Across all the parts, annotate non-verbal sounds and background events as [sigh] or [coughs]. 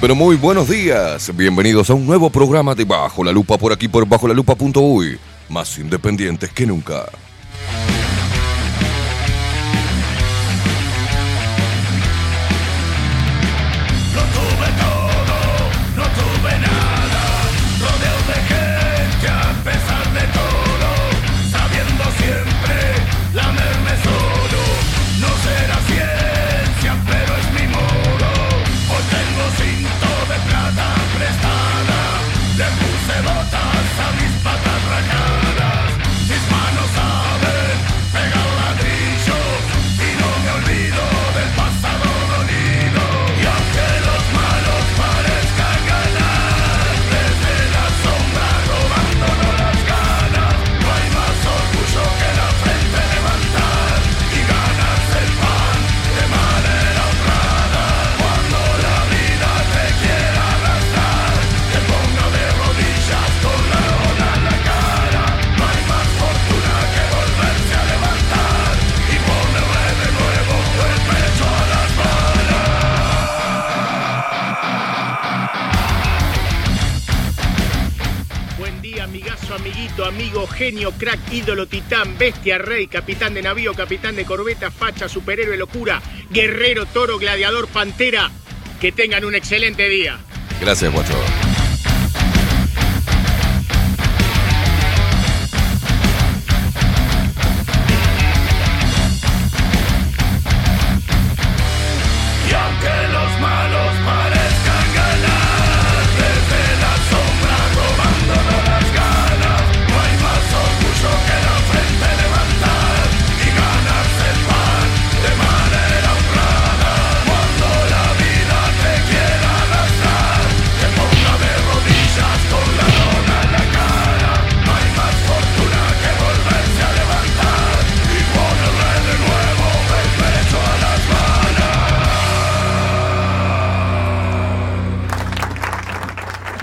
Pero muy buenos días. Bienvenidos a un nuevo programa de Bajo la Lupa por aquí por bajo la lupa.uy. Más independientes que nunca. Genio, crack, ídolo, titán, bestia, rey, capitán de navío, capitán de corbeta, facha, superhéroe, locura, guerrero, toro, gladiador, pantera. Que tengan un excelente día. Gracias, guacho.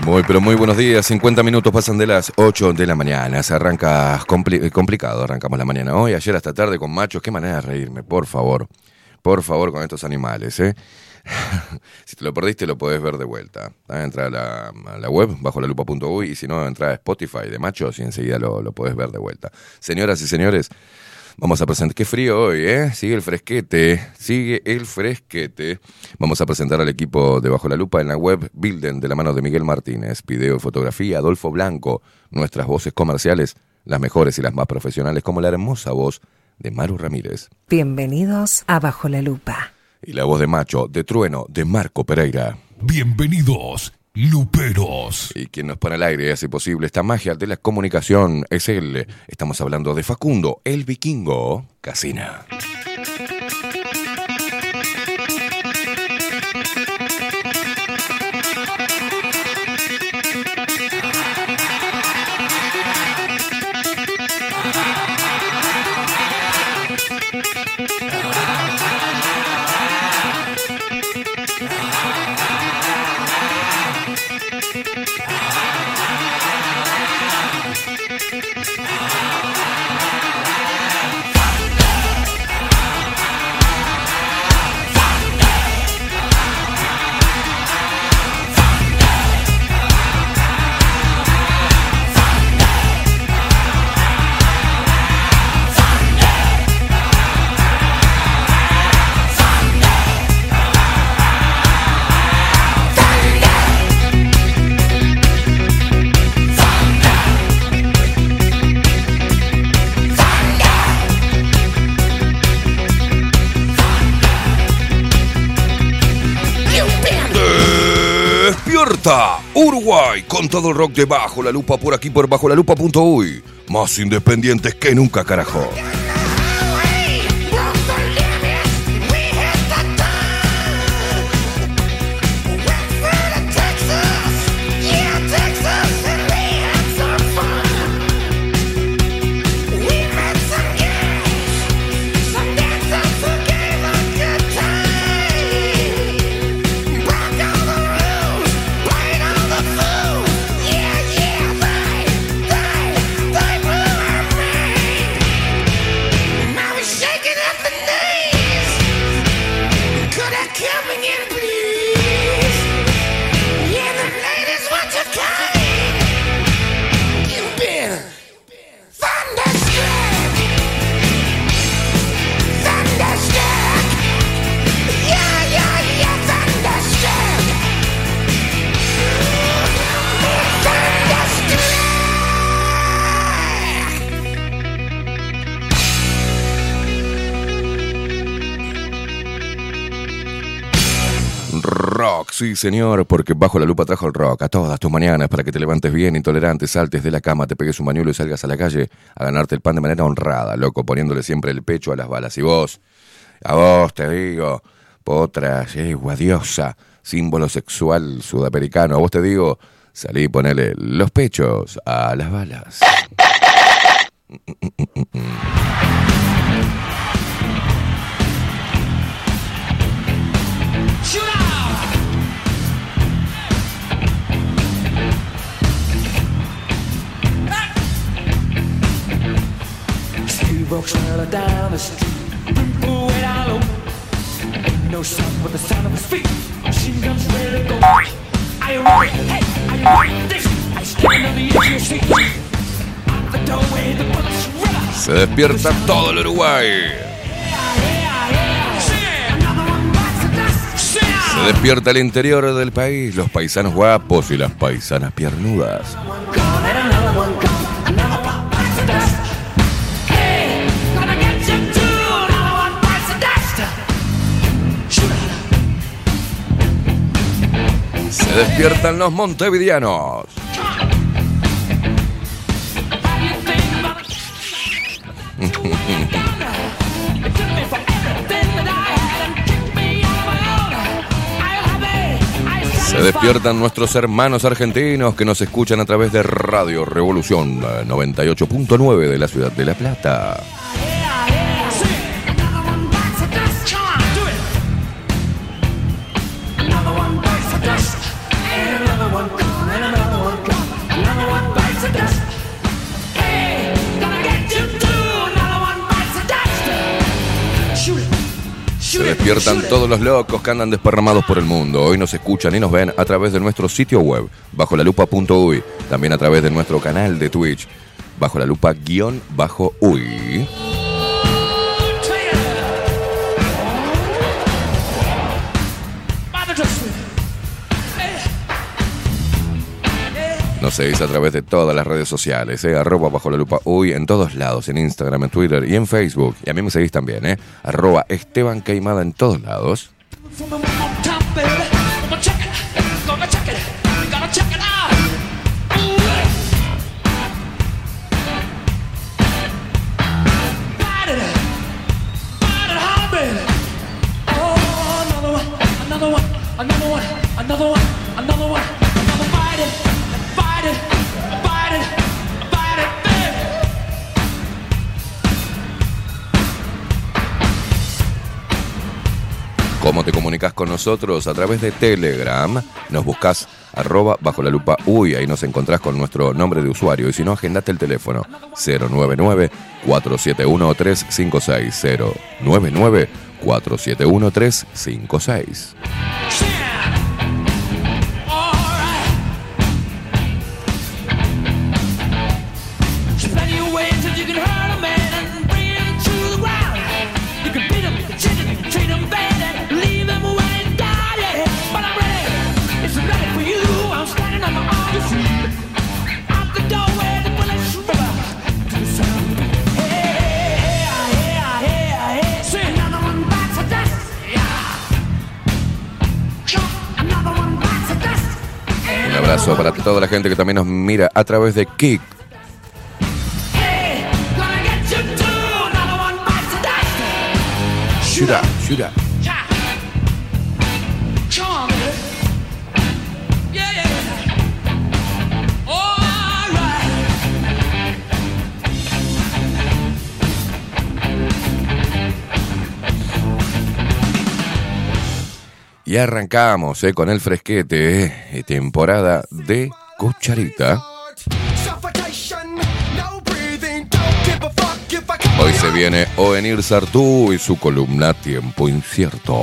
Muy, pero muy buenos días. 50 minutos pasan de las 8 de la mañana. Se arranca eh, complicado. Arrancamos la mañana hoy. Ayer hasta tarde con machos. Qué manera de reírme, por favor. Por favor, con estos animales, ¿eh? [laughs] si te lo perdiste, lo podés ver de vuelta. Ah, Entra a la, la web, bajo la lupa.uy, y si no, entra a Spotify de machos y enseguida lo, lo podés ver de vuelta. Señoras y señores, vamos a presentar. Qué frío hoy, ¿eh? Sigue el fresquete. Sigue el fresquete. Vamos a presentar al equipo de Bajo la Lupa en la web Bilden de la mano de Miguel Martínez. Video y fotografía, Adolfo Blanco. Nuestras voces comerciales, las mejores y las más profesionales, como la hermosa voz de Maru Ramírez. Bienvenidos a Bajo la Lupa. Y la voz de macho, de trueno, de Marco Pereira. Bienvenidos, Luperos. Y quien nos pone al aire y hace posible esta magia de la comunicación es él. Estamos hablando de Facundo, el vikingo Casina. Despierta Uruguay con todo el rock de Bajo la Lupa por aquí por bajo la lupa.uy. Más independientes que nunca, carajo. Sí señor, porque bajo la lupa trajo el rock a todas tus mañanas para que te levantes bien, intolerante, saltes de la cama, te pegues un bañuelo y salgas a la calle a ganarte el pan de manera honrada, loco, poniéndole siempre el pecho a las balas. Y vos, a vos te digo, potra, yegua, diosa, símbolo sexual sudamericano, a vos te digo, salí y ponele los pechos a las balas. Steve walks right down the street, people way down low. Ain't no sound but the sound of his feet. Machine guns ready to go. Are you ready? Hey, are you ready? This, I stand on the edge of your seat. Out the doorway, the bullets river. Se despierta todo el Uruguay. Se despierta el interior del país, los paisanos guapos y las paisanas piernudas. Se despiertan los montevideanos. Se despiertan nuestros hermanos argentinos que nos escuchan a través de Radio Revolución eh, 98.9 de la ciudad de La Plata. Despiertan todos los locos que andan desparramados por el mundo. Hoy nos escuchan y nos ven a través de nuestro sitio web, bajo la lupa.uy. También a través de nuestro canal de Twitch, bajo la lupa guion bajo uy. Nos seguís a través de todas las redes sociales, ¿eh? arroba bajo la lupa uy, en todos lados, en Instagram, en Twitter y en Facebook. Y a mí me seguís también, ¿eh? arroba Esteban Caimada en todos lados. ¿Cómo te comunicas con nosotros? A través de Telegram. Nos buscas arroba bajo la lupa uy, ahí nos encontrás con nuestro nombre de usuario. Y si no, agendate el teléfono 099-471-356. 099-471-356. Abrazo para toda la gente que también nos mira a través de Kick. Up, shoot up. Y arrancamos eh, con el fresquete, eh, temporada de Cucharita. Hoy se viene Ovenir Sartú y su columna Tiempo Incierto.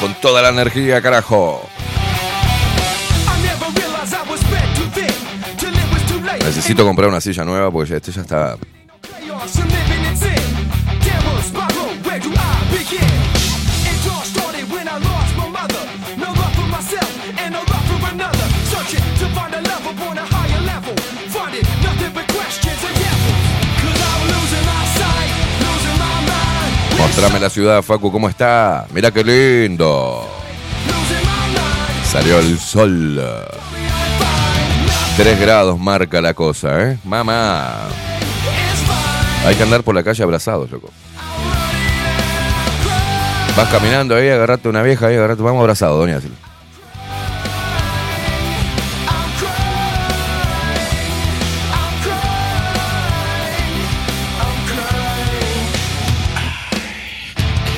Con toda la energía, carajo. Necesito comprar una silla nueva porque este ya está. Mostrame la ciudad, Facu, ¿cómo está? Mira qué lindo. Salió el sol. I'm fine. 3 grados marca la cosa, ¿eh? Mamá. Hay que andar por la calle abrazados, loco. Vas caminando ahí, agarrate una vieja ahí, agarrate, vamos abrazados, doña. Silvia.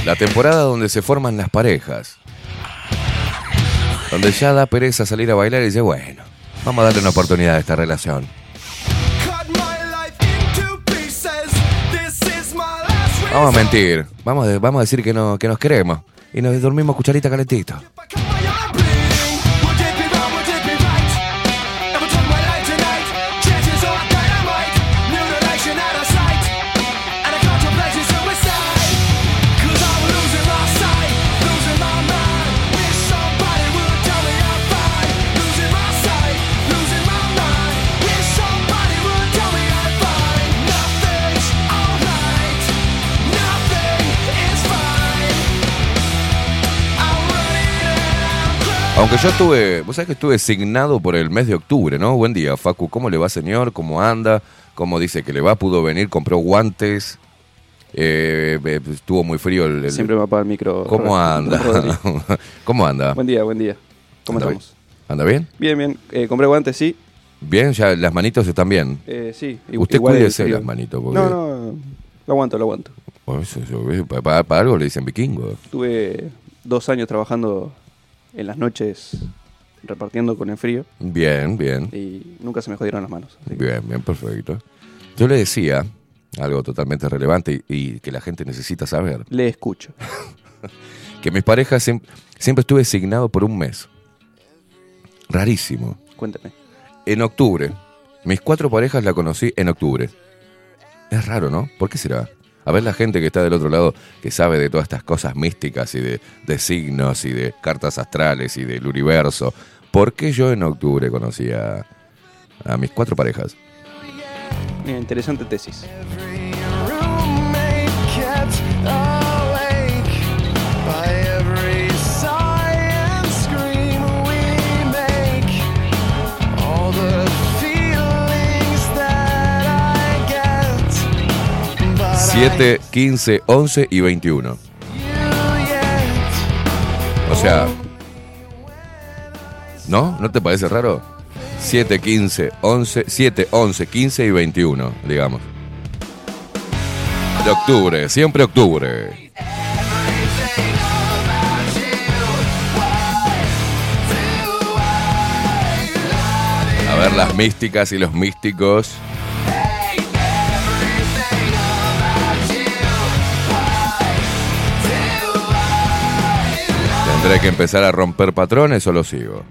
La temporada donde se forman las parejas. Donde ya da pereza salir a bailar y dice, bueno, vamos a darle una oportunidad a esta relación. Vamos a mentir, vamos a, vamos a decir que, no, que nos queremos. Y nos dormimos cucharita calentito. Aunque yo estuve, vos sabés que estuve signado por el mes de octubre, ¿no? Buen día, Facu. ¿Cómo le va, señor? ¿Cómo anda? ¿Cómo dice que le va? ¿Pudo venir? ¿Compró guantes? Eh, eh, estuvo muy frío el... el- Siempre me apaga el micro. ¿Cómo anda? [laughs] ¿Cómo anda? buen día, buen día. ¿Cómo ¿Anda estamos? bien? ¿Anda bien? Bien, bien. Eh, compré guantes, sí. Bien, ya las manitos están bien. Eh, sí. Usted cuídese las manitos, porque- No, no. Lo aguanto, lo aguanto. Bueno, eso- eso- para, para- para algo le dicen vikingo. Tuve dos años trabajando en las noches repartiendo con el frío Bien, bien. y nunca se me jodieron las manos. así que- Bien, bien, perfecto. Yo le decía algo totalmente relevante y, y que la gente necesita saber. Le escucho. [laughs] Que mis parejas siem- siempre estuve asignado por un mes. Rarísimo. Cuénteme. En octubre. Mis cuatro parejas la conocí en octubre. Es raro, ¿no? ¿Por qué será? A ver la gente que está del otro lado, que sabe de todas estas cosas místicas y de, de signos y de cartas astrales y del universo. ¿Por qué yo en octubre conocí a, a mis cuatro parejas? Mira, interesante tesis. 7, 15, 11 y 21. I, you yet. O sea... ¿No? ¿No te parece raro? 7, 15, 11, 7, 11, 15 y 21, digamos. De octubre, siempre octubre. A ver las místicas y los místicos. ¿Tendré que empezar a romper patrones o lo sigo?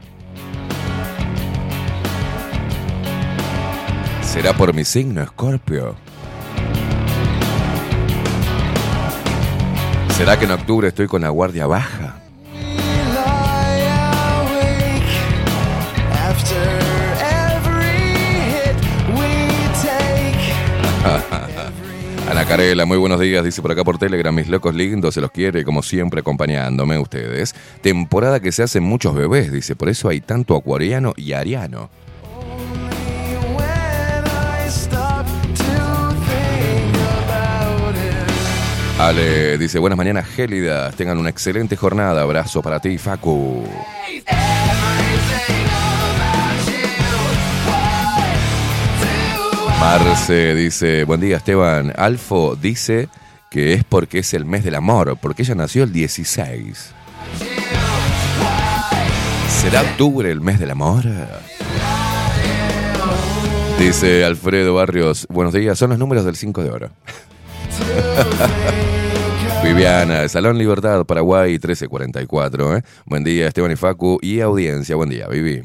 ¿Será por mi signo, Escorpio? ¿Será que en octubre estoy con la guardia baja? [laughs] Ana Carela, muy buenos días, dice por acá por Telegram, mis locos lindos, se los quiere, como siempre, acompañándome ustedes. Temporada que se hacen muchos bebés, dice, por eso hay tanto acuariano y ariano. Ale dice, buenas mañanas gélidas, tengan una excelente jornada, abrazo para ti, Facu. Marce dice, buen día Esteban, Alfo dice que es porque es el mes del amor, porque ella nació el 16. ¿Será octubre el mes del amor? Dice Alfredo Barrios, buenos días, son los números del 5 de oro. [laughs] Viviana, Salón Libertad, Paraguay 1344. ¿eh? Buen día, Esteban y Facu y audiencia. Buen día, Vivi.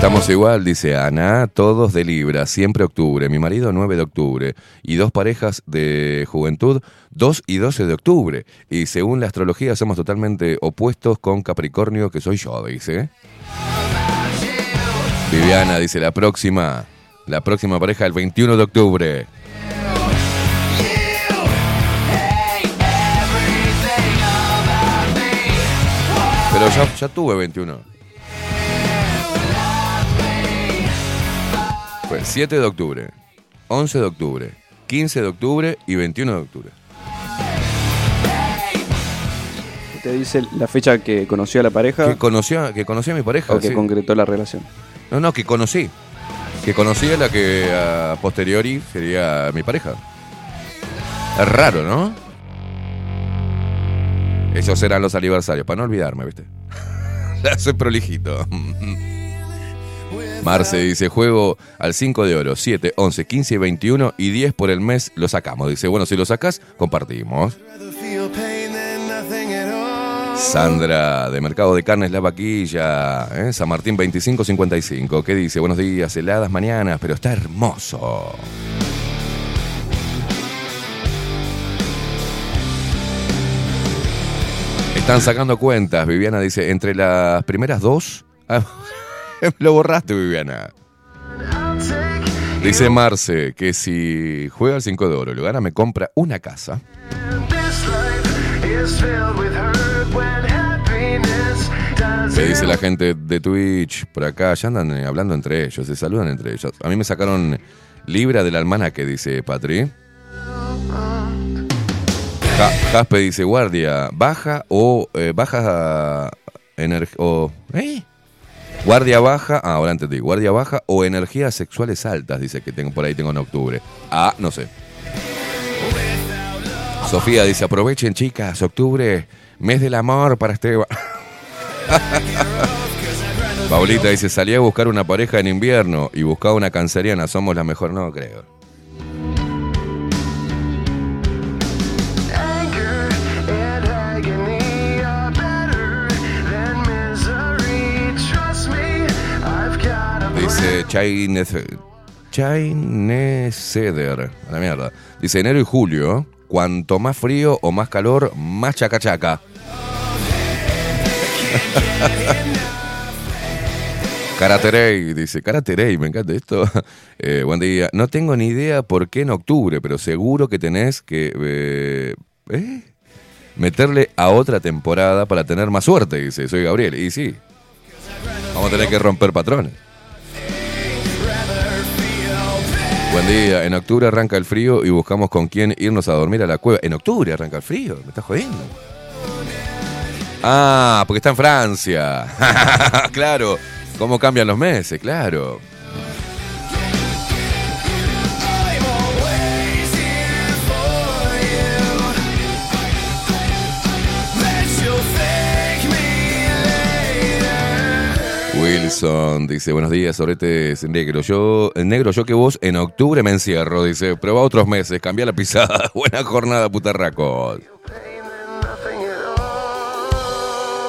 Estamos igual, dice Ana, todos de Libra, siempre octubre. Mi marido 9 de octubre. Y dos parejas de juventud, 2 y 12 de octubre. Y según la astrología somos totalmente opuestos con Capricornio, que soy yo, dice. Viviana dice, la próxima, la próxima pareja el 21 de octubre. Pero ya, ya tuve 21. Fue 7 de octubre, 11 de octubre, 15 de octubre y 21 de octubre. Te dice la fecha que conoció a la pareja Que conoció, que conocí a mi pareja. o que sí. concretó la relación. No, no, que conocí. Que conocí a la que a posteriori sería mi pareja. Es raro, ¿no? Esos eran los aniversarios, para no olvidarme, ¿viste? [laughs] Soy prolijito. [laughs] Marce dice, juego al 5 de oro, 7, 11, 15 y 21 y 10 por el mes lo sacamos. Dice, bueno, si lo sacas, compartimos. Sandra, de Mercado de Carnes La Vaquilla, ¿eh? San Martín 2555. ¿Qué dice? Buenos días, heladas mañanas, pero está hermoso. Están sacando cuentas, Viviana dice, entre las primeras dos... [laughs] Lo borraste, Viviana. Dice Marce que si juega al 5 de oro lo gana, me compra una casa. Me dice la gente de Twitch por acá, ya andan hablando entre ellos, se saludan entre ellos. A mí me sacaron Libra del almanaque, dice Patri. Ja- Jaspe dice, guardia, baja o eh, baja energía... O, ¿eh? Guardia baja, ah, ahora entendí, guardia baja o energías sexuales altas, dice que tengo por ahí tengo en octubre. Ah, no sé. Sofía dice, aprovechen chicas, octubre, mes del amor para Esteban. [laughs] Paulita dice, salí a buscar una pareja en invierno y buscaba una canceriana, somos la mejor, no creo. Dice Ceder, a la mierda. Dice enero y julio, cuanto más frío o más calor, más chaca chaca. [laughs] Karaterei, dice, Karaterei, me encanta esto. [laughs] Eh, buen día. No tengo ni idea por qué en octubre, pero seguro que tenés que eh, ¿eh? meterle a otra temporada para tener más suerte, dice. Soy Gabriel. Y sí, vamos a tener que romper patrones. Buen día. En octubre arranca el frío y buscamos con quién irnos a dormir a la cueva. En octubre arranca el frío, me estás jodiendo. Ah, porque está en Francia. [laughs] claro. ¿Cómo cambian los meses? Claro. Will Nelson dice, buenos días, Soretes Negro. Yo, negro, yo que vos en octubre me encierro, dice, prueba otros meses, cambia la pisada. [laughs] Buena jornada, putarracos.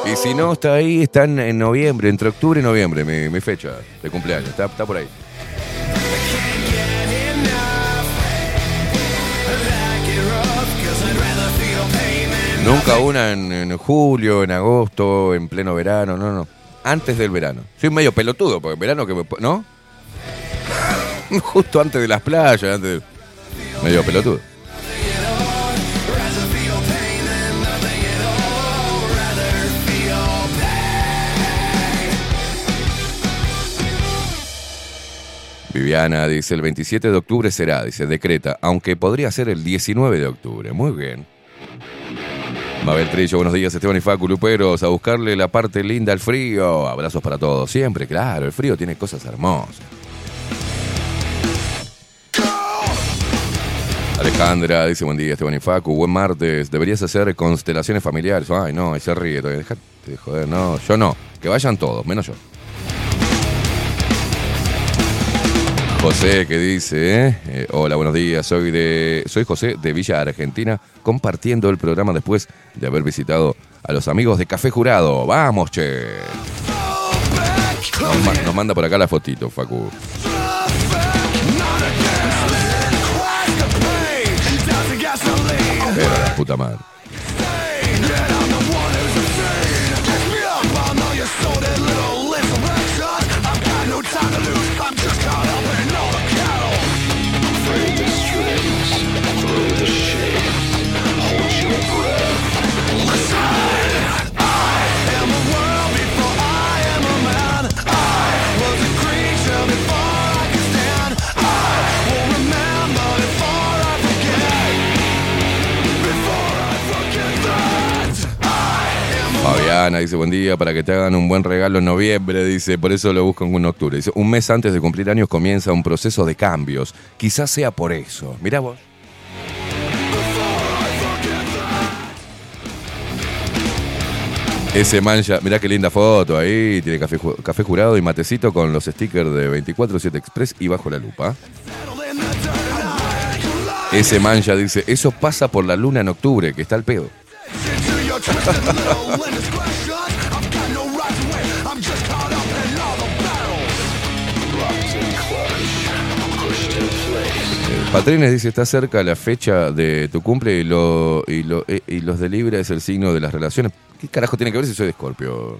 Y si no, está ahí, están en noviembre, entre octubre y noviembre, mi, fecha de cumpleaños. Está, está por ahí. Nunca una en julio, en agosto, en pleno verano, no, no. Antes del verano. Soy medio pelotudo, porque en verano que me... ¿No? [laughs] Justo antes de las playas, antes de... Medio pelotudo. Viviana dice, el 27 de octubre será, dice, decreta, aunque podría ser el 19 de octubre. Muy bien. Mabel Trillo, buenos días, Esteban y Facu Luperos, a buscarle la parte linda al frío. Abrazos para todos, siempre, claro, el frío tiene cosas hermosas. Alejandra dice, buen día, Esteban y Facu, buen martes, deberías hacer constelaciones familiares. Ay, no, ahí se ríe, todavía, dejate de joder, no, yo no, que vayan todos, menos yo. José que dice, ¿eh? Eh, hola, buenos días, soy de soy José de Villa Argentina, compartiendo el programa después de haber visitado a los amigos de Café Jurado. Vamos, che. Nos, nos manda por acá la fotito, Facu. Pero la puta madre. Fabiana dice, buen día, para que te hagan un buen regalo en noviembre, dice, por eso lo buscan en octubre. Dice, un mes antes de cumplir años comienza un proceso de cambios. Quizás sea por eso. Mirá vos. Ese mancha, mirá qué linda foto ahí, tiene café, café jurado y matecito con los stickers de 24-7 Express y bajo la lupa. Ese mancha dice, eso pasa por la luna en octubre, que está al pedo. Patrines dice, está cerca la fecha de tu cumple eh, y los de Libra es el signo de las relaciones. ¿Qué carajo tiene que ver si soy de Escorpio?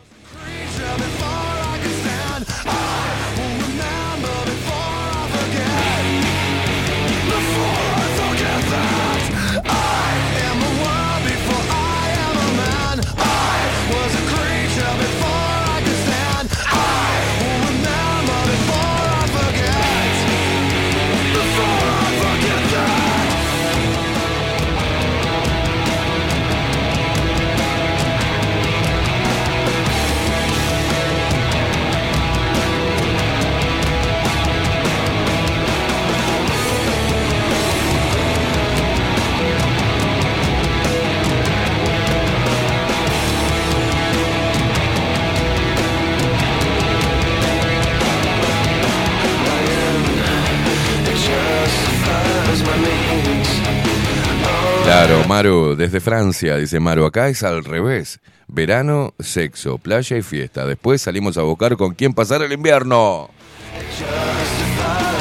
Claro, Maru, desde Francia, dice Maru, acá es al revés. Verano, sexo, playa y fiesta. Después salimos a buscar con quién pasar el invierno.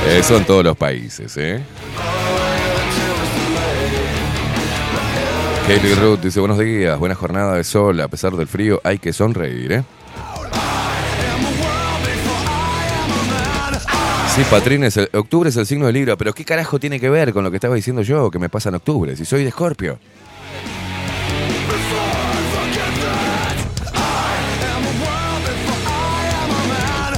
Eso en todos los países, ¿eh? Kelly Ruth dice, buenos días, buena jornada de sol, a pesar del frío hay que sonreír, ¿eh? Sí, Patrín, es el- octubre es el signo de Libra, pero ¿qué carajo tiene que ver con lo que estaba diciendo yo, que me pasa en octubre, si soy de Escorpio?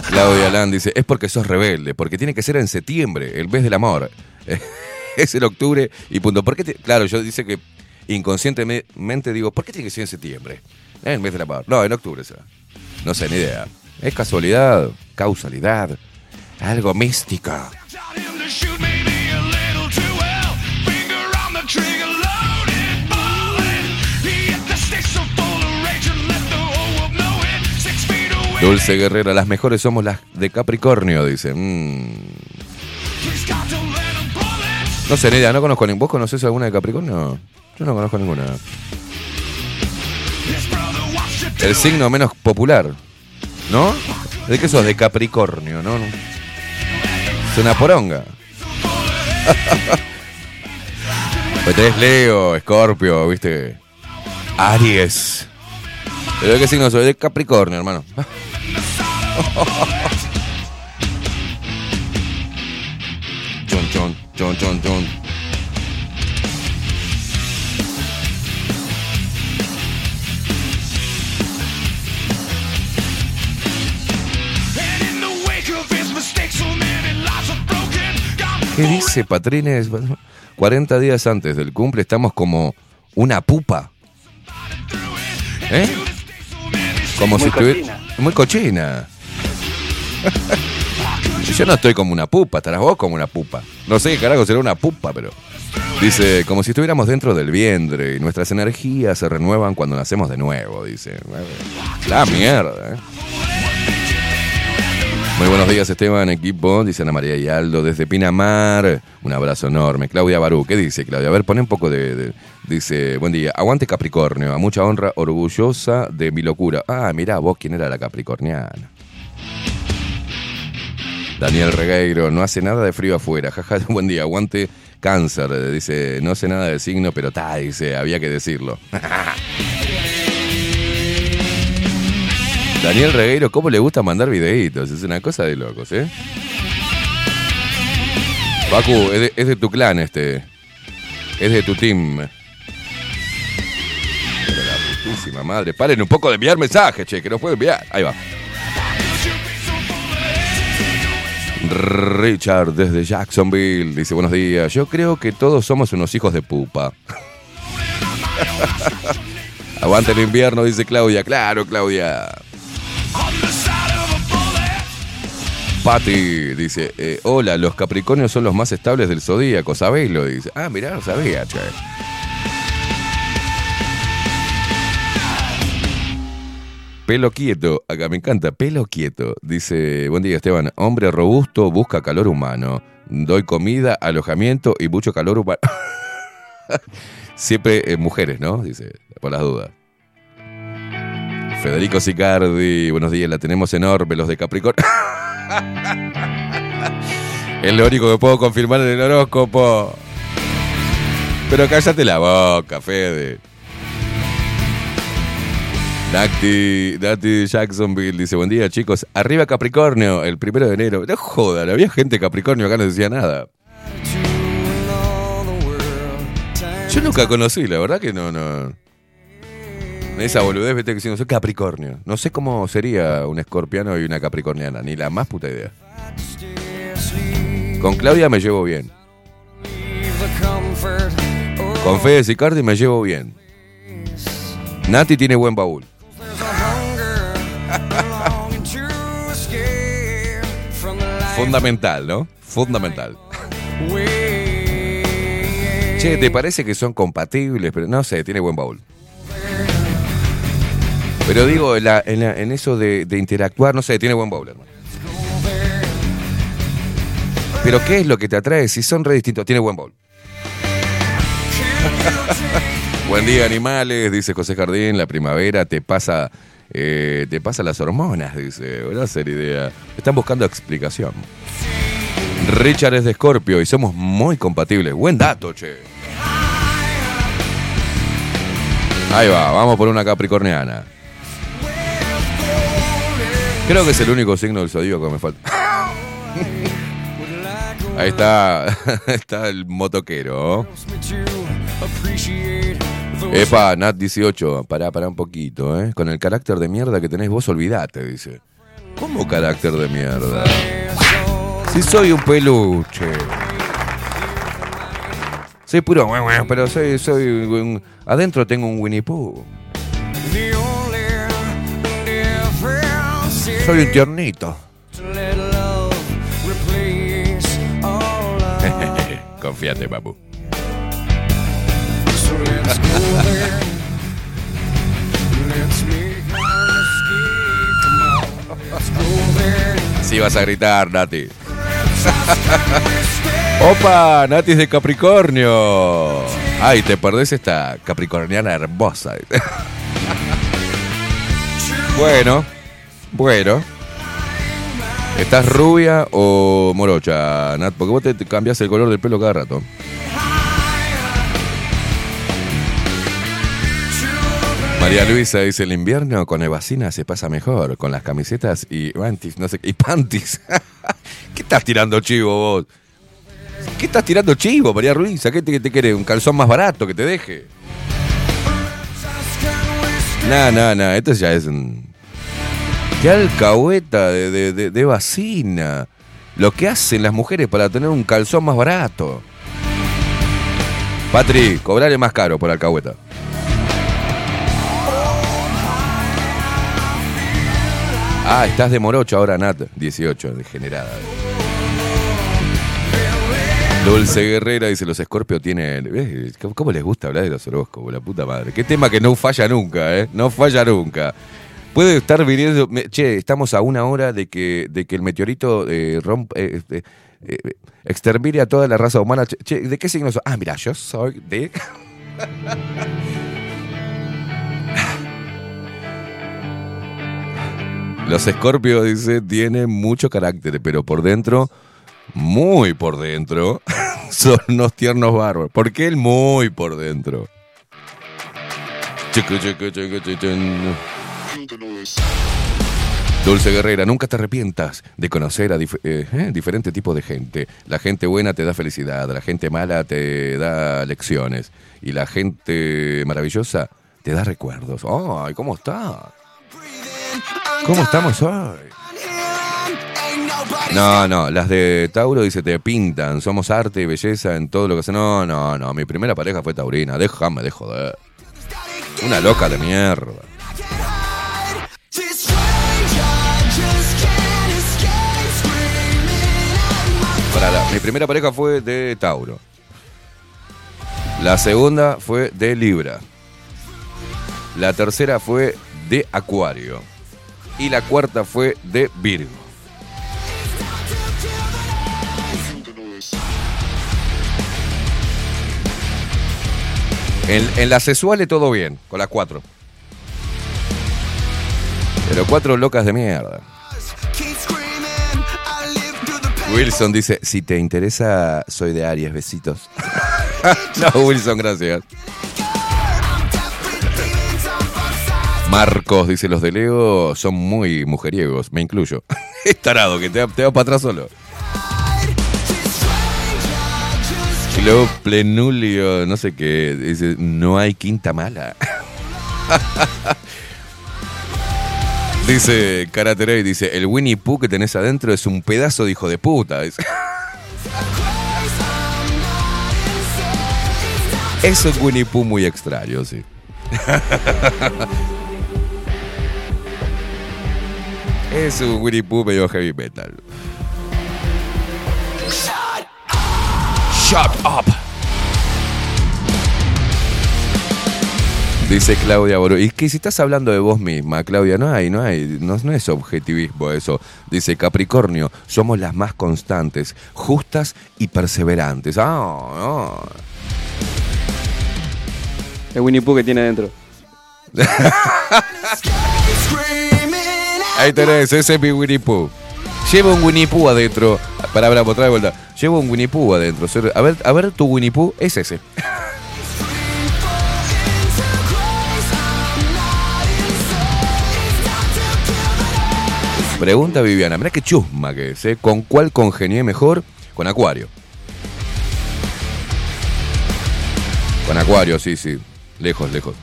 Claudia Land dice, es porque sos rebelde, porque tiene que ser en septiembre, el mes del amor. [laughs] es el octubre y punto. ¿Por qué te- Claro, yo dice que inconscientemente digo, ¿por qué tiene que ser en septiembre? En el mes del amor. No, en octubre será. No sé, ni idea. ¿Es casualidad? ¿Causalidad? Algo místico. Dulce Guerrera, las mejores somos las de Capricornio, dice. Mm. No sé, Nedia, no conozco ninguna. ¿Vos conocés alguna de Capricornio? Yo no conozco ninguna. El signo menos popular, ¿no? ¿De qué sos? De Capricornio, ¿no? Es una poronga. [laughs] Pues tenés Leo, Escorpio, ¿viste? Aries. ¿Pero qué signo soy? De Capricornio, hermano. [laughs] Chon, chon, chon, chon, chon. ¿Qué dice Patrines? 40 días antes del cumple estamos como una pupa. ¿Eh? Como Muy si estuviera. Muy cochina. [laughs] Yo no estoy como una pupa, estarás vos como una pupa. No sé qué carajo será una pupa, pero. Dice, como si estuviéramos dentro del vientre y nuestras energías se renuevan cuando nacemos de nuevo, dice. La mierda, ¿eh? Muy buenos días, Esteban, equipo. Dice Ana María y Aldo desde Pinamar. Un abrazo enorme. Claudia Barú, ¿qué dice, Claudia? A ver, pone un poco de, Dice, buen día. Aguante Capricornio. A mucha honra, orgullosa de mi locura. Ah, mirá, vos quién era la capricorniana. Daniel Regueiro, no hace nada de frío afuera. [laughs] Jaja, buen día. Aguante cáncer. Dice, no sé nada de signo, pero ta, dice, había que decirlo. [laughs] Daniel Regueiro, ¿cómo le gusta mandar videitos? Es una cosa de locos, ¿eh? Pacu, es de, tu clan este. Es de tu team. Pero la putísima madre. Paren un poco de enviar mensajes, che, que no puedo enviar. Ahí va. Richard desde Jacksonville dice buenos días. Yo creo que todos somos unos hijos de pupa. [laughs] Aguante el invierno, dice Claudia. Claro, Claudia. Patti dice, eh, hola, los Capricornios son los más estables del zodíaco, ¿sabéislo? Dice, ah, mirá, no sabía, che. Pelo quieto, acá me encanta, pelo quieto. Dice, buen día Esteban, hombre robusto busca calor humano. Doy comida, alojamiento y mucho calor humano. [laughs] Siempre eh, mujeres, ¿no? Dice, por las dudas. Federico Sicardi, buenos días, la tenemos enorme, los de Capricornio. [laughs] es lo único que puedo confirmar en el horóscopo. Pero cállate la boca, Fede. Nati, Nati Jacksonville dice, buen día chicos, arriba Capricornio, el primero de enero. No jodan, había gente Capricornio acá no decía nada. Yo nunca conocí, la verdad que no, no. Esa boludez, vete que si no soy Capricornio. No sé cómo sería un escorpiano y una capricorniana, ni la más puta idea. Con Claudia me llevo bien. Con Fede Sicardi me llevo bien. Nati tiene buen baúl. [laughs] Fundamental, ¿no? Fundamental. Che, ¿te parece que son compatibles? Pero no sé, tiene buen baúl. Pero digo, en, eso de, interactuar, no sé, tiene buen hermano. Pero ¿qué es lo que te atrae? Si son re distintos, tiene buen baúl. [laughs] Buen día, animales, dice José Jardín. La primavera te pasa, eh, te pasa las hormonas, dice. Voy a idea. Están buscando explicación. Richard es de Escorpio y somos muy compatibles. Buen dato, che. Ahí va, vamos por una capricorniana. Creo que es el único signo del zodíaco que me falta. Ahí está, [laughs] está el motoquero. Epa, Nat 18, pará, pará un poquito, ¿eh? Con el carácter de mierda que tenés vos, olvidate, dice. ¿Cómo carácter de mierda? Si soy un peluche. Soy puro, pero soy, soy un- adentro tengo un Winnie Pooh. Soy un tiernito. [laughs] Confíate, papu. ibas a gritar, Nati. [laughs] Opa, Nati es de Capricornio. Ay, te perdés esta capricorniana hermosa. [laughs] bueno, bueno. ¿Estás rubia o morocha, Nat? Porque vos te, cambias el color del pelo cada rato. María Luisa dice, el invierno con evasina se pasa mejor, con las camisetas y panties, no sé, y panties. [laughs] ¿Qué estás tirando chivo vos? ¿Qué estás tirando chivo, María Luisa? ¿Qué te, te quiere? ¿Un calzón más barato que te deje? No, no, no, esto ya es un... Qué alcahueta de, vacina. Lo que hacen las mujeres para tener un calzón más barato. Patri, cobrarle más caro por alcahueta. Ah, estás de morocho ahora, Nat. 18, degenerada. Dulce Guerrera dice, los Scorpio tienen... ¿ves? ¿Cómo- ¿Cómo les gusta hablar de los horóscopos? La puta madre. Qué tema que no falla nunca, ¿eh? No falla nunca. Puede estar viniendo... Che, estamos a una hora de que, de que el meteorito eh, romp- eh, este, eh, extermine a toda la raza humana. Che, ¿de qué signo sos? Ah, mira, yo soy de... [laughs] Los Scorpio, dice, tienen mucho carácter, pero por dentro, muy por dentro, [laughs] son unos tiernos bárbaros. ¿Por qué el muy por dentro? Chicu, chicu, chicu, chichun. Dulce Guerrera, nunca te arrepientas de conocer a dif- eh, eh, diferentes tipos de gente. La gente buena te da felicidad, la gente mala te da lecciones y la gente maravillosa te da recuerdos. ¡Ay, cómo está! ¿Cómo estamos hoy? No, no, las de Tauro dice te pintan, somos arte y belleza en todo lo que hace. No, no, no, mi primera pareja fue taurina, déjame de joder. Una loca de mierda. Pará, la- mi primera pareja fue de Tauro. La segunda fue de Libra. La tercera fue de Acuario. Y la cuarta fue de Virgo. En, en las sexuales todo bien, con las cuatro. Pero cuatro locas de mierda. Wilson dice, si te interesa, soy de Aries, besitos. [laughs] no, Wilson, gracias. Marcos dice, los de Leo son muy mujeriegos, me incluyo. [laughs] es tarado, que te, te va para atrás solo. Luego Plenulio, no sé qué, dice, no hay quinta mala. [laughs] dice Karaterei, dice, el Winnie Pooh que tenés adentro es un pedazo de hijo de puta. dice. [laughs] es un Winnie Pooh muy extraño, sí. [laughs] es un Winnie Pooh medio heavy metal. Shut up. Dice Claudia Boro. Y que si estás hablando de vos misma, Claudia, no hay, no hay, no, no es objetivismo eso. Dice Capricornio, somos las más constantes, justas y perseverantes. Ah, no. El Winnie Pooh que tiene adentro. Ahí tenés, ese es mi Winnie Pooh. Lleva un Winnie Pooh adentro. Para, para, otra de vuelta. Lleva un Winnie Pooh adentro. A ver, a ver tu Winnie Pooh, es ese. Pregunta Viviana, mira qué chusma que es, ¿eh? ¿Con cuál congenié mejor? Con Acuario. Con Acuario, sí, sí. Lejos, lejos.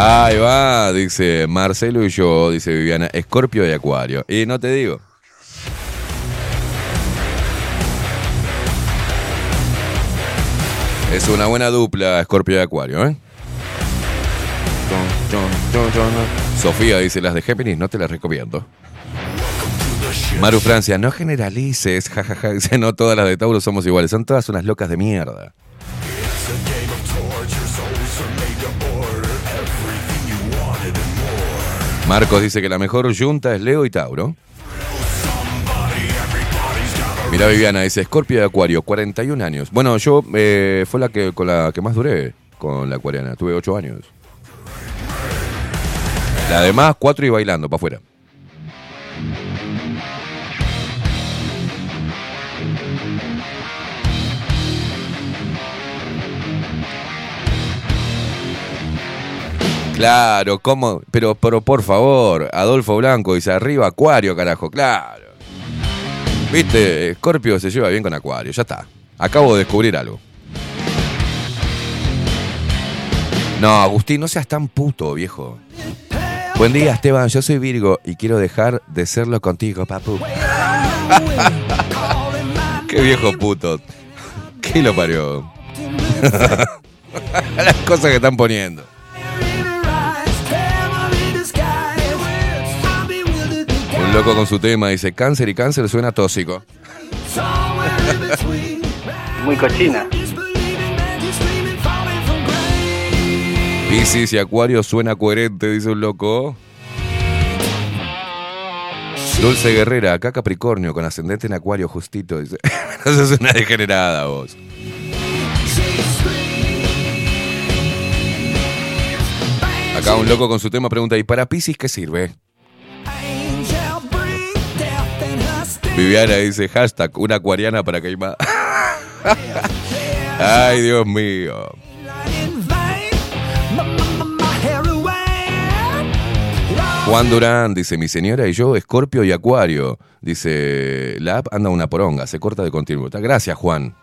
Ahí va, dice Marcelo y yo, dice Viviana, Escorpio y Acuario. Y no te digo. Es una buena dupla Scorpio y Acuario, ¿eh? Sofía dice, las de Géminis no te las recomiendo. Maru Francia, no generalices, [laughs] jajaja. Dice, no todas las de Tauro somos iguales, son todas unas locas de mierda. Marcos dice que la mejor junta es Leo y Tauro. Mira Viviana, dice Scorpio de Acuario, 41 años. Bueno, yo eh, fue la que con la que más duré con la acuariana, tuve 8 años. La demás, 4 y bailando para afuera. Claro, ¿cómo? Pero, pero por favor, Adolfo Blanco dice arriba Acuario, carajo, claro. Viste, Scorpio se lleva bien con Acuario, ya está. Acabo de descubrir algo. No, Agustín, no seas tan puto, viejo. Buen día, Esteban, yo soy Virgo y quiero dejar de serlo contigo, papu. [laughs] Qué viejo puto. [laughs] ¿Qué lo parió? [laughs] Las cosas que están poniendo. Loco con su tema dice cáncer y cáncer suena tóxico. [laughs] Muy cochina. Piscis y Acuario suena coherente, dice un loco. Dulce Guerrera, acá Capricornio, con ascendente en Acuario justito, dice. [laughs] Eso es una degenerada vos. Acá un loco con su tema pregunta, ¿y para Piscis qué sirve? Viviana dice, hashtag, una acuariana para queimar. [laughs] Ay, Dios mío. Juan Durán dice, mi señora y yo, Escorpio y Acuario. Dice, la app anda una poronga, se corta de continuo. Gracias, Juan.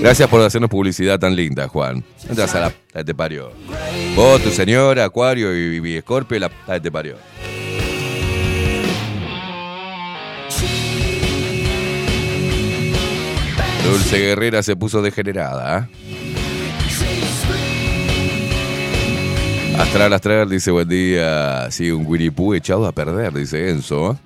Gracias por hacernos publicidad tan linda, Juan. Entras a la te parió. Vos, tu señora, Acuario y, y Escorpio, la te parió. Dulce Guerrera se puso degenerada. ¿ah? Astral, Astral dice buen día. Sí, un Winnie echado a perder, dice Enzo.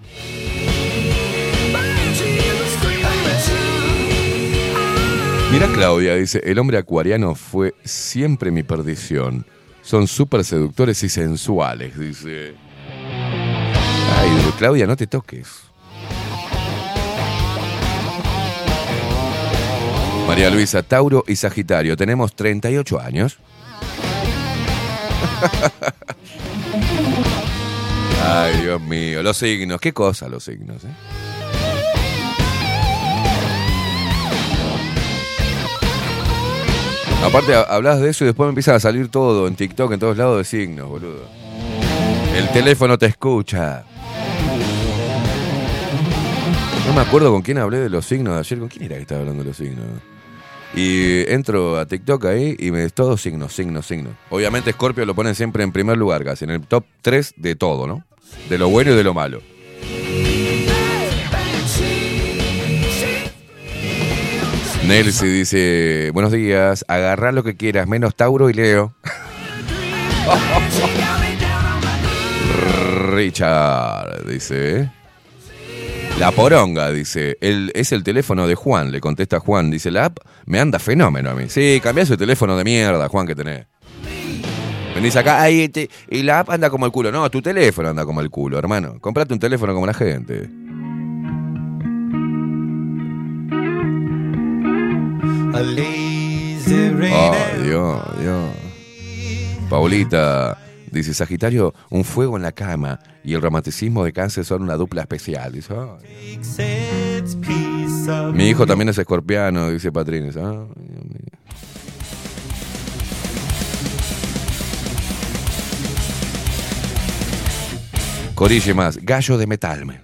Mira Claudia, dice, el hombre acuariano fue siempre mi perdición. Son súper seductores y sensuales, dice. Ay, Claudia, no te toques. María Luisa, Tauro y Sagitario, tenemos 38 años. [laughs] Ay, Dios mío, los signos, qué cosa los signos, ¿eh? Aparte, ha- hablas de eso y después me empieza a salir todo en TikTok, en todos lados de signos, boludo. El teléfono te escucha. No me acuerdo con quién hablé de los signos de ayer. ¿Con quién era que estaba hablando de los signos? Y entro a TikTok ahí y me todos signos, signos, signos. Obviamente Scorpio lo ponen siempre en primer lugar, casi en el top 3 de todo, ¿no? De lo bueno y de lo malo. Nelsi dice, buenos días, agarrá lo que quieras, menos Tauro y Leo. [laughs] Richard, dice. La poronga, dice. El, es el teléfono de Juan, le contesta Juan. Dice, la app me anda fenómeno a mí. Sí, cambiá su teléfono de mierda, Juan, que tenés. Venís acá, ay, te- y la app anda como el culo. No, tu teléfono anda como el culo, hermano. Comprate un teléfono como la gente. Ay, Dios, Dios. Paulita dice, Sagitario, un fuego en la cama y el romanticismo de cáncer son una dupla especial. Dice, "Ay". Mi hijo también es escorpiano, dice Patrines. Mío. Corille más, gallo de metal.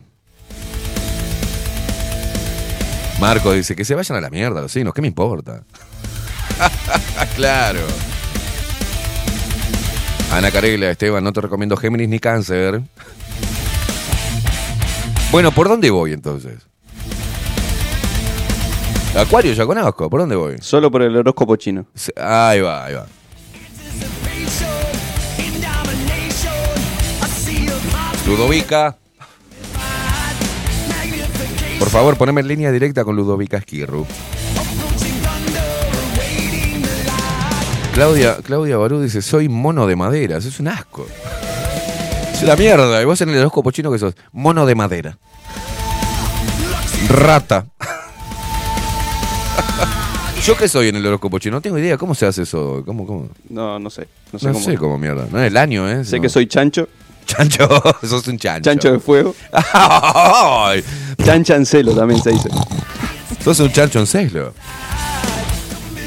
Marco dice que se vayan a la mierda los signos, ¿qué me importa? [laughs] claro. Ana Carela, Esteban, no te recomiendo Géminis ni Cáncer. Bueno, ¿por dónde voy entonces? Acuario ya conozco, ¿por dónde voy? Solo por el horóscopo chino. Ahí va, ahí va. Ludovica. Por favor, poneme en línea directa con Ludovica Esquirru. Claudia, Claudia Barú dice, soy mono de madera. Eso es un asco. Es una mierda. Y vos en el horóscopo chino que sos mono de madera. Rata. [laughs] ¿Yo qué soy en el horóscopo chino? No tengo idea. ¿Cómo se hace eso? ¿Cómo, cómo? No, no sé. No sé No cómo. sé cómo mierda. No es el año, ¿eh? Sé No. que soy chancho. Chancho. [laughs] Sos un chancho. Chancho de fuego. [laughs] Ay, Chancha en celo también se dice. Sos un chancho en celo.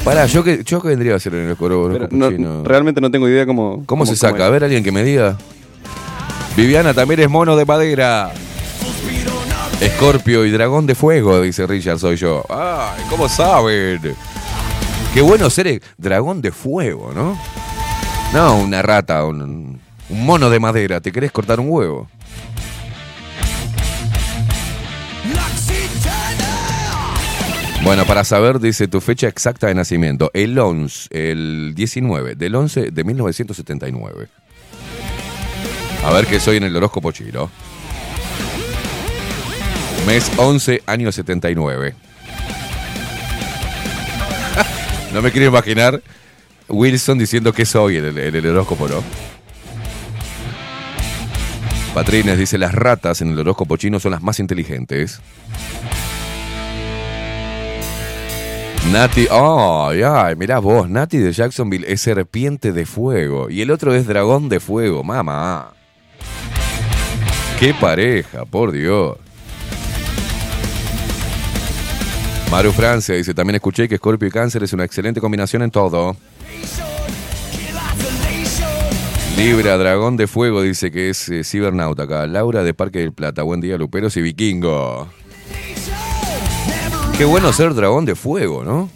Pará, ¿yo qué, yo qué vendría a hacer en el Pero no- realmente no tengo idea cómo. ¿Cómo se saca? A ver, alguien que me diga. Viviana también es mono de madera. Escorpio y dragón de fuego, dice Richard, soy yo. Ay, ¿cómo saben? Qué bueno ser el dragón de fuego, ¿no? No, una rata, un, un mono de madera. ¿Te querés cortar un huevo? Bueno, para saber, dice tu fecha exacta de nacimiento. El 11, el 19 del 11 de 1979. A ver qué soy en el horóscopo chino. Mes 11, año 79. [laughs] no me quiero imaginar Wilson diciendo que soy en el, horóscopo, ¿no? Patrines dice, las ratas en el horóscopo chino son las más inteligentes. Nati, ay, ay, mirá vos, Nati de Jacksonville es serpiente de fuego y el otro es dragón de fuego, mamá. Qué pareja, por Dios. Maru Francia dice, también escuché que Scorpio y Cáncer es una excelente combinación en todo. Libra, dragón de fuego, dice que es eh, cibernauta. Laura de Parque del Plata, buen día, Luperos y Vikingo. Qué bueno ser dragón de fuego, ¿no?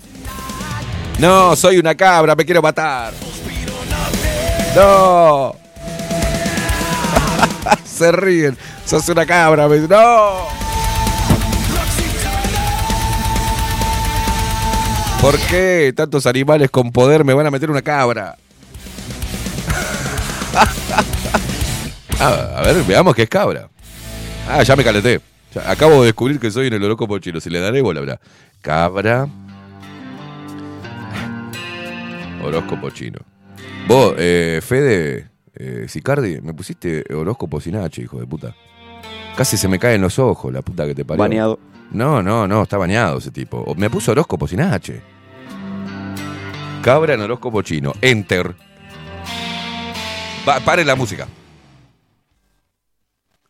No, soy una cabra, me quiero matar. No. [laughs] Se ríen. Sos una cabra. me- No. ¿Por qué tantos animales con poder me van a meter una cabra? [laughs] A ver, veamos qué es cabra. Ah, ya me calenté. Ya, acabo de descubrir que soy en el horóscopo chino. Si le daré bola, bla. Cabra. Horóscopo chino. Vos, eh, Fede, eh, Sicardi, me pusiste horóscopo sin H, hijo de puta. Casi se me caen los ojos, la puta que te parió. Baneado. No, no, no, está bañado ese tipo. O- Me puso horóscopo sin H. Cabra en horóscopo chino. Enter. Pa- pare la música.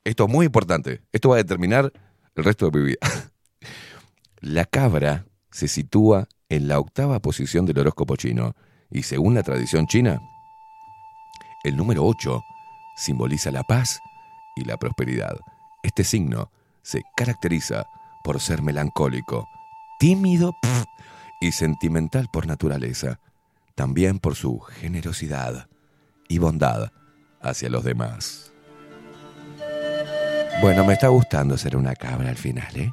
Esto es muy importante. Esto va a determinar el resto de mi vida. [laughs] La cabra se sitúa en la octava posición del horóscopo chino y según la tradición china, el número 8 simboliza la paz y la prosperidad. Este signo se caracteriza por ser melancólico, tímido y sentimental por naturaleza, también por su generosidad y bondad hacia los demás. Bueno, me está gustando ser una cabra al final, ¿eh?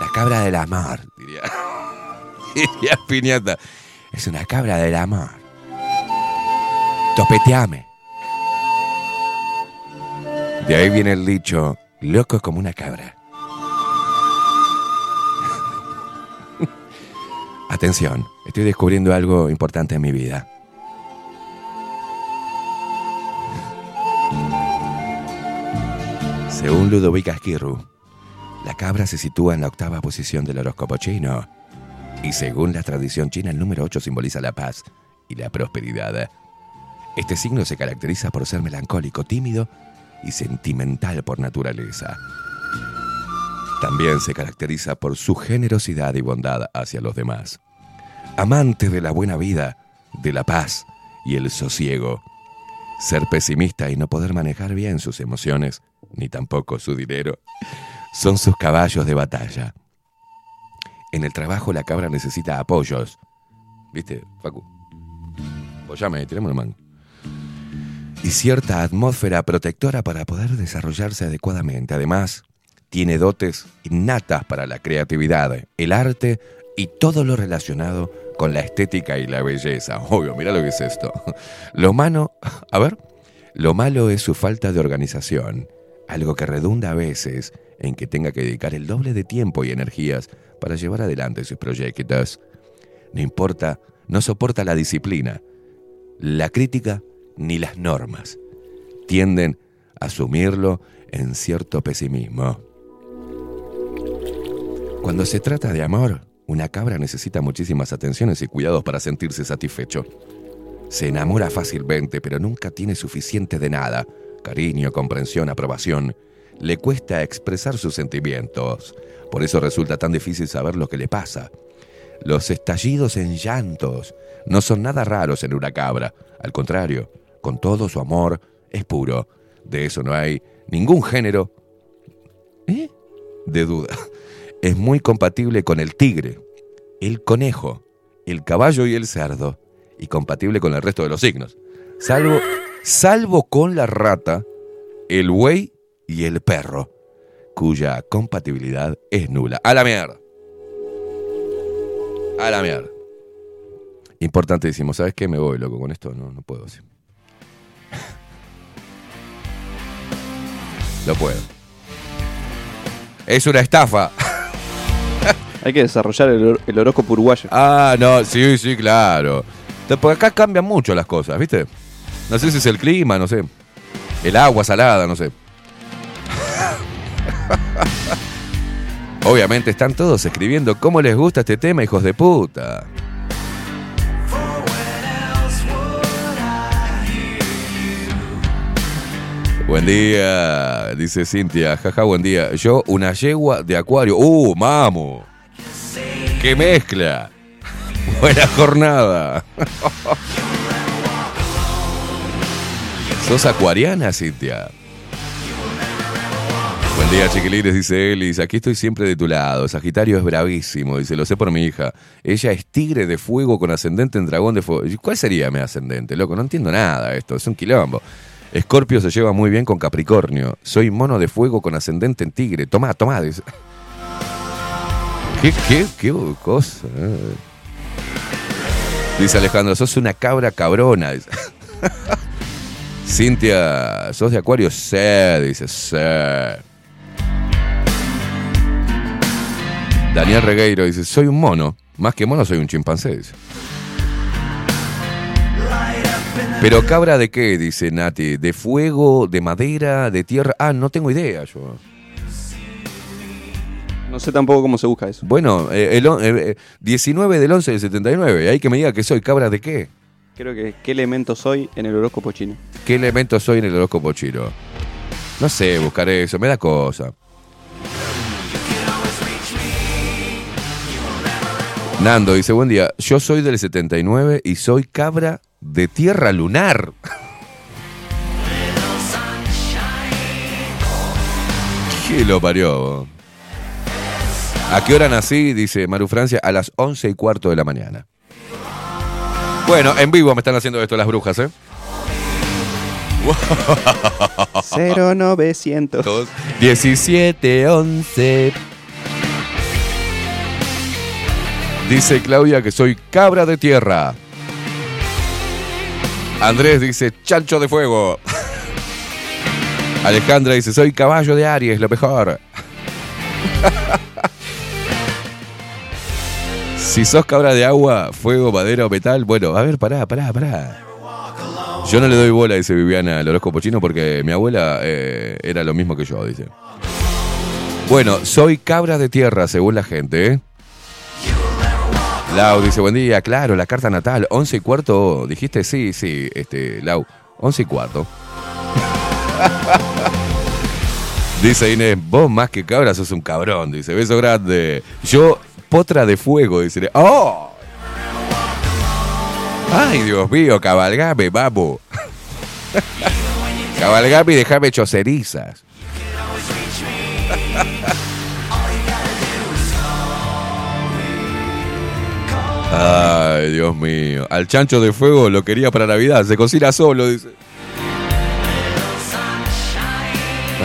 La cabra de la mar, diría. [laughs] diría Piñata. Es una cabra de la mar. Topeteame. De ahí viene el dicho, loco como una cabra. [laughs] Atención, estoy descubriendo algo importante en mi vida. Según Ludovica Esquirru, la cabra se sitúa en la octava posición del horóscopo chino. Y según la tradición china, el número 8 simboliza la paz y la prosperidad. Este signo se caracteriza por ser melancólico, tímido y sentimental por naturaleza. También se caracteriza por su generosidad y bondad hacia los demás. Amante de la buena vida, de la paz y el sosiego. Ser pesimista y no poder manejar bien sus emociones, ni tampoco su dinero, son sus caballos de batalla. En el trabajo la cabra necesita apoyos. ¿Viste, Facu? Apoyame, mano. Y cierta atmósfera protectora para poder desarrollarse adecuadamente. Además, Tiene dotes innatas para la creatividad, el arte y todo lo relacionado con la estética y la belleza. Obvio, mira lo que es esto. Lo malo, a ver, lo malo es su falta de organización, algo que redunda a veces en que tenga que dedicar el doble de tiempo y energías para llevar adelante sus proyectos. No importa, no soporta la disciplina, la crítica ni las normas. Tienden a asumirlo en cierto pesimismo. Cuando se trata de amor, una cabra necesita muchísimas atenciones y cuidados para sentirse satisfecho. Se enamora fácilmente, pero nunca tiene suficiente de nada. Cariño, comprensión, aprobación. Le cuesta expresar sus sentimientos. Por eso resulta tan difícil saber lo que le pasa. Los estallidos en llantos no son nada raros en una cabra. Al contrario, con todo su amor, es puro. De eso no hay ningún género ¿eh? de duda. Es muy compatible con el tigre, el conejo, el caballo y el cerdo. Y compatible con el resto de los signos. Salvo, salvo con la rata, el buey y el perro, cuya compatibilidad es nula. A la mierda. A la mierda. Importantísimo. ¿Sabes qué? Me voy, loco, con esto. No, no puedo así. No puedo. Es una estafa. [laughs] Hay que desarrollar el, hor- el horóscopo uruguayo. Ah, no, sí, sí, claro. Porque acá cambian mucho las cosas, ¿viste? No sé si es el clima, no sé. El agua salada, no sé. [laughs] Obviamente están todos escribiendo cómo les gusta este tema, hijos de puta. Buen día, dice Cintia. Jaja, buen día. Yo, una yegua de acuario. ¡Uh, mamo! ¡Qué mezcla! [laughs] Buena jornada. [laughs] ¿Sos acuariana, Cintia? Buen día, chiquilines, dice Elis. Aquí estoy siempre de tu lado. Sagitario es bravísimo, dice, lo sé por mi hija. Ella es tigre de fuego con ascendente en dragón de fuego. ¿Y ¿Cuál sería mi ascendente, loco? No entiendo nada esto, es un quilombo. Escorpio se lleva muy bien con Capricornio. Soy mono de fuego con ascendente en tigre. Tomá, tomá, dice. ¿Qué, qué, qué cosa? Dice Alejandro, sos una cabra cabrona. dice. [laughs] Cintia, ¿sos de Acuario? Sí, dice, sí. Daniel Regueiro dice, soy un mono. Más que mono, soy un chimpancé. dice. Pero cabra de qué, dice Nati, de fuego, de madera, de tierra. Ah, no tengo idea yo. No sé tampoco cómo se busca eso. Bueno, eh, el eh, eh, 19 del 11 del 79, hay que me diga que soy cabra de qué. Creo que qué elemento soy en el horóscopo chino. ¿Qué elemento soy en el horóscopo chino? No sé, buscaré eso, me da cosa. Nando dice, buen día, yo soy del 79 y soy cabra de tierra lunar. [laughs] ¿Qué lo parió? ¿A qué hora nací? Dice Maru Francia, a las 11 y cuarto de la mañana. Bueno, en vivo me están haciendo esto las brujas, ¿eh? 0900. 17, 11. Dice Claudia que soy cabra de tierra. Andrés dice chancho de fuego. [laughs] Alejandra dice soy caballo de Aries, lo mejor. [laughs] si sos cabra de agua, fuego, madera o metal, bueno, a ver, pará, pará, pará. Yo no le doy bola, dice Viviana, al horóscopo chino porque mi abuela eh, era lo mismo que yo, dice. Bueno, soy cabra de tierra, según la gente, ¿eh? Lau dice, buen día, claro, la carta natal, 11 y cuarto, dijiste, sí, sí, este, Lau, 11 y cuarto. [laughs] dice Inés, vos más que cabra sos un cabrón, dice, beso grande. Yo, potra de fuego, dice, ¡oh! Ay, Dios mío, cabalgame, vamos. [laughs] cabalgame y déjame chocerizas. [laughs] Ay, Dios mío. Al chancho de fuego lo quería para Navidad. Se cocina solo, dice.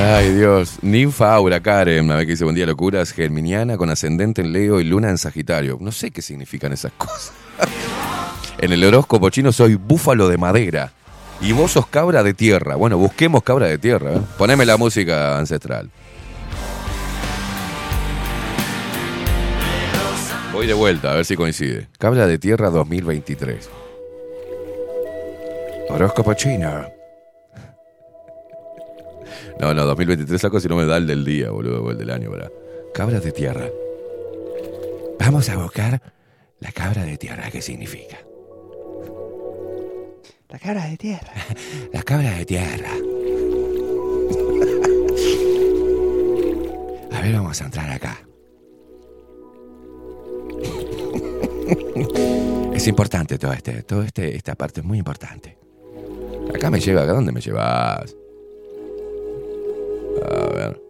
Ay, Dios. Ninfa Aura Karen, una vez que dice buen día locuras, Germiniana con ascendente en Leo y luna en Sagitario. No sé qué significan esas [laughs] cosas. en el horóscopo chino soy búfalo de madera. Y vos sos cabra de tierra. Bueno, busquemos cabra de tierra. ¿eh? Poneme la música ancestral. Voy de vuelta, a ver si coincide. Cabra de tierra 2023. Horóscopo chino. No, no, 2023 saco si no me da el del día, boludo, o el del año, ¿verdad? Cabra de tierra. Vamos a buscar la cabra de tierra, ¿qué significa? La cara de tierra. [laughs] La cabra de tierra. A ver, vamos a entrar acá. [laughs] Es importante todo este, todo este, esta parte es muy importante. Acá me lleva, ¿a dónde me llevas? A ver.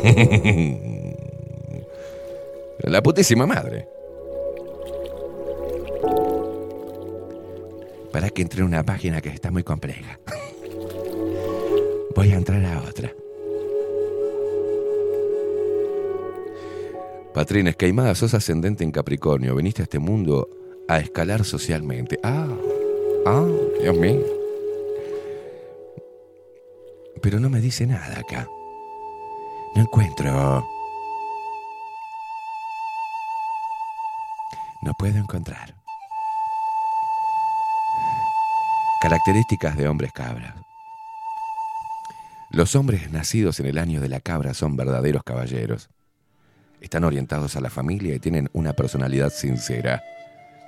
[laughs] La putísima madre. Para que entre en una página que está muy compleja. Voy a entrar a otra. Patrines, Caimada, sos ascendente en Capricornio. Viniste a este mundo a escalar socialmente. Ah, ah, Dios mío. Pero no me dice nada acá. No encuentro. No puedo encontrar. Características de hombres cabras. Los hombres nacidos en el año de la cabra son verdaderos caballeros. Están orientados a la familia y tienen una personalidad sincera.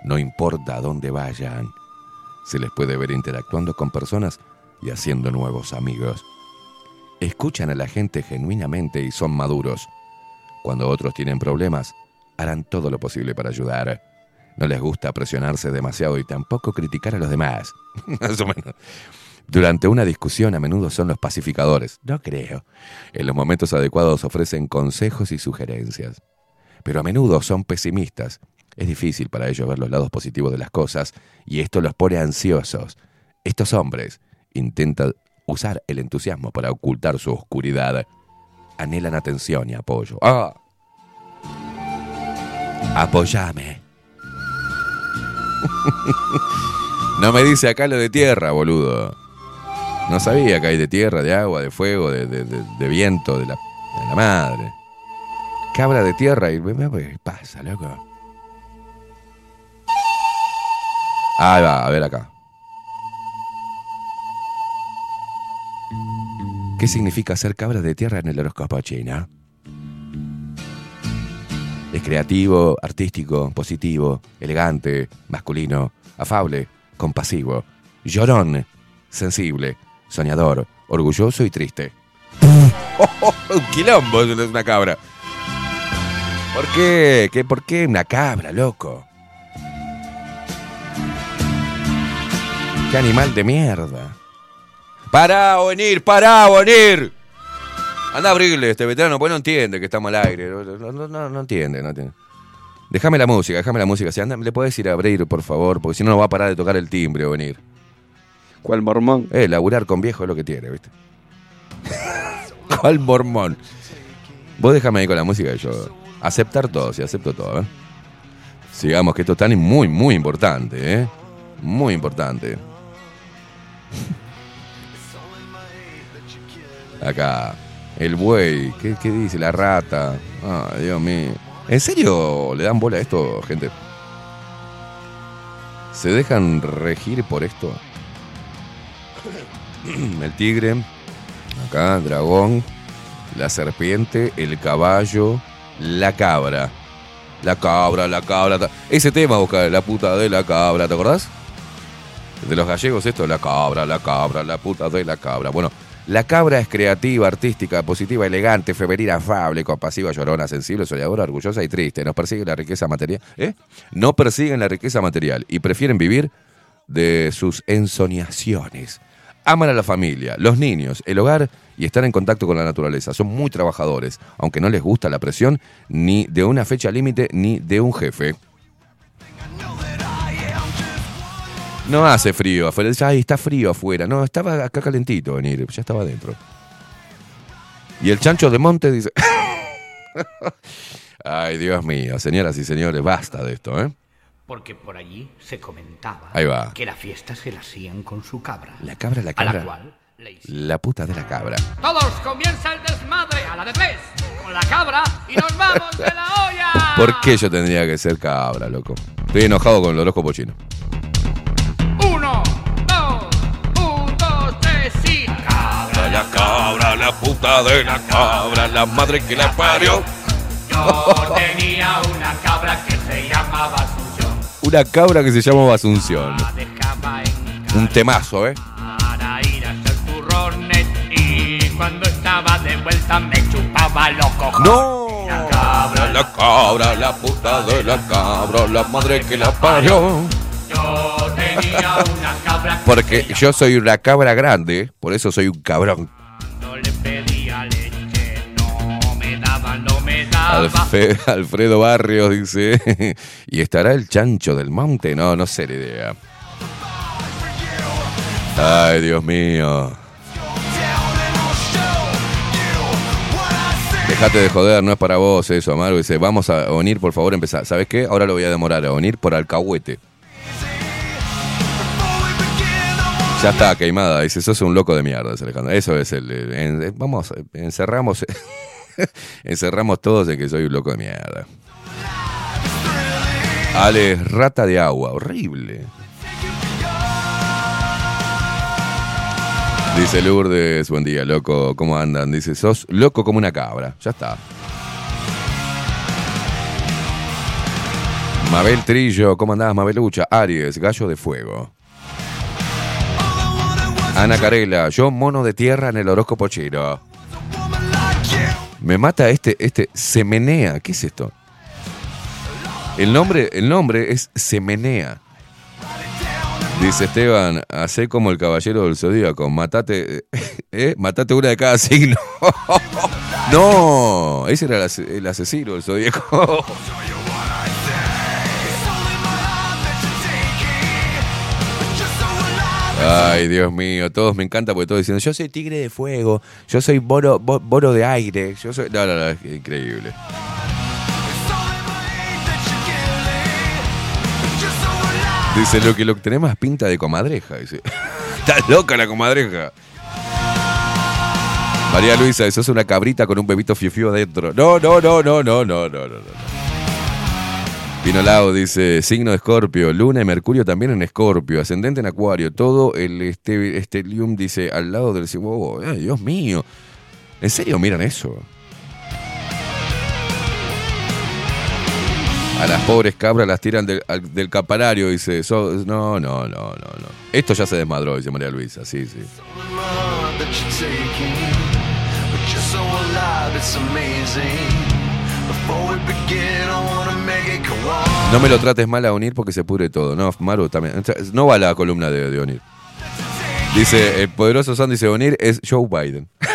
No importa a dónde vayan, se les puede ver interactuando con personas y haciendo nuevos amigos. Escuchan a la gente genuinamente y son maduros. Cuando otros tienen problemas, harán todo lo posible para ayudar. No les gusta presionarse demasiado y tampoco criticar a los demás. [laughs] Más o menos. Durante una discusión a menudo son los pacificadores. No creo. En los momentos adecuados ofrecen consejos y sugerencias. Pero a menudo son pesimistas. Es difícil para ellos ver los lados positivos de las cosas y esto los pone ansiosos. Estos hombres intentan usar el entusiasmo para ocultar su oscuridad. Anhelan atención y apoyo. ¡Ah! Apoyame. [laughs] no me dice acá lo de tierra, boludo. No sabía que hay de tierra, de agua, de fuego, de, de- de- viento, de la, de la madre. Cabra de tierra y... ¿Qué pasa, loco? Ahí va, a ver acá. ¿Qué significa ser cabra de tierra en el horóscopo chino? Es creativo, artístico, positivo, elegante, masculino, afable, compasivo, llorón, sensible, soñador, orgulloso y triste. [laughs] Un quilombo es una cabra. ¿Por qué? ¿Qué? ¿Por qué una cabra, loco? ¡Qué animal de mierda! ¡Pará venir! ¡Pará venir! Anda a abrirle este veterano, pues no entiende que estamos al aire. No, no, no, no entiende, no entiende. Déjame la música, déjame la música. Si anda, ¿Le puedes ir a abrir, por favor? Porque si no, no va a parar de tocar el timbre o venir. ¿Cuál mormón? Eh, laburar con viejo es lo que tiene, ¿viste? [laughs] ¿Cuál mormón? Vos déjame ahí con la música y yo. Aceptar todo, sí, acepto todo, ¿eh? Sigamos, que esto es tan muy, muy importante, ¿eh? Muy importante. [laughs] Acá, el buey, ¿qué, qué dice? La rata. Ay, Dios mío. ¿En serio le dan bola a esto, gente? ¿Se dejan regir por esto? [clears throat] el tigre, acá, dragón, la serpiente, el caballo, la cabra. La cabra, la cabra. Ese tema, busca la puta de la cabra, ¿te acordás? De los gallegos, esto, la cabra, la cabra, la puta de la cabra. Bueno, la cabra es creativa, artística, positiva, elegante, femenina, afable, compasiva, llorona, sensible, soñadora, orgullosa y triste. Nos persigue la riqueza material. ¿Eh? No persiguen la riqueza material y prefieren vivir de sus ensoñaciones. Aman a la familia, los niños, el hogar y están en contacto con la naturaleza. Son muy trabajadores, aunque no les gusta la presión ni de una fecha límite ni de un jefe. No hace frío afuera. Dice, ay, está frío afuera. No, estaba acá calentito venir, ya estaba adentro. Y el chancho de monte dice. [laughs] ay, Dios mío, señoras y señores, basta de esto, ¿eh? Porque por allí se comentaba Ahí va. que la fiesta se la hacían con su cabra. La cabra, la A la cabra. cual le. La puta de la cabra. Todos comienza el desmadre a la de tres con la cabra y nos vamos de la olla. ¿Por qué yo tendría que ser cabra, loco? Estoy enojado con el horóscopo chino. La cabra, la puta de la cabra, la madre que la parió. Yo tenía una cabra que se llamaba Asunción. Una cabra que se llama Asunción. Un temazo, ¿eh? para ir a hacer turrones y cuando estaba de vuelta me chupaba los cojones. ¡No! La cabra, La cabra, la puta de la cabra, la madre que la parió. yo tenía una cabra Porque yo soy una cabra grande, por eso soy un cabrón. No le pedía leche, no me daba, no me daba. Alfe- [laughs] Alfredo Barrios dice, [laughs] ¿y estará el chancho del monte? No, no sé la idea. Ay, Dios mío. Dejate de joder, no es para vos eso, Amargo. Dice, vamos a unir, por favor, empezar. ¿Sabes qué? Ahora lo voy a demorar, a unir por alcahuete. Ya está, queimada. Dice, sos un loco de mierda, Alejandro. Eso es el... en- vamos, encerramos... [laughs] encerramos todos en que soy un loco de mierda. Ale, rata de agua. Horrible. Dice Lourdes, buen día, loco, ¿cómo andan? Dice, sos loco como una cabra. Ya está. Mabel Trillo, ¿cómo andás, Mabelucha? Aries, gallo de fuego. Ana Carela, yo mono de tierra en el horóscopo chino. Me mata este, este, Semenea. ¿Qué es esto? El nombre, el nombre es Semenea. Dice Esteban, hacé como el caballero del zodíaco, matate, [laughs] eh, matate una de cada signo. [laughs] no, ese era el asesino del zodíaco. [laughs] Ay, Dios mío, todos me encanta porque todos diciendo, yo soy tigre de fuego, yo soy boro, de aire, yo soy... No, no, no, es increíble. Dice, lo que lo tenés más pinta de comadreja. Dice, [laughs] estás loca la comadreja. María Luisa, sos una cabrita con un bebito fiofió adentro. No, no, no, no, no, no, no, no. no. Pinolao dice, signo de Escorpio, Luna y Mercurio también en Escorpio, ascendente en Acuario, todo el este, estelium dice al lado del oh, ay, Dios mío. ¿En serio miran eso? A las pobres cabras las tiran del, al- del dice. no, no, no, no, no. Esto ya se desmadró, dice María Luisa, sí, sí. No me lo trates mal a Onir porque se pudre todo. No, Maru también. No va la columna de, de Onir. Dice, el poderoso San dice, Onir es Joe Biden. [laughs]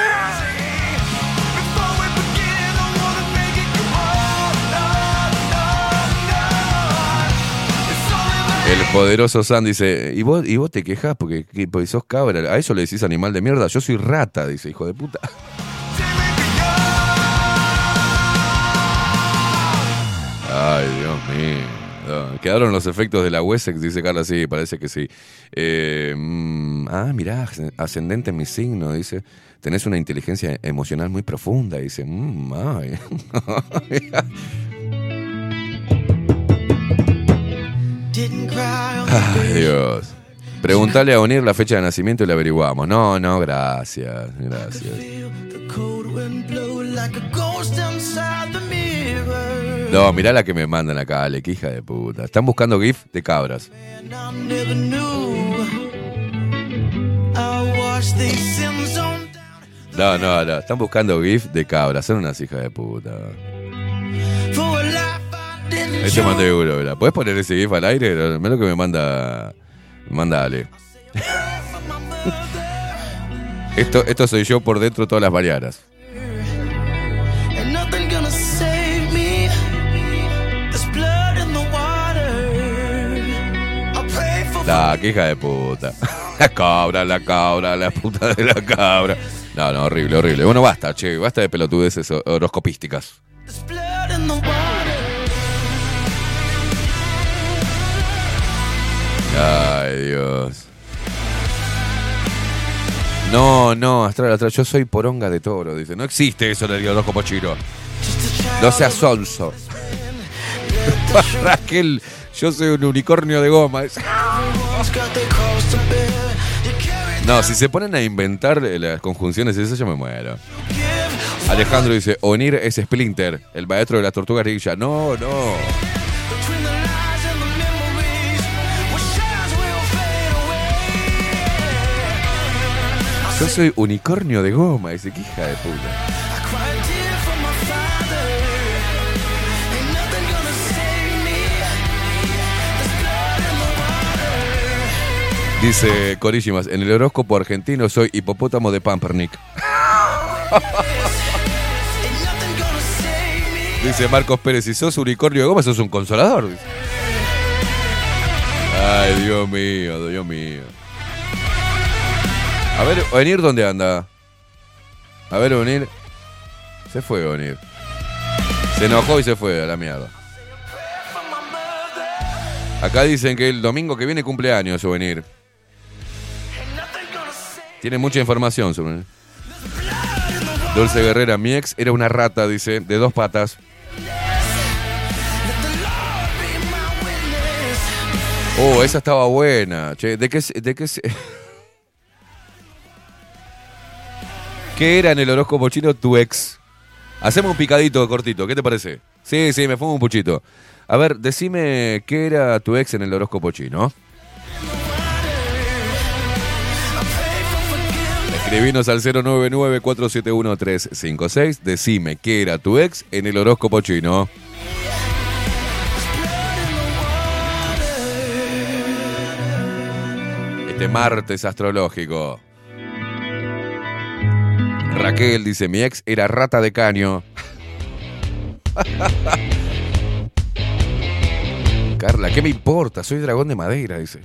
El poderoso San dice, ¿y vos, y vos te quejas porque, que- porque sos cabra? A eso le decís animal de mierda. Yo soy rata, dice, hijo de puta. [laughs] Ay, Dios mío. Quedaron los efectos de la Wessex, dice Carla, sí, parece que sí. Eh, mm, ah, mirá, ascendente en mi signo, dice. Tenés una inteligencia emocional muy profunda, dice. Mm, ay. [laughs] Dios. Preguntale a Onir la fecha de nacimiento y la averiguamos. No, no, gracias, gracias. No, mirá la que me mandan acá, Ale, que hija de puta. Están buscando GIF de cabras. No, no, no. Están buscando GIF de cabras. Son unas hijas de puta. Este mandé uno, ¿verdad? ¿Puedes poner ese GIF al aire? Mira lo que me manda. Me manda Ale. Esto, esto soy yo por dentro todas las mañanas. La queja de puta. [laughs] La cabra, la cabra, la puta de la cabra. No, no, horrible, horrible. Bueno, basta, che, basta de pelotudeces ho- horoscopísticas. Ay, Dios. No, no, Astral, Astral, yo soy poronga de toro, dice. No existe eso en el horóscopo chino. No seas sonso. [laughs] Raquel, yo soy un unicornio de goma. No, si se ponen a inventar eh, las conjunciones esas, yo me muero. Alejandro dice, Onir es Splinter, el maestro de las tortugas ninja. No, no. Yo soy unicornio de goma, dice, qué hija de puta. Dice Corísimas, en el horóscopo argentino soy hipopótamo de Pampernick. [laughs] Dice Marcos Pérez, si sos unicornio de goma, sos un consolador. Ay, Dios mío, Dios mío. A ver, venir dónde anda. A ver, venir. Se fue venir. Se enojó y se fue a la mierda. Acá dicen que el domingo que viene cumpleaños Souvenir. Tiene mucha información sobre Dulce Guerrera, mi ex era una rata, dice, de dos patas. Oh, esa estaba buena. Che, ¿de qué, de qué, se- [laughs] ¿Qué era en el horóscopo chino tu ex? Hacemos un picadito cortito, ¿qué te parece? Sí, sí, me fumo un puchito. A ver, decime qué era tu ex en el horóscopo chino. Escribinos al 099-471-356. Decime qué era tu ex en el horóscopo chino. Este martes astrológico. Raquel dice, mi ex era rata de caño. [laughs] Carla, ¿qué me importa? Soy dragón de madera, dice.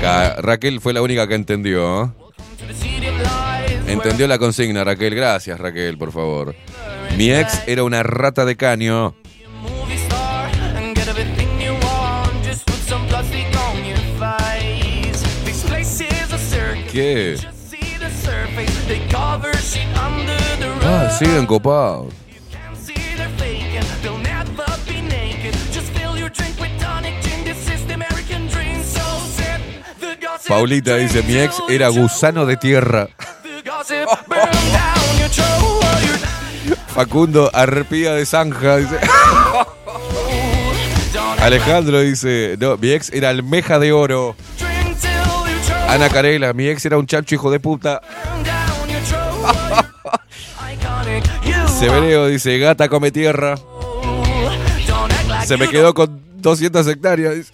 Raquel fue la única que entendió. Entendió la consigna, Raquel. Gracias, Raquel, por favor. Mi ex era una rata de caño. ¿Qué? Ah, siguen copados. Paulita dice, mi ex era gusano de tierra. [laughs] Facundo, arpía de zanja. Dice. [laughs] Alejandro dice, no, mi ex era almeja de oro. Ana Carela, mi ex era un chancho hijo de puta. [laughs] Severeo dice, gata come tierra. Se me quedó con 200 hectáreas.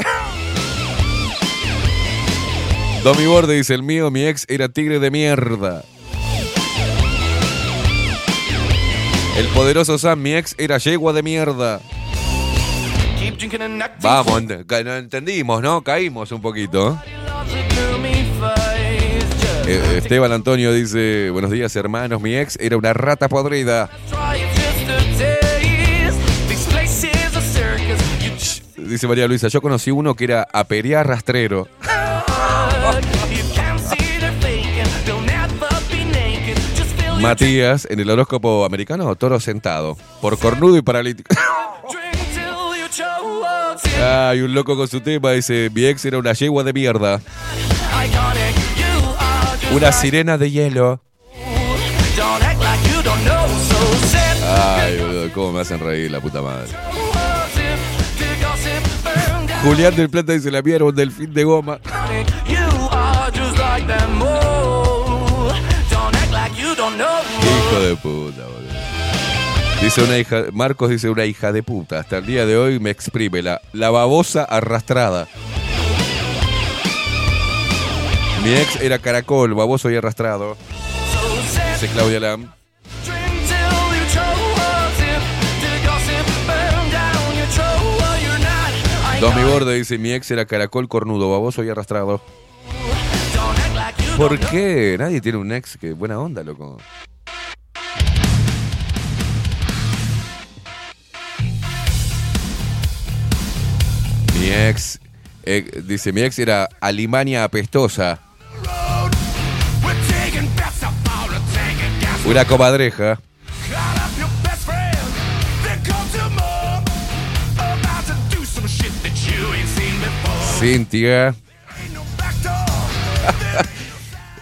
Domi Borde dice, el mío, mi ex era tigre de mierda. El poderoso Sam, mi ex era yegua de mierda. Vamos, entendimos, ¿no? Caímos un poquito. Eh, Esteban Antonio dice, buenos días hermanos, mi ex era una rata podrida. Dice María Luisa, yo conocí uno que era apería rastrero. [laughs] Matías, en el horóscopo americano, toro sentado, por cornudo y paralítico. Ay, un loco con su tema dice, mi ex era una yegua de mierda. Una sirena de hielo. Ay, cómo me hacen reír la puta madre. Julián del Plata dice, la mía un delfín de goma. Hijo de puta, boludo. Dice una hija, Marcos dice una hija de puta. Hasta el día de hoy me exprime la, la babosa arrastrada. Mi ex era caracol, baboso y arrastrado. Dice Claudia Lam. Tommy Borde dice, mi ex era caracol cornudo, baboso y arrastrado. ¿Por qué? Nadie tiene un ex que buena onda, loco. Mi ex, eh, dice, mi ex era Alemania apestosa. Una comadreja. Cintia. [laughs]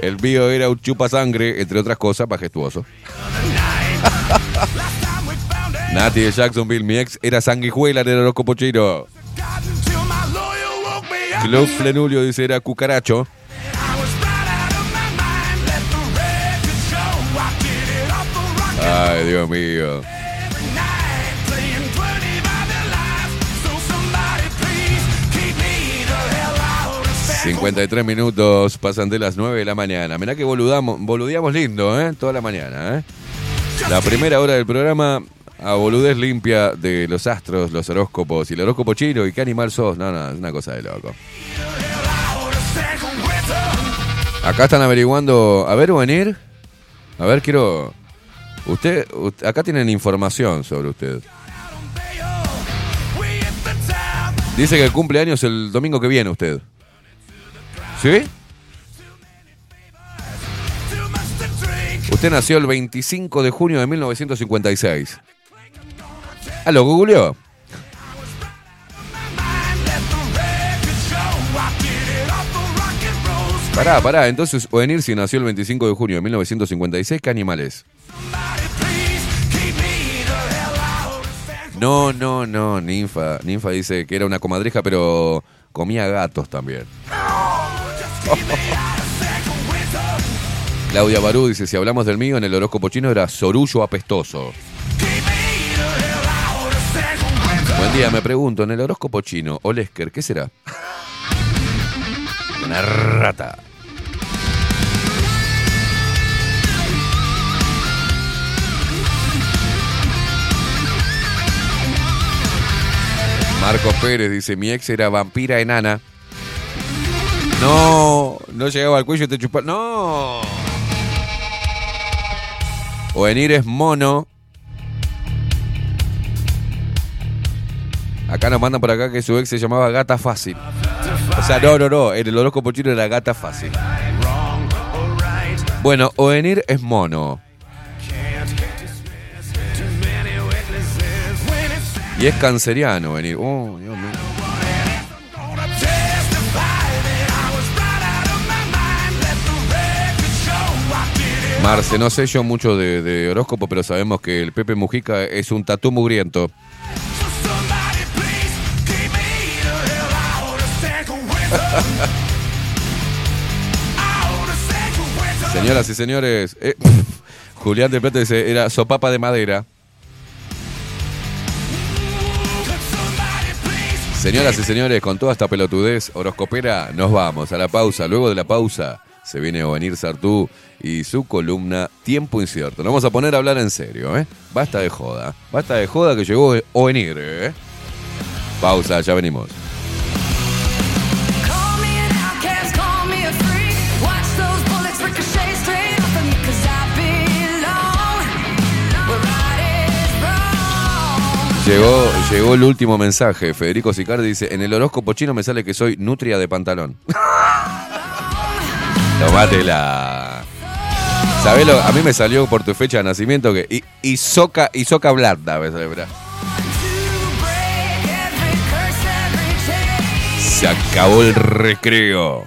El mío era un chupa sangre, entre otras cosas, majestuoso. [laughs] Nati de Jacksonville, mi ex, era sanguijuela en el horóscopo chino. Club Flenulio dice era cucaracho. Ay, Dios mío. 53 minutos pasan de las 9 de la mañana. Mirá que boludamos, boludeamos lindo, ¿eh? Toda la mañana, ¿eh? La primera hora del programa a boludez limpia de los astros, los horóscopos y el horóscopo chino y qué animal sos. No, no, es una cosa de loco. Acá están averiguando. A ver, venir. A ver, quiero. Usted, acá tienen información sobre usted. Dice que cumple años el domingo que viene usted. ¿Sí? Usted nació el 25 de junio de 1956. Ah, lo googleó. Pará, pará. Entonces, Oenir si nació el 25 de junio de 1956, ¿qué animal es? No, no, no, ninfa. Ninfa dice que era una comadreja, pero comía gatos también. [laughs] Claudia Barú dice, si hablamos del mío, en el horóscopo chino era sorullo apestoso. Buen día, me pregunto, en el horóscopo chino, Olesker, ¿qué será? [laughs] Una rata. Marcos Pérez dice, mi ex era vampira enana. No, no llegaba al cuello y te chupaba. No. Ovenir es mono. Acá nos mandan por acá que su ex se llamaba Gata Fácil. O sea, no, no, no. En el horóscopo chino era Gata Fácil. Bueno, Ovenir es mono. Y es canceriano, Ovenir. Oh, Dios mío. Marce, no sé yo mucho de, de horóscopo, pero sabemos que el Pepe Mujica es un tatú mugriento. [laughs] Señoras y señores, eh, [laughs] Julián de Plata dice, era sopapa de madera. Señoras y señores, con toda esta pelotudez horoscopera, nos vamos a la pausa. Luego de la pausa se viene Ovenir Sartú y su columna Tiempo Incierto. Nos vamos a poner a hablar en serio, ¿eh? Basta de joda. Basta de joda que llegó Ovenir, ¿eh? Pausa, ya venimos. Llegó, llegó el último mensaje. Federico Sicardi dice, en el horóscopo chino me sale que soy nutria de pantalón. [laughs] Tomátela. ¿Sabés lo? A mí me salió por tu fecha de nacimiento que... Y, y soca, y soca blanda, chain. Se acabó el recreo.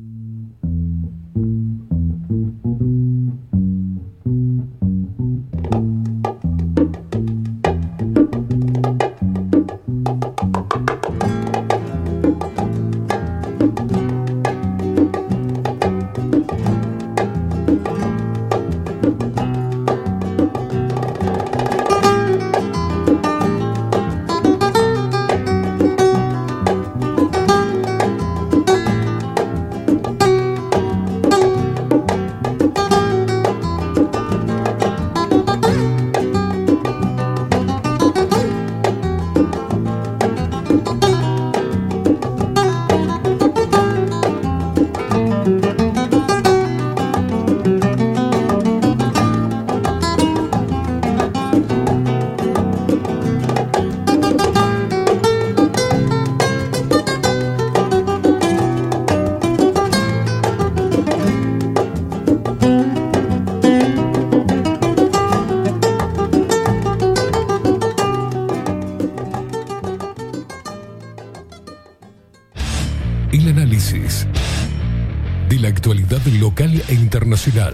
E internacional.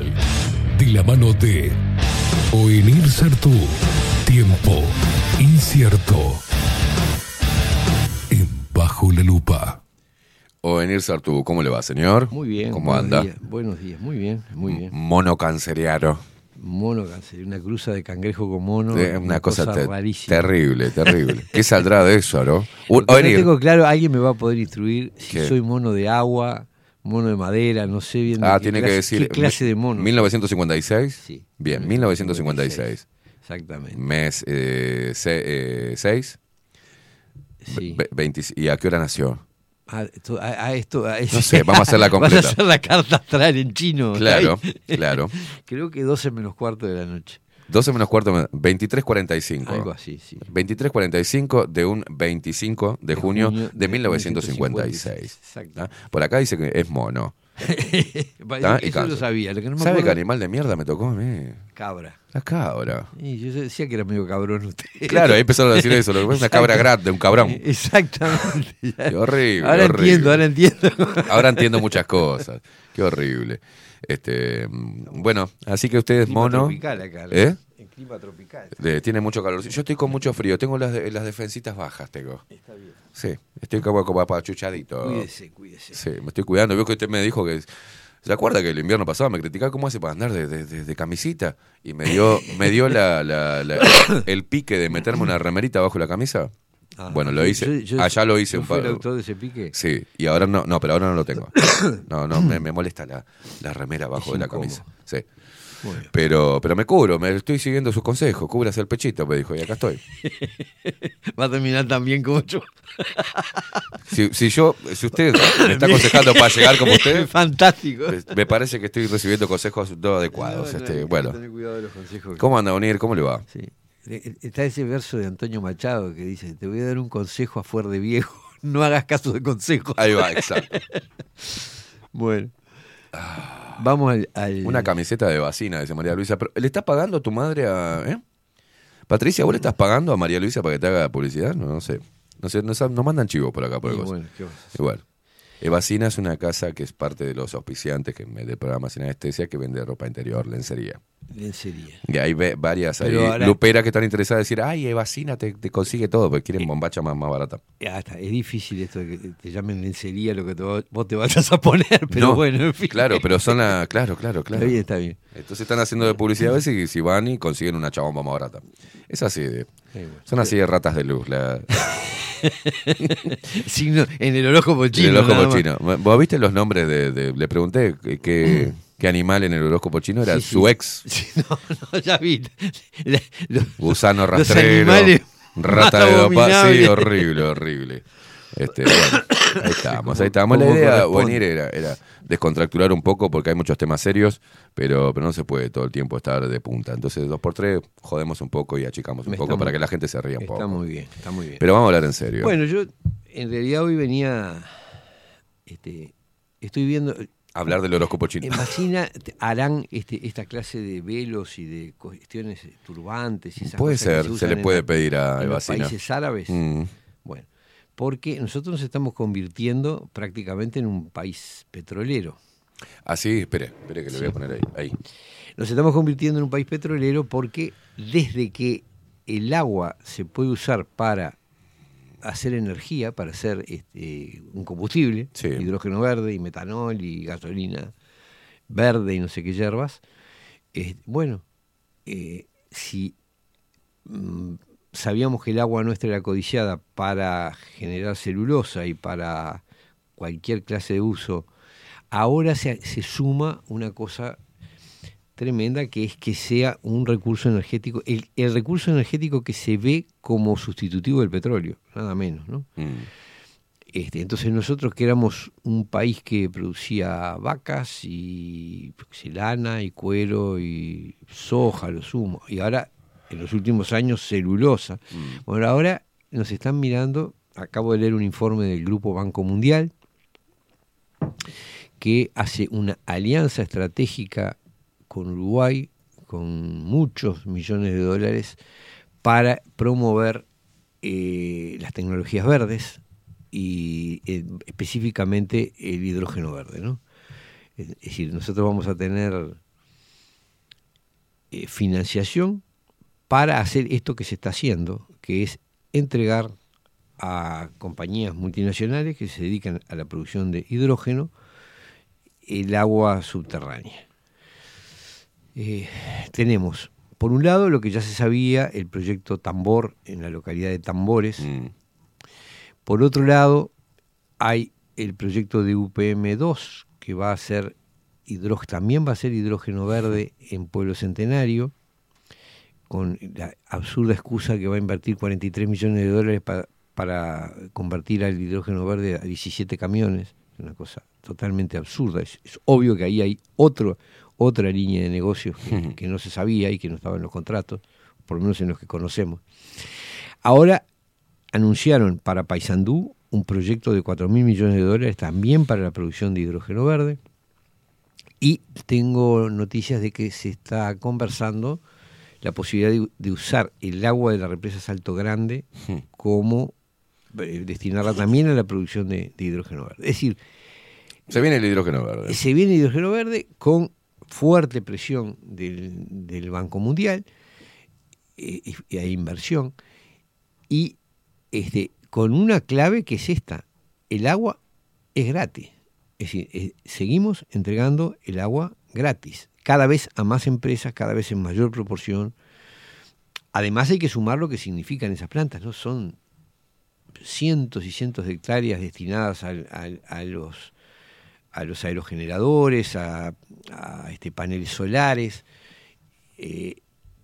De la mano de Oenir Sartú. Tiempo incierto. En Bajo la Lupa. O Enir Sartú, ¿cómo le va, señor? Muy bien. ¿Cómo buenos anda? días, buenos días, muy bien, muy bien. Mono canceriano. Mono cáncer, una cruza de cangrejo con mono. Eh, una, cosa, te- rarísima. terrible, [laughs] terrible. ¿Qué saldrá de eso, no? No Oenir, tengo claro, alguien me va a poder instruir si ¿Qué? soy mono de agua, mono de madera, no sé bien. de Ah, qué tiene clase, que decir. ¿Qué clase de mono? 1956. Sí. Bien, 1956. Exactamente. Mes 6. Sí. ¿Y a qué hora nació? A, a- a esto, a- No sé, vamos a hacerla [laughs] Vas completa. a hacer la carta astral en chino. Claro, ¿está bien? claro. [laughs] Creo que 12 menos cuarto de la noche. 12 menos cuarto, 23.45. Algo así, sí. 23.45 de un 25 de, De junio, junio de de 1956. Exacto. ¿Ah? Por acá dice que es mono. Y Eso lo sabía. Lo que no me ¿Sabe qué animal de mierda me tocó a mí? Cabra. La cabra. Y yo decía que era medio cabrón usted. Claro, ahí empezaron a decir eso. Lo que pasa es una cabra grande, un cabrón. [laughs] Exactamente. Qué horrible. Ahora horrible. entiendo, ahora entiendo. [laughs] Ahora entiendo muchas cosas. Qué horrible. Este, mm, bueno, así que ustedes mono. tropical acá. ¿Eh? Clima tropical. De- tiene mucho calor. Yo estoy con mucho frío. Tengo las, de- las defensitas bajas, tengo. Está bien. Sí, estoy como, como apachuchadito. Cuídese, cuídese. Sí, me estoy cuidando. Veo que usted me dijo que. ¿Se acuerda que el invierno pasado me criticaba cómo hace para andar de, de- de- de camisita? Y me dio, me dio la, la- la- [coughs] el pique de meterme una remerita bajo la camisa. Ah, bueno, lo hice. yo- yo- Allá lo hice yo un el autor de ese pique. Sí, y ahora no, no, pero ahora no lo tengo. [coughs] No, no, me, me molesta la, la remera abajo Es de la camisa. Sí. Pero, pero me cubro, me estoy siguiendo sus consejos. Cúbrase el pechito, me dijo, y acá estoy. [laughs] Va a terminar tan bien como yo. [laughs] Si, si yo, si usted me está aconsejando para llegar como usted, [laughs] Fantástico. me parece que estoy recibiendo consejos no adecuados. No, no, este, bueno, tener cuidado de los consejos. ¿cómo anda, Unir? ¿Cómo le va? Sí. Está ese verso de Antonio Machado que dice, te voy a dar un consejo a fuer de viejo, no hagas caso de consejos. Ahí va, exacto. Bueno. Vamos al... al- Una camiseta de vacina, dice María Luisa. Pero, ¿Le está pagando tu madre a... eh? Patricia, ¿vos le estás pagando a María Luisa para que te haga publicidad? No, no sé. No sé, no, sab- no mandan chivos por acá, por Y el coso. bueno, ¿qué vas a hacer? Igual. Evacina es una casa que es parte de los auspiciantes que me de programa sin anestesia que vende ropa interior, lencería. Lencería. Y hay varias ahora- luperas que están interesadas en decir, ay, Evacina te, te consigue todo, porque quieren bombacha más, más barata. Ya está, es difícil esto de que te llamen lencería lo que te vos te vayas a poner, [laughs] pero No, bueno, en fin. Claro, pero son la, claro, claro, claro. [laughs] Está bien, está bien. Entonces están haciendo de publicidad a veces y si van y consiguen una chabomba más barata. Es así de, son así de ratas de luz. La, [laughs] Signo en el horóscopo chino. el horóscopo nada más. chino. ¿Vos viste los nombres de, de- le pregunté qué- [clears throat] qué, animal en el horóscopo chino era Sí, sí. su ex, [laughs] Sí, no, no, ya vi. La- los- gusano rastrero, rata de dopa, sí, horrible, horrible. Este, bueno, ahí estamos, ahí estamos. La idea corresponde. venir era, era descontracturar un poco porque hay muchos temas serios, pero, pero no se puede todo el tiempo estar de punta. Entonces, dos por tres, jodemos un poco y achicamos un Está poco para que la gente se ría un Está poco. muy bien, está muy bien. Pero vamos a hablar en serio. Bueno, yo en realidad hoy venía, este, estoy viendo, hablar del horóscopo chino. en Bacina harán este, esta clase de velos y de cuestiones turbantes y esas Puede cosas que ser, se le puede pedir a en los países árabes. Mm. Bueno, porque nosotros nos estamos convirtiendo prácticamente en un país petrolero. Ah, sí, espere, espere que le voy a poner ahí. ahí. Nos estamos convirtiendo en un país petrolero porque desde que el agua se puede usar para hacer energía, para hacer este, un combustible, Sí. hidrógeno verde y metanol y gasolina verde y no sé qué hierbas, eh, bueno, eh, si mm, sabíamos que el agua nuestra era codiciada para generar celulosa y para cualquier clase de uso, ahora se, se suma una cosa tremenda que es que sea un recurso energético, el, el recurso energético que se ve como sustitutivo del petróleo, nada menos, ¿no? Mm. Este, entonces nosotros que éramos un país que producía vacas y sé, lana y cuero y soja, lo sumo, y ahora en los últimos años celulosa. Bueno, ahora nos están mirando, acabo de leer un informe del Grupo Banco Mundial que hace una alianza estratégica con Uruguay con muchos millones de dólares para promover eh, las tecnologías verdes y eh, específicamente el hidrógeno verde. es decir, nosotros vamos a tener eh, financiación para hacer esto que se está haciendo, que es entregar a compañías multinacionales que se dedican a la producción de hidrógeno el agua subterránea. Eh, tenemos, por un lado, lo que ya se sabía, el proyecto Tambor en la localidad de Tambores. Mm. Por otro lado, hay el proyecto de UPM2, que va a ser también va a ser hidrógeno verde en Pueblo Centenario, con la absurda excusa que va a invertir 43 millones de dólares pa- para convertir al hidrógeno verde a 17 camiones. Es una cosa totalmente absurda. Es, es obvio que ahí hay otro, otra línea de negocios que, que no se sabía y que no estaba en los contratos, por lo menos en los que conocemos. Ahora anunciaron para Paysandú un proyecto de 4 mil millones de dólares también para la producción de hidrógeno verde. Y tengo noticias de que se está conversando la posibilidad de, de usar el agua de la represa Salto Grande como eh, destinarla también a la producción de, de hidrógeno verde. Es decir, Se viene el hidrógeno verde. se viene hidrógeno verde con fuerte presión del, del Banco Mundial eh, hay inversión y este, con una clave que es esta, el agua es gratis. Es decir, eh, seguimos entregando el agua gratis, cada vez a más empresas, cada vez en mayor proporción. Además hay que sumar lo que significan esas plantas, ¿no? Son cientos y cientos de hectáreas destinadas al- a, los a los aerogeneradores, a, a, este, paneles solares, eh,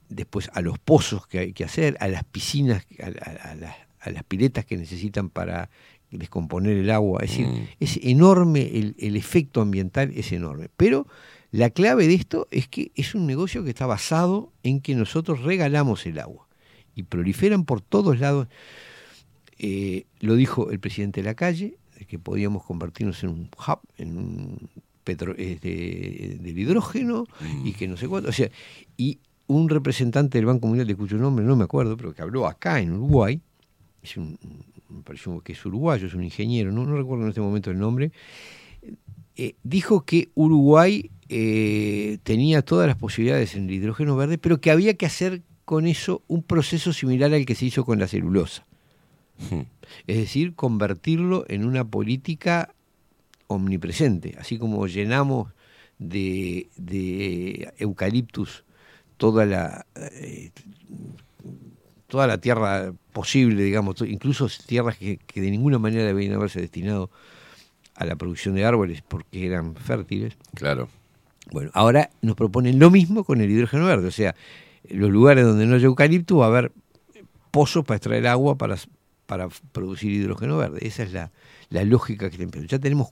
después a los pozos que hay que hacer, a las piscinas, a, las, a las piletas que necesitan para descomponer el agua. Es decir, Mm. es enorme, el, el efecto ambiental es enorme. Pero la clave de esto es que es un negocio que está basado en que nosotros regalamos el agua y proliferan por todos lados. Eh, lo dijo el presidente de la calle, que podíamos convertirnos en un hub, en un petro, este, del hidrógeno y que no sé cuánto. O sea, y un representante del Banco Mundial, de cuyo nombre no me acuerdo, pero que habló acá en Uruguay, es un, me pareció que es uruguayo, es un ingeniero, no, no recuerdo en este momento el nombre, eh, dijo que Uruguay eh, tenía todas las posibilidades en el hidrógeno verde, pero que había que hacer con eso un proceso similar al que se hizo con la celulosa. Es decir, convertirlo en una política omnipresente, así como llenamos de, de eucaliptus toda la eh, toda la tierra posible, digamos, incluso tierras que, que de ninguna manera debían haberse destinado a la producción de árboles porque eran fértiles. Claro. Bueno, ahora nos proponen lo mismo con el hidrógeno verde, o sea, los lugares donde no haya eucalipto va a haber pozos para extraer agua para, para producir hidrógeno verde. Esa es la, la lógica que tenemos. Ya tenemos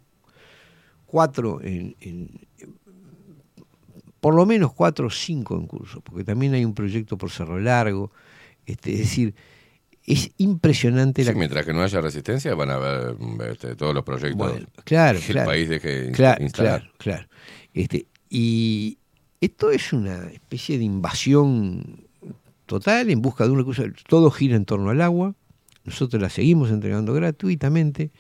cuatro, en, en- por lo menos cuatro o cinco en curso, porque también hay un proyecto por Cerro Largo. Este, es decir, es impresionante la Sí, mientras que no haya resistencia, van a haber este, todos los proyectos Bueno, claro, que claro. el país deje in- Claro, instalar. claro, claro. Este, y esto es una especie de invasión total en busca de un recurso. Todo gira en torno al agua. Nosotros la seguimos entregando gratuitamente.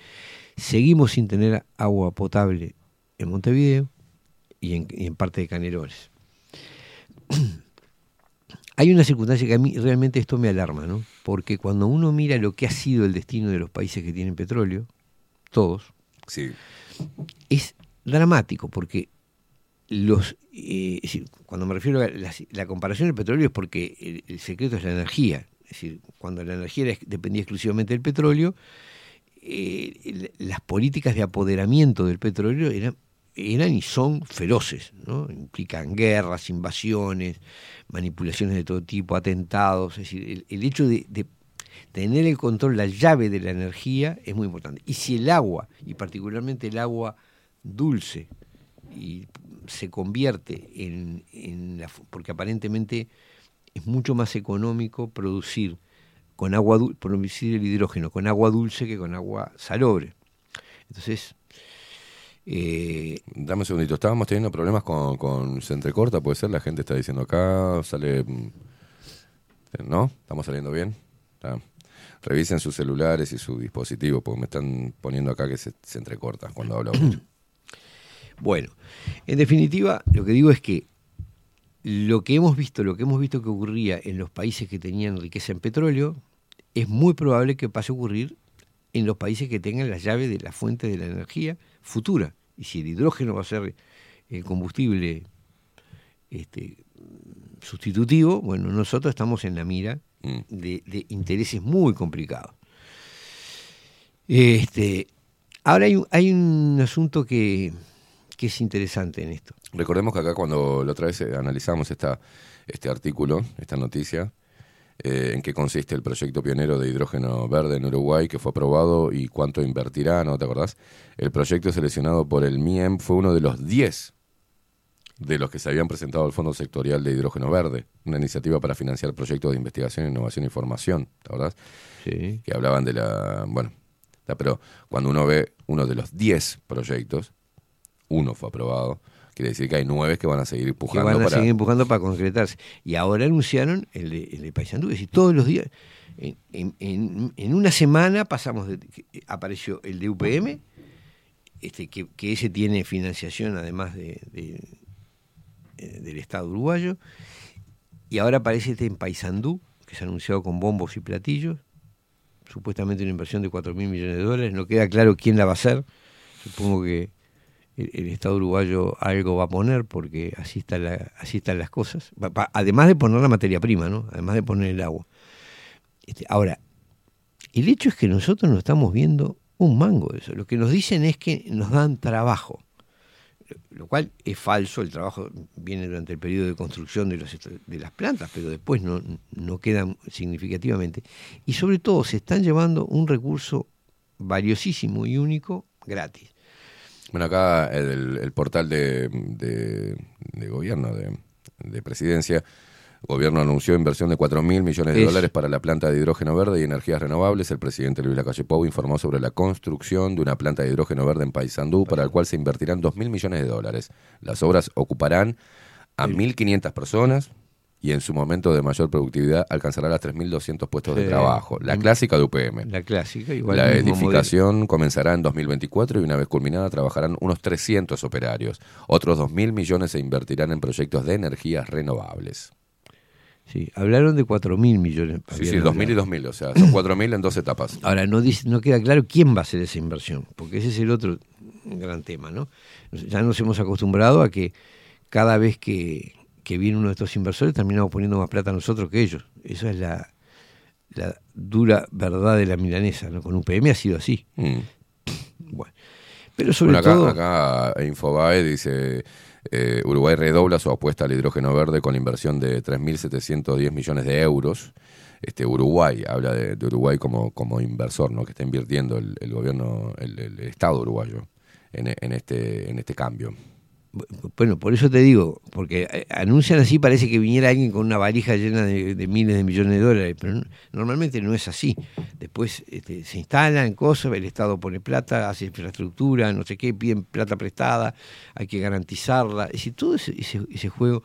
Seguimos sin tener agua potable en Montevideo y en, y en parte de Canelones. [clears throat] Hay una circunstancia que a mí realmente esto me alarma, ¿no? Porque cuando uno mira lo que ha sido el destino de los países que tienen petróleo, todos, Sí. es dramático porque los eh, cuando me refiero a la, la comparación del petróleo es porque el, el secreto es la energía es decir cuando la energía dependía exclusivamente del petróleo eh, las políticas de apoderamiento del petróleo eran eran y son feroces ¿no? implican guerras invasiones manipulaciones de todo tipo atentados es decir el, hecho de, de tener el control, la llave de la energía es muy importante. Y si el agua, y particularmente el agua dulce, y se convierte en, en la, porque aparentemente es mucho más económico producir con agua producir el hidrógeno con agua dulce que con agua salobre. Entonces, eh, Dame un segundito. Estábamos teniendo problemas con, con Se Entrecorta, puede ser. La gente está diciendo acá, sale. mm, ¿No? ¿Estamos saliendo bien? Revisen sus celulares y su dispositivo, porque me están poniendo acá que se, se entrecorta cuando hablo mucho. [clears throat] Bueno, en definitiva, lo que digo es que lo que hemos visto, lo que hemos visto que ocurría en los países que tenían riqueza en petróleo, es muy probable que pase a ocurrir en los países que tengan la llave de la fuente de la energía futura. Y si el hidrógeno va a ser el combustible este, sustitutivo, bueno, nosotros estamos en la mira Mm. de, de intereses muy complicados. Este, ahora hay un, hay un asunto que, que es interesante en esto. Recordemos que acá cuando la otra vez eh, analizamos esta, este artículo, esta noticia, eh, en qué consiste el proyecto pionero de hidrógeno verde en Uruguay, que fue aprobado y cuánto invertirá, ¿no te acordás? El proyecto seleccionado por el MIEM fue uno de los 10 de los que se habían presentado al Fondo Sectorial de Hidrógeno Verde, una iniciativa para financiar proyectos de investigación, innovación y formación, ¿te acordás? Sí. Que hablaban de la. Bueno, pero cuando uno ve uno de los 10 proyectos, uno fue aprobado, quiere decir que hay nueve que van a seguir que empujando van a para. seguir empujando para concretarse. Y ahora anunciaron el de, el de Paysandú, es decir, todos los días, en, en- en- en una semana pasamos, de, que apareció el de UPM, este, que, que ese tiene financiación además de, de- eh, del Estado uruguayo, y ahora aparece este en Paysandú, que se ha anunciado con bombos y platillos, supuestamente una inversión de 4 mil millones de dólares, no queda claro quién la va a hacer, supongo que el, Estado uruguayo algo va a poner porque así, está la- así están las cosas, además de poner la materia prima, ¿no? además de poner el agua. Este, ahora, el hecho es que nosotros no estamos viendo un mango de eso, lo que nos dicen es que nos dan trabajo, lo cual es falso, el trabajo viene durante el periodo de construcción de, los, de las plantas, pero después no quedan significativamente. Y sobre todo se están llevando un recurso valiosísimo y único gratis. Bueno, acá el, el portal de, de- de gobierno, de, de presidencia, gobierno anunció inversión de 4 mil millones de Es- dólares para la planta de hidrógeno verde y energías renovables. El presidente Luis Lacalle Pou informó sobre la construcción de una planta de hidrógeno verde en Paysandú, para el cual se invertirán 2 mil millones de dólares. Las obras ocuparán a 1.500 personas y en su momento de mayor productividad alcanzará las 3.200 puestos de trabajo. La clásica de UPM. La clásica, igual La edificación comenzará en 2024 y una vez culminada trabajarán unos 300 operarios. Otros 2.000 millones se invertirán en proyectos de energías renovables. Sí, hablaron de 4 mil millones. Sí, sí, habían 2.000 y hablado. 2.000, o sea, son [coughs] 4.000 en dos etapas. Ahora, no, dice, no queda claro quién va a hacer esa inversión, porque ese es el otro gran tema, ¿no? Ya nos hemos acostumbrado a que cada vez que, que viene uno de estos inversores terminamos poniendo más plata nosotros que ellos. Esa es la, la dura verdad de la milanesa, ¿no? Con UPM ha sido así. Mm. Bueno, pero sobre Bueno, acá, todo... acá Infobae dice, eh, Uruguay redobla su apuesta al hidrógeno verde con inversión de 3.710 millones de euros. Este Uruguay, habla de, de Uruguay como, como inversor, ¿no? que está invirtiendo el, el gobierno, el, el Estado uruguayo en, en este, en este cambio. Bueno, por eso te digo, porque eh, anuncian así, parece que viniera alguien con una valija llena de, miles de millones de dólares, pero no- normalmente no es así. Después este, se instalan cosas, el Estado pone plata, hace infraestructura, no sé qué, piden plata prestada, hay que garantizarla. Es decir, todo ese, ese- ese juego,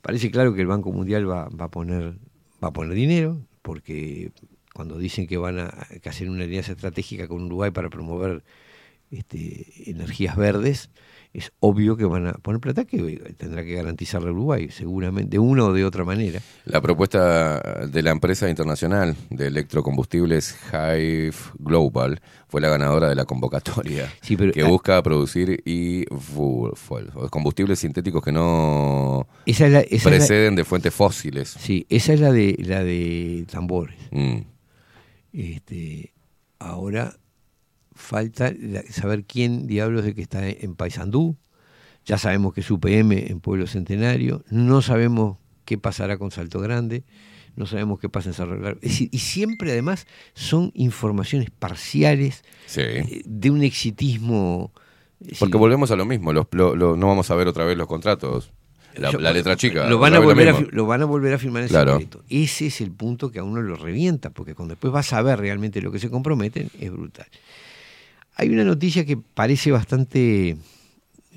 parece claro que el Banco Mundial va, va a poner va a poner dinero, porque cuando dicen que van a hacer una alianza estratégica con Uruguay para promover este, energías verdes, es obvio que van a poner plata que tendrá que garantizarle a Uruguay, seguramente, de una o de otra manera. La propuesta de la empresa internacional de electrocombustibles Hive Global fue la ganadora de la convocatoria, [laughs] Sí, pero- que busca producir y combustibles sintéticos que no Esa es la, esa es la- preceden de fuentes fósiles. sí, esa es la de la de tambores. Mm. Este, ahora falta saber quién diablos es que está en Paysandú. Ya sabemos que es UPM en Pueblo Centenario. No sabemos qué pasará con Salto Grande. No sabemos qué pasa en Cerro Largo. Es decir, y siempre además son informaciones parciales Sí. eh, de un exitismo. Porque volvemos a lo mismo, los- lo- lo- no vamos a ver otra vez los contratos. La, yo- la letra chica. Lo van, a volver a, lo van a volver a firmar en Claro. secreto. Ese es el punto que a uno lo revienta, porque cuando después vas a ver realmente lo que se comprometen, es brutal. Hay una noticia que parece bastante.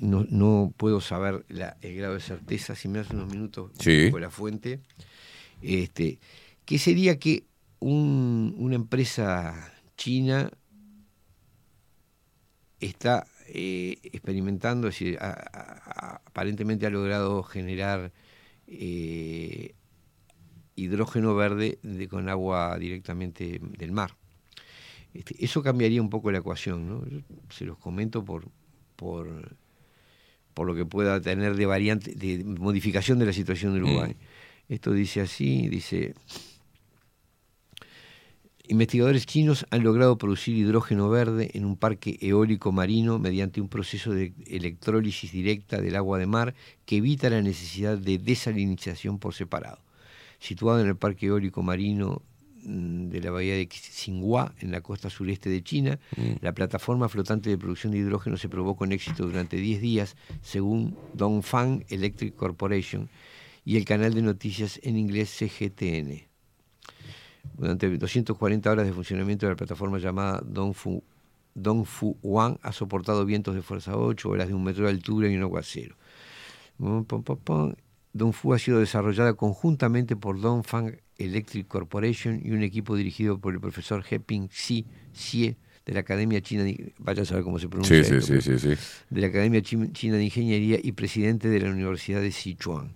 No, no puedo saber la- el grado de certeza, si me das unos minutos Sí. con la fuente. Este, que sería que un- una empresa china está eh, experimentando, es decir, a- a- a- aparentemente ha logrado generar eh, hidrógeno verde de- con agua directamente del mar. Este, eso cambiaría un poco la ecuación, ¿no? Yo se los comento por, por, por lo que pueda tener de variante, de modificación de la situación de Uruguay. Esto dice así, dice Investigadores chinos han logrado producir hidrógeno verde en un parque eólico marino mediante un proceso de electrólisis directa del agua de mar que evita la necesidad de desalinización por separado. Situado en el parque eólico marino mm, de la bahía de Tsinghua, en la costa sureste de China. La plataforma flotante de producción de hidrógeno se probó con éxito durante 10 días, según Dongfang Electric Corporation y el canal de noticias en inglés CGTN. Durante 240 horas de funcionamiento de la plataforma llamada Dongfu, Dongfu ha soportado vientos de fuerza 8, olas de un metro de altura y un aguacero. Dongfu ha sido desarrollada conjuntamente por Dongfang Electric Corporation y un equipo dirigido por el profesor Heping Xi Xie de la Academia China de, vaya a saber cómo se pronuncia Sí, sí, esto, sí, pero- sí, sí. de la Academia Chi- China de Ingeniería y presidente de la Universidad de Sichuan.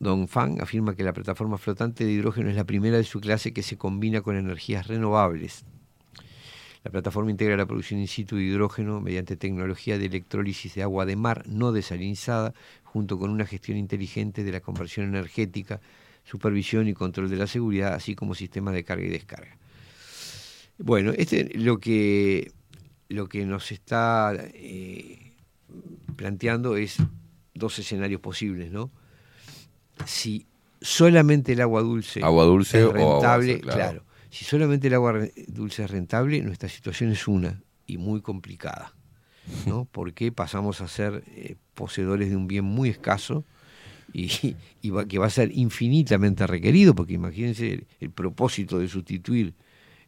Dongfang afirma que la plataforma flotante de hidrógeno es la primera de su clase que se combina con energías renovables. La plataforma integra la producción in situ de hidrógeno mediante tecnología de electrólisis de agua de mar no desalinizada, junto con una gestión inteligente de la conversión energética, supervisión y control de la seguridad, así como sistemas de carga y descarga. Bueno, este lo que lo que nos está eh, planteando es dos escenarios posibles, ¿no? Si solamente el agua dulce, Agua dulce es o agua rentable, claro. Si solamente el agua dulce es rentable, nuestra situación es una y muy complicada, ¿no? [laughs] Porque pasamos a ser eh, poseedores de un bien muy escaso y, [laughs] y va- que va a ser infinitamente requerido, porque imagínense el, el propósito de sustituir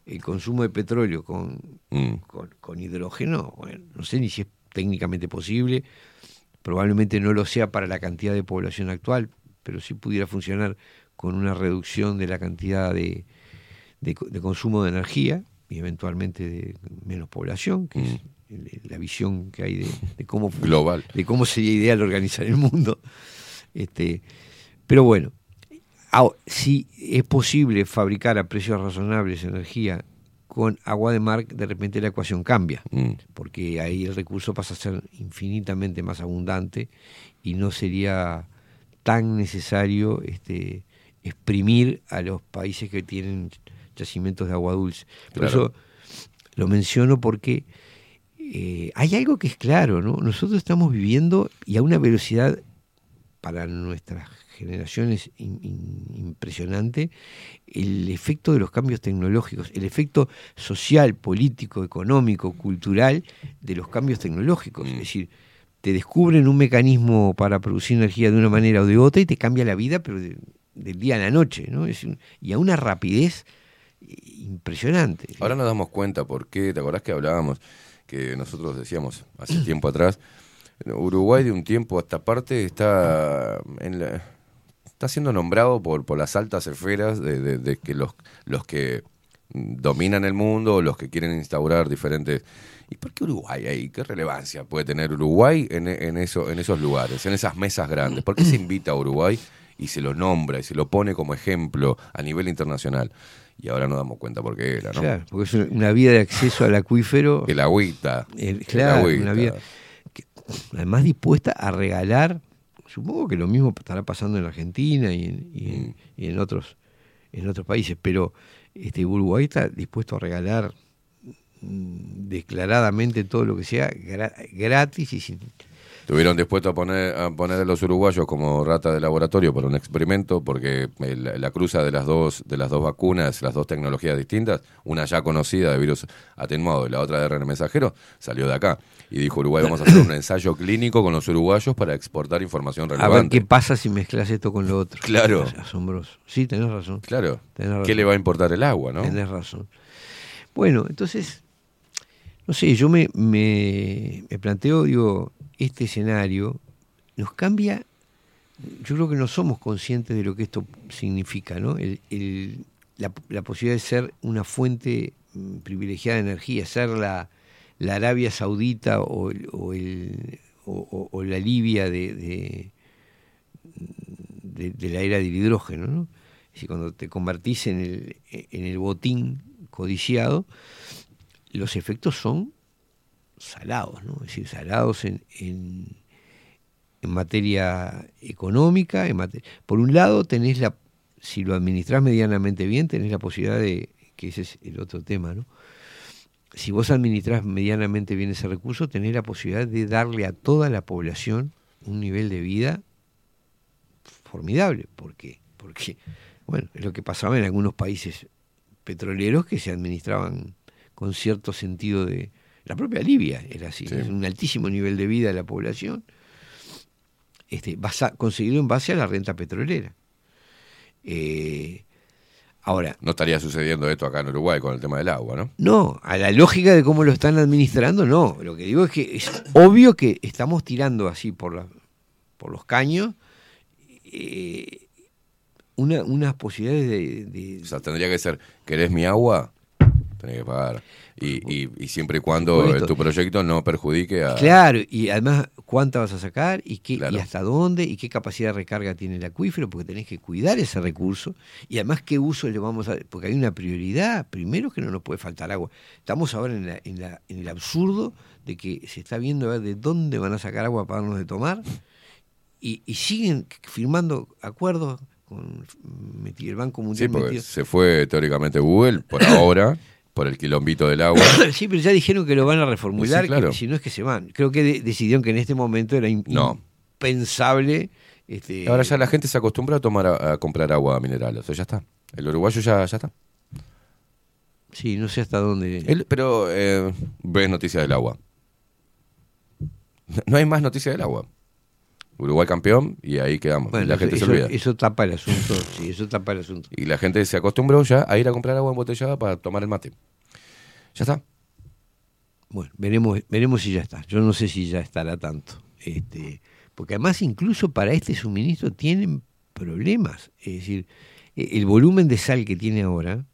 el consumo de petróleo con, Mm. con, con hidrógeno, bueno, no sé ni si es técnicamente posible, probablemente no lo sea para la cantidad de población actual, pero sí pudiera funcionar con una reducción de la cantidad de, de de consumo de energía y eventualmente de menos población, que es el- la visión que hay de, de cómo [laughs] Global. de cómo sería ideal organizar el mundo. Este, pero bueno, si es posible fabricar a precios razonables energía con agua de mar, de repente la ecuación cambia, Mm. porque ahí el recurso pasa a ser infinitamente más abundante y no sería tan necesario este, exprimir a los países que tienen yacimientos de agua dulce. Por Claro. eso lo menciono porque eh, hay algo que es claro, ¿no? Nosotros estamos viviendo y a una velocidad para nuestras generaciones in- in- impresionante el efecto de los cambios tecnológicos, el efecto social, político, económico, cultural de los cambios tecnológicos. Es decir, te descubren un mecanismo para producir energía de una manera o de otra y te cambia la vida, pero de- del día a la noche, ¿no? Es y a una rapidez impresionante. Ahora nos damos cuenta por qué, ¿te acordás que hablábamos? Que nosotros decíamos hace [clears throat] tiempo atrás, Uruguay de un tiempo a esta parte está en la- está siendo nombrado por, por las altas esferas de, de- de que los, los que dominan el mundo, los que quieren instaurar diferentes... ¿Y por qué Uruguay ahí? ¿Qué relevancia puede tener Uruguay en, en, eso, en esos lugares, en esas mesas grandes? ¿Por qué se invita a Uruguay y se lo nombra y se lo pone como ejemplo a nivel internacional? Y ahora nos damos cuenta por qué era, ¿no? Claro, porque es una- vía de acceso al acuífero. [laughs] La agüita. Que claro, la agüita. una vía que- además dispuesta a regalar, supongo que lo mismo estará pasando en Argentina y en, y en- y en otros en otros países, pero este Uruguay está dispuesto a regalar mm, declaradamente todo lo que sea gra- gratis y sin Estuvieron dispuestos a poner, a poner a los uruguayos como rata de laboratorio para un experimento porque el- la cruza de las dos de las dos vacunas, las dos tecnologías distintas, una ya conocida de virus atenuado y la otra de RN mensajero, salió de acá. Y dijo Uruguay, vamos a hacer un ensayo clínico con los uruguayos para exportar información a ver relevante. qué pasa si mezclas esto con lo otro. Claro. Es asombroso. Sí, tenés razón. Claro. Tenés razón. ¿Qué le va a importar el agua, no? Tenés razón. Bueno, entonces, no sé, yo me, me, me planteo, digo, este escenario nos cambia, yo creo que no somos conscientes de lo que esto significa, ¿no? La, posibilidad de ser una fuente mm, privilegiada de energía, ser la, Arabia Saudita o, la Libia de, la era del hidrógeno, cuando te convertís en el botín codiciado, los efectos son salados, ¿no? Es decir, salados en, en, materia económica, en por un lado tenés la, si lo administrás medianamente bien, tenés la posibilidad de, que ese es el otro tema, ¿no? Si vos administrás medianamente bien ese recurso, tenés la posibilidad de darle a toda la población un nivel de vida formidable. ¿Por qué? Porque Bueno, es lo que pasaba en algunos países petroleros que se administraban con cierto sentido de... La propia Libia era así, Sí. es un altísimo nivel de vida de la población, este, basa- conseguido en base a la renta petrolera. Eh, ahora, No estaría sucediendo esto acá en Uruguay con el tema del agua, ¿no? no, a la lógica de cómo lo están administrando, no. Lo que digo es que es obvio que estamos tirando así por, la- por los caños eh, una- unas posibilidades de, de- O sea, tendría que ser, ¿querés mi agua? Tenés que pagar. Y, y, y siempre y cuando tu proyecto no perjudique a... Claro, y además cuánta vas a sacar y, qué, Claro. y hasta dónde y qué capacidad de recarga tiene el acuífero, porque tenés que cuidar ese recurso. Y además qué uso le vamos a... Porque hay una prioridad, primero que no nos puede faltar agua. Estamos ahora en, la- en, la- en el absurdo de que se está viendo a ver de dónde van a sacar agua para darnos de tomar. Y, y siguen firmando acuerdos con meti- el Banco Sí, Mundial porque metido. se fue teóricamente Google por ahora, [coughs] por el quilombito del agua. [coughs] Sí, pero ya dijeron que lo van a reformular, Sí, claro. que si no es que se van. Creo que de- decidieron que en este momento era No. impensable. Este, Ahora ya la gente se acostumbra a tomar a, a comprar agua mineral, o sea, ya está. El uruguayo ya, ya está. Sí, no sé hasta dónde. El- pero eh, ves noticias del agua. No hay más noticias del agua. Uruguay campeón y ahí quedamos. Bueno, la gente eso, se olvida. eso tapa el asunto. Sí, eso tapa el asunto. Y la gente se acostumbró ya a ir a comprar agua embotellada para tomar el mate. Ya está. Bueno, veremos, veremos si ya está. Yo no sé si ya estará tanto. Este, porque además incluso para este suministro tienen problemas. Es decir, e- el volumen de sal que tiene ahora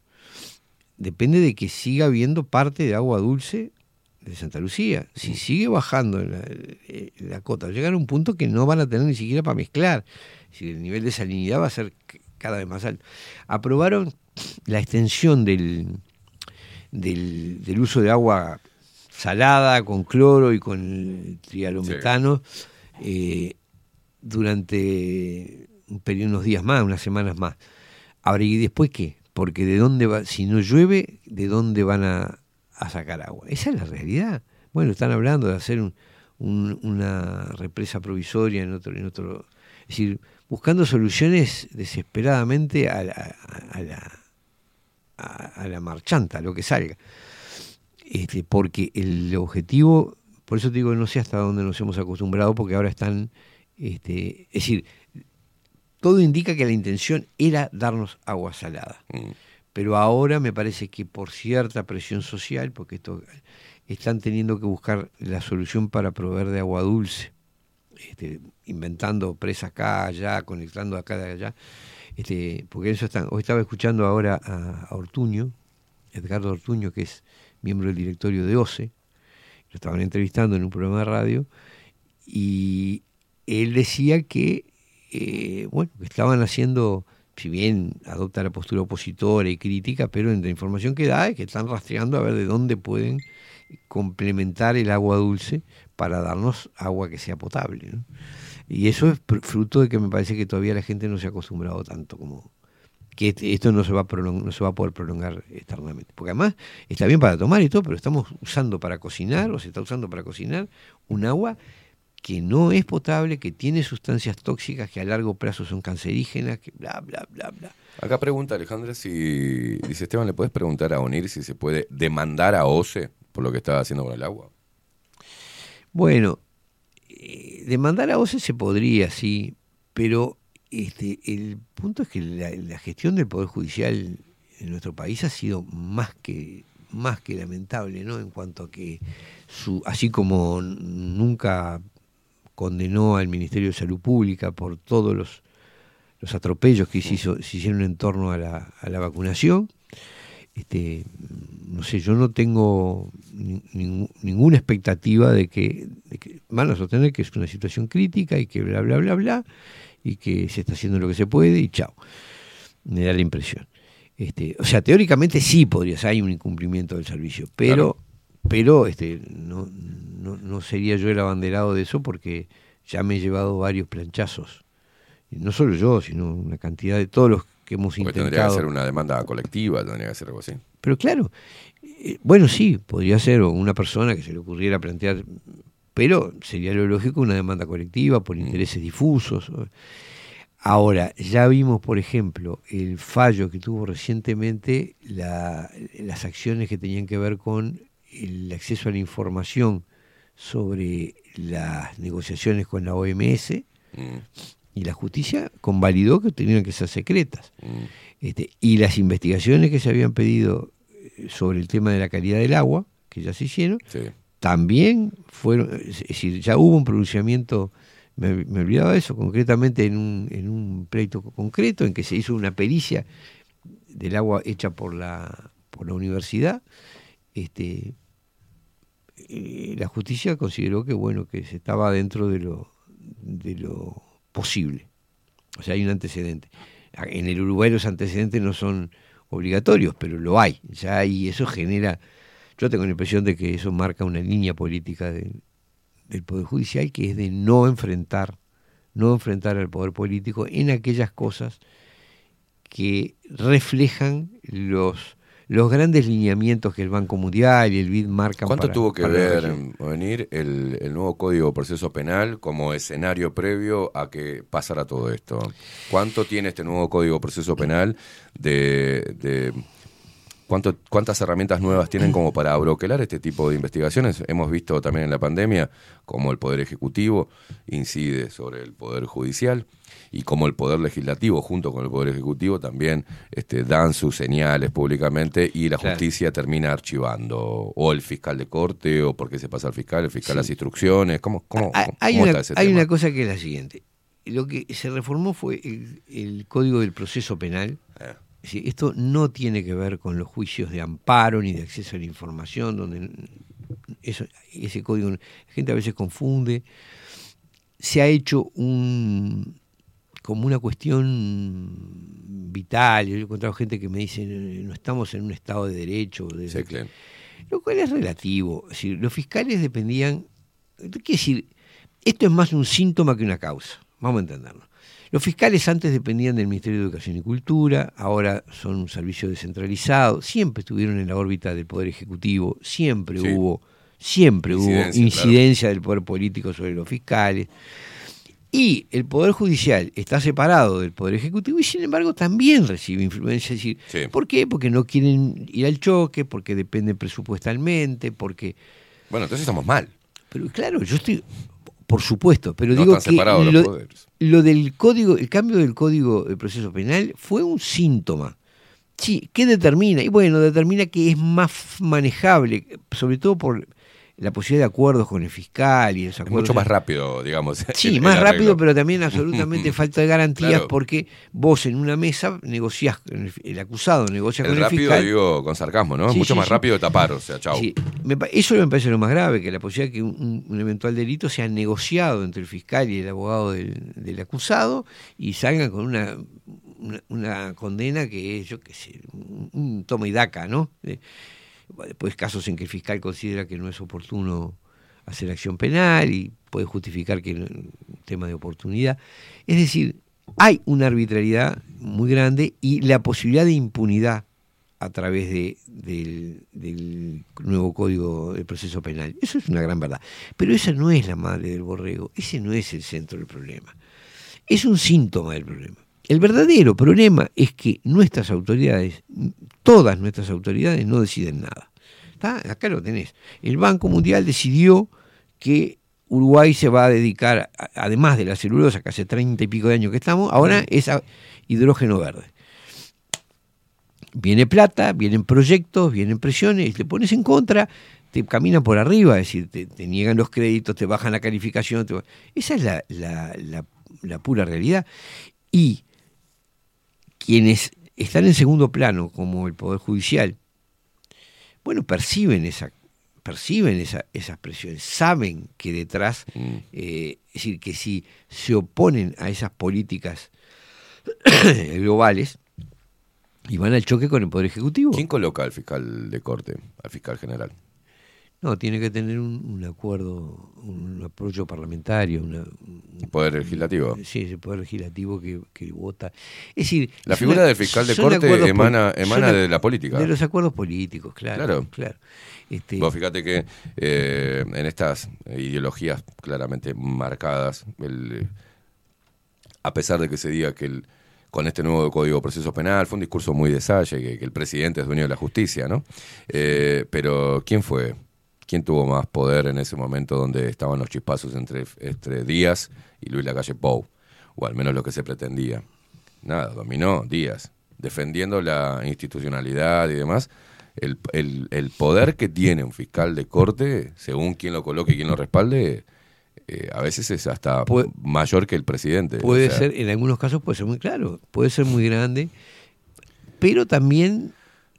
depende de que siga habiendo parte de agua dulce de Santa Lucía. Si sigue bajando la, eh, la cota, llegar a un punto que no van a tener ni siquiera para mezclar. Decir, el nivel de salinidad va a ser cada vez más alto. Aprobaron la extensión del, del, del uso de agua salada con cloro y con trialometano eh, durante un periodo, unos días más, unas semanas más. Ahora, ¿y después qué? Porque de dónde va, si no llueve, ¿de dónde van a, a sacar agua? Esa es la realidad. Bueno, están hablando de hacer un- un- una represa provisoria en otro, en otro, es decir, buscando soluciones desesperadamente a la, a la, a, a la marchanta, a lo que salga. Este, porque el objetivo, por eso te digo, no sé hasta dónde nos hemos acostumbrado, porque ahora están, este, es decir, todo indica que la intención era darnos agua salada. Mm. Pero ahora me parece que por cierta presión social, porque esto están teniendo que buscar la solución para proveer de agua dulce, este, inventando presas acá, allá, conectando acá, allá, este, porque eso están. Hoy estaba escuchando ahora a, Ortuño, Edgardo Ortuño, que es miembro del directorio de OCE, lo estaban entrevistando en un programa de radio, y él decía que, eh, bueno, estaban haciendo, si bien adopta la postura opositora y crítica, pero en la información que da es que están rastreando a ver de dónde pueden complementar el agua dulce para darnos agua que sea potable. Y eso es fruto de que me parece que todavía la gente no se ha acostumbrado tanto como que este- esto no se va a no se va a poder prolongar eternamente. Porque además está bien para tomar y todo, pero estamos usando para cocinar o se está usando para cocinar un agua que no es potable, que tiene sustancias tóxicas que a largo plazo son cancerígenas, que bla bla bla bla. Acá pregunta Alejandra si, dice Esteban, ¿le puedes preguntar a ONIR si se puede demandar a OCE por lo que está haciendo con el agua? Bueno, eh, demandar a OCE se podría, sí, pero este, el punto es que la, la gestión del Poder Judicial en nuestro país ha sido más que más que lamentable, ¿no? En cuanto a que su, así como nunca condenó al Ministerio de Salud Pública por todos los, los atropellos que se, hizo- se hicieron en torno a la, a la vacunación, este, no sé, yo no tengo ninguna expectativa de que, de que van a sostener que es una situación crítica y que bla, bla, bla, bla, y que se está haciendo lo que se puede y chao. Me da la impresión. Este, o sea, teóricamente sí podría hay un incumplimiento del servicio, pero, pero este, no, no, no sería yo el abanderado de eso porque ya me he llevado varios planchazos. Y no solo yo, sino una cantidad de todos los que hemos Porque tendría que intentado. ser una demanda colectiva, tendría que ser algo así. Pero claro, eh, bueno, sí, podría ser o una persona que se le ocurriera plantear, pero sería lo lógico una demanda colectiva por intereses difusos. Ahora, ya vimos, por ejemplo, el fallo que tuvo recientemente la- las acciones que tenían que ver con el acceso a la información sobre las negociaciones con la OMS Mm, y la justicia convalidó que tenían que ser secretas. mm. Este, y las investigaciones que se habían pedido eh, sobre el tema de la calidad del agua, que ya se hicieron, Sí. también fueron, es decir, ya hubo un pronunciamiento, me, me olvidaba de eso, concretamente en un, en un pleito concreto, en que se hizo una pericia del agua hecha por la, por la universidad, este, eh, la justicia consideró que bueno, que se estaba dentro de lo, de lo posible. O sea, hay un antecedente. En el Uruguay los antecedentes no son obligatorios, pero lo hay. Ya y eso genera, yo tengo la impresión de que eso marca una línea política del Poder Judicial que es de no enfrentar, no enfrentar al Poder Político en aquellas cosas que reflejan los, los grandes lineamientos que el Banco Mundial y el BID marcan. ¿Cuánto para- tuvo que para ver venir el, el nuevo Código de Proceso Penal como escenario previo a que pasara todo esto? ¿Cuánto tiene este nuevo Código de Proceso Penal de... de- cuánto, ¿Cuántas herramientas nuevas tienen como para [clears throat] abroquelar este tipo de investigaciones? Hemos visto también en la pandemia cómo el Poder Ejecutivo incide sobre el Poder Judicial y cómo el Poder Legislativo junto con el Poder Ejecutivo también este, dan sus señales públicamente y la Claro. justicia termina archivando o el fiscal de corte o porque se pasa al fiscal, el fiscal Sí. las instrucciones, ¿cómo, cómo, Hay- cómo hay está una, ese hay tema? una cosa que es la siguiente. Lo que se reformó fue el, el Código del Proceso Penal. Eh. Es decir, esto no tiene que ver con los juicios de amparo ni de acceso a la información, donde eso, ese código la gente a veces confunde. Se ha hecho un como una cuestión vital. Yo he encontrado gente que me dice no estamos en un estado de derecho. de- Sí, claro. lo cual es relativo. Es decir, los fiscales dependían. Quiere decir, esto es más un síntoma que una causa. Vamos a entenderlo. Los fiscales antes dependían del Ministerio de Educación y Cultura, ahora son un servicio descentralizado, siempre estuvieron en la órbita del Poder Ejecutivo, siempre Sí. hubo, siempre hubo Incidencia, incidencia del Poder Político sobre los fiscales. Y el Poder Judicial está separado del Poder Ejecutivo y sin embargo también recibe influencia. Es decir, Sí. ¿por qué? Porque no quieren ir al choque, porque dependen presupuestalmente, porque... Bueno, entonces estamos mal. Pero claro, yo estoy... Por supuesto, pero No digo que lo, lo del código, el cambio del código de proceso penal fue un síntoma. Sí, ¿qué determina? Y bueno, determina que es más manejable, sobre todo por la posibilidad de acuerdos con el fiscal y esos Es mucho más rápido, digamos. [laughs] Sí, el- más rápido, pero también absolutamente [laughs] falta de garantías Claro. porque vos en una mesa negociás, con el, acusado negocia El con el rápido, fiscal. digo, con sarcasmo, ¿no? Sí, mucho sí, más sí. rápido de tapar, o sea, chau. Me eso me parece lo más grave, que la posibilidad de que un, un eventual delito sea negociado entre el fiscal y el abogado del, del acusado y salgan con una, una, una condena que es, yo qué sé, un, un toma y daca, ¿no? Después casos en que el fiscal considera que no es oportuno hacer acción penal y puede justificar que no- un tema de oportunidad. Es decir, hay una arbitrariedad muy grande y la posibilidad de impunidad a través de, del, del nuevo código de proceso penal. Eso es una gran verdad. Pero esa no es la madre del borrego, ese no es el centro del problema. Es un síntoma del problema. El verdadero problema es que nuestras autoridades, todas nuestras autoridades, no deciden nada. ¿Está? Acá lo tenés. El Banco Mundial decidió que Uruguay se va a dedicar, además de la celulosa, que hace treinta y pico de años que estamos, ahora es a hidrógeno verde. Viene plata, vienen proyectos, vienen presiones, te pones en contra, te caminan por arriba, es decir, te, te niegan los créditos, te bajan la calificación. te- esa es la, la- la- la pura realidad. Y quienes están en segundo plano, como el Poder Judicial, bueno, perciben esa perciben esa- esas presiones, saben que detrás, Mm. eh, es decir, que si se oponen a esas políticas [clears throat] globales y van al choque con el Poder Ejecutivo. ¿Quién coloca al fiscal de corte, al fiscal general? No, tiene que tener un, un acuerdo, un apoyo parlamentario, una, ¿El Poder Legislativo? sí, ese poder legislativo que, que vota. Es decir, La es figura una- del fiscal de corte emana- emana de la política. De los acuerdos políticos, claro. Claro. claro. Este, Vos fíjate que eh, en estas ideologías claramente marcadas, el, a pesar de que se diga que el, con este nuevo Código de Proceso Penal fue un discurso muy de Salle, que, que el presidente es dueño de la justicia, ¿no? Eh, pero ¿quién fue? ¿Quién tuvo más poder en ese momento donde estaban los chispazos entre, entre Díaz y Luis Lacalle Pou? O al menos lo que se pretendía. Nada, dominó Díaz, defendiendo la institucionalidad y demás. El, el- el poder que tiene un fiscal de corte, según quien lo coloque y quien lo respalde, eh, a veces es hasta Puede- mayor que el presidente. Puede O sea, ser, en algunos casos puede ser muy claro, puede ser muy grande, pero también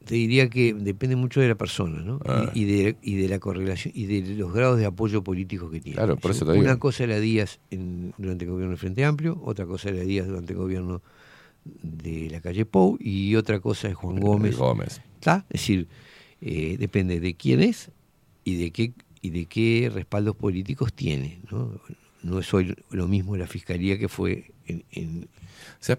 te diría que depende mucho de la persona, ¿no? Ah. Y, de, y de la correlación y de los grados de apoyo político que tiene. Claro, por eso te Una digo. cosa era Díaz en- durante el gobierno del Frente Amplio, otra cosa era Díaz durante el gobierno de la calle Pou y otra cosa es Juan Gómez. Gómez. ¿Está? Es decir, eh, depende de quién es y de qué y de qué respaldos políticos tiene. No, no es hoy lo mismo la fiscalía que fue en, en-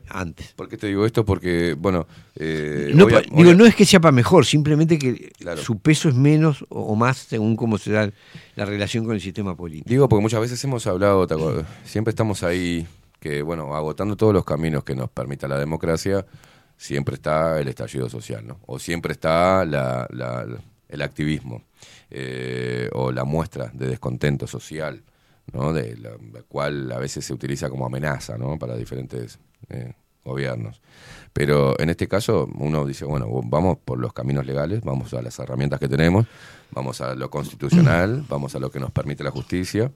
antes. ¿Por qué te digo esto? Porque, bueno, eh, No, a- digo, a- no es que sea para mejor, simplemente que Claro. su peso es menos o, o más según cómo se da la relación con el sistema político. Digo, porque muchas veces hemos hablado, ¿te acuerdas? siempre estamos ahí, que bueno, agotando todos los caminos que nos permita la democracia, siempre está el estallido social, ¿no? O siempre está la, la- el activismo, eh, o la muestra de descontento social, ¿no? De la, la cual a veces se utiliza como amenaza, ¿no? Para diferentes eh, gobiernos. Pero en este caso uno dice, bueno, vamos por los caminos legales, vamos a las herramientas que tenemos, vamos a lo constitucional, [clears throat] vamos a lo que nos permite la justicia.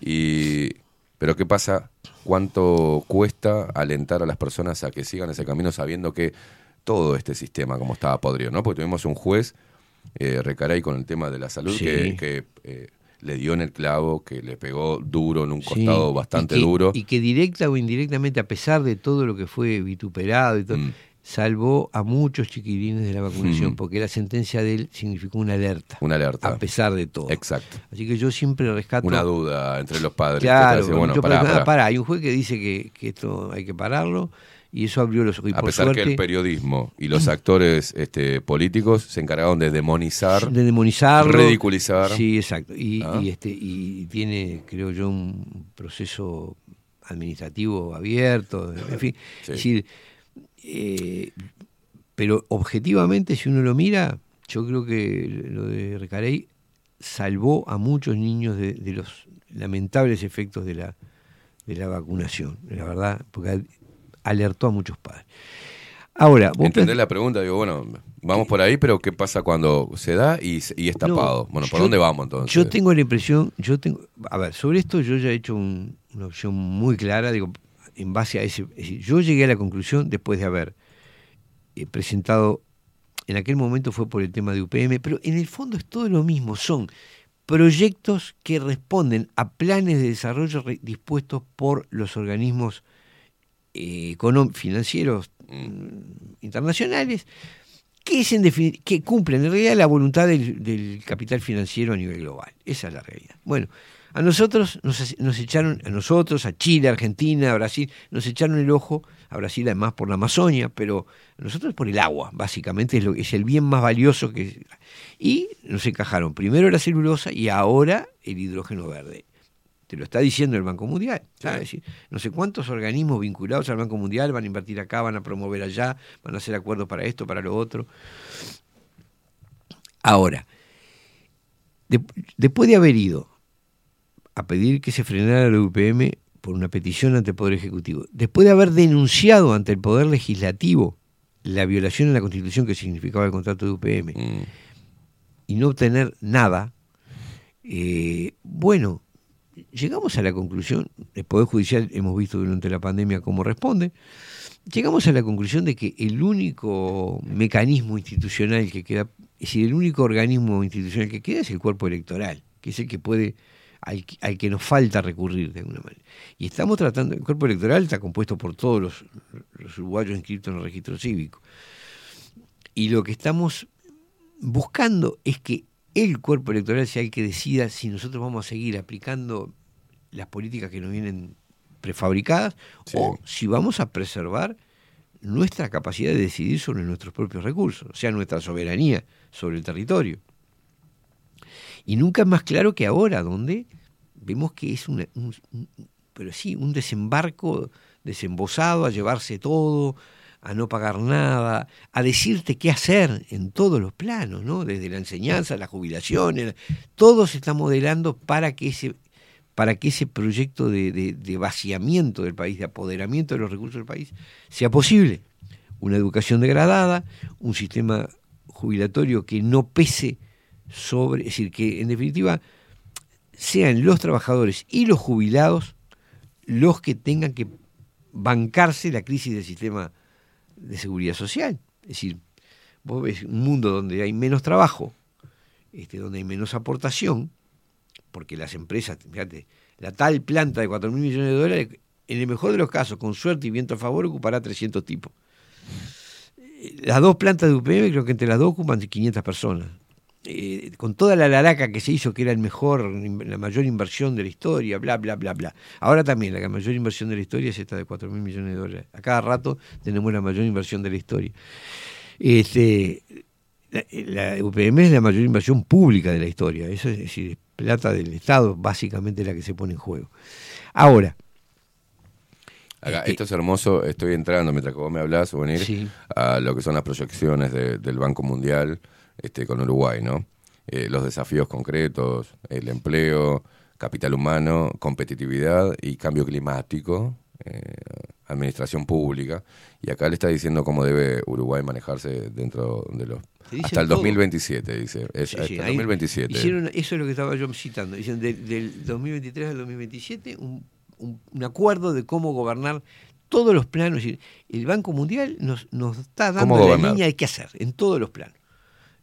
Y, pero ¿qué pasa? ¿Cuánto cuesta alentar a las personas a que sigan ese camino sabiendo que todo este sistema como estaba podrido, ¿no? Porque tuvimos un juez, eh, Recaray, con el tema de la salud, Sí. que, que, eh, le dio en el clavo, que le pegó duro en un Sí, costado bastante y que- duro. Y que directa o indirectamente, a pesar de todo lo que fue vituperado y todo, Mm. salvó a muchos chiquilines de la vacunación, Mm. porque la sentencia de él significó una alerta. Una alerta. A pesar de todo. Exacto. Así que yo siempre rescato. Una duda entre los padres. que Claro, parece, bueno, yo- pará, pará. pará, hay un juez que dice que, que esto hay que pararlo y eso abrió los ojos. Y A pesar suerte, que el periodismo y los actores este, políticos se encargaron de demonizar, de ridiculizar. Sí, exacto. Y, ¿Ah? y este, y tiene, creo yo, un proceso administrativo abierto, en fin. Sí. Es decir, eh, pero objetivamente, si uno lo mira, yo creo que lo de Recarey salvó a muchos niños de, de los lamentables efectos de la, de la vacunación, la verdad, porque alertó a muchos padres. Ahora, vos ¿Entendés la pregunta? Digo, bueno, vamos por ahí, pero ¿qué pasa cuando se da y, y es tapado? No, bueno, ¿por yo- dónde vamos entonces? Yo tengo la impresión, yo tengo, a ver, sobre esto yo ya he hecho un- una opción muy clara, digo, en base a ese, es decir, yo llegué a la conclusión después de haber eh, presentado, en aquel momento fue por el tema de UPM, pero en el fondo es todo lo mismo, son proyectos que responden a planes de desarrollo dispuestos por los organismos financieros mm, internacionales que, es que cumplen en realidad la voluntad del, capital financiero a nivel global. Esa es la realidad. Bueno, a nosotros nos, nos echaron, a nosotros, a Chile, Argentina, Brasil, nos echaron el ojo, a Brasil además por la Amazonia, pero a nosotros por el agua, básicamente es, lo, es el bien más valioso que... Y nos encajaron primero la celulosa y ahora el hidrógeno verde. Te lo está diciendo el Banco Mundial. ¿sabes? Es decir, no sé cuántos organismos vinculados al Banco Mundial van a invertir acá, van a promover allá, van a hacer acuerdos para esto, para lo otro. Ahora, de- después de haber ido a pedir que se frenara la UPM por una petición ante el Poder Ejecutivo, después de haber denunciado ante el Poder Legislativo la violación de la Constitución que significaba el contrato de UPM Mm, y no obtener nada, eh, bueno, llegamos a la conclusión, el Poder Judicial hemos visto durante la pandemia cómo responde, llegamos a la conclusión de que el único mecanismo institucional que queda, es decir, el único organismo institucional que queda es el cuerpo electoral, que es el que puede, al, que- nos falta recurrir de alguna manera. Y estamos tratando, el cuerpo electoral está compuesto por todos los uruguayos inscritos en el registro cívico. Y lo que estamos buscando es que el cuerpo electoral sea el que decida si nosotros vamos a seguir aplicando las políticas que nos vienen prefabricadas o si vamos a preservar nuestra capacidad de decidir sobre nuestros propios recursos, o sea, nuestra soberanía sobre el territorio. Y nunca es más claro que ahora, donde vemos que es una, un, un- pero sí, un desembarco desembosado a llevarse todo, a no pagar nada, a decirte qué hacer en todos los planos, ¿no? Desde la enseñanza, la jubilación, el- todo se está modelando para que ese, para que ese proyecto de, de- de vaciamiento del país, de apoderamiento de los recursos del país, sea posible. Una educación degradada, un sistema jubilatorio que no pese sobre, es decir, que en definitiva sean los trabajadores y los jubilados los que tengan que bancarse la crisis del sistema de seguridad social. Es decir, vos ves un mundo donde hay menos trabajo, este, donde hay menos aportación, porque las empresas, fíjate, la tal planta de 4 mil millones de dólares, en el mejor de los casos, con suerte y viento a favor, ocupará 300 tipos. Eh, Las dos plantas de UPM, creo que entre las dos ocupan 500 personas. Eh, con toda la laraca que se hizo, que era el mejor, la mayor inversión de la historia, bla, bla, bla, bla. Ahora también la mayor inversión de la historia es esta de 4 mil millones de dólares. A cada rato tenemos la mayor inversión de la historia. Este, la, la UPM es la mayor inversión pública de la historia. Eso es decir, es plata del Estado, básicamente la que se pone en juego. Ahora, Acá, Este- esto es hermoso, estoy entrando mientras que vos me hablás, venir Sí. a lo que son las proyecciones de- del Banco Mundial este, con Uruguay, ¿no? Eh, los desafíos concretos, el empleo, capital humano, competitividad y cambio climático, eh, administración pública. Y acá le está diciendo cómo debe Uruguay manejarse dentro de los... Hasta el todo. 2027, dice. Es, Sí, hasta sí, el ahí 2027. Hicieron, eso es lo que estaba yo citando. Dicen del, del 2023 al 2027 un, un- un acuerdo de cómo gobernar todos los planos. El Banco Mundial nos, nos está ¿Cómo dando la línea de qué hacer en todos los planos.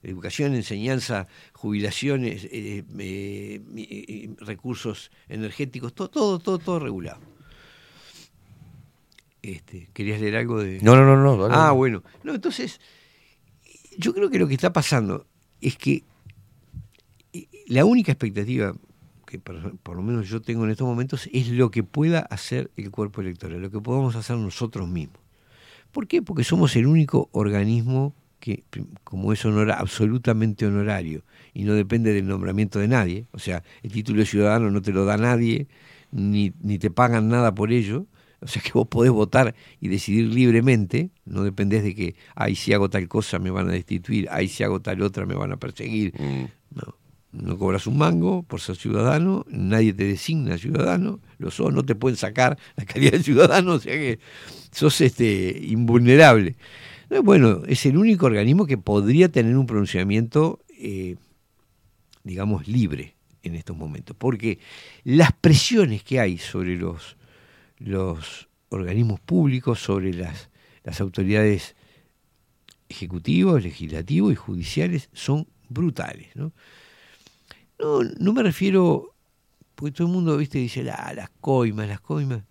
Educación, enseñanza, jubilaciones, eh, eh, eh, recursos energéticos, todo, todo, todo, todo regulado. Este, ¿Querías leer algo de...? No, no, no, no. Ah, bueno. No, entonces, yo creo que lo que está pasando es que la única expectativa que por, por lo menos yo tengo en estos momentos es lo que pueda hacer el cuerpo electoral, lo que podamos hacer nosotros mismos. ¿Por qué? Porque somos el único organismo que, como es honora, absolutamente honorario y no depende del nombramiento de nadie, o sea, el título de ciudadano no te lo da nadie, ni, ni te pagan nada por ello, o sea que vos podés votar y decidir libremente, no dependés de que, ay, si hago tal cosa me van a destituir, ay, si hago tal otra me van a perseguir. Mm. No, no cobras un mango por ser ciudadano, nadie te designa ciudadano, lo sos, no te pueden sacar la calidad de ciudadano, o sea que sos este invulnerable. No, Bueno, es el único organismo que podría tener un pronunciamiento, eh, digamos, libre en estos momentos, porque las presiones que hay sobre los, los organismos públicos, sobre las, las autoridades ejecutivos, legislativos y judiciales son brutales. ¿no? No, no me refiero, porque todo el mundo, viste, dice, "La- las coimas, las coimas.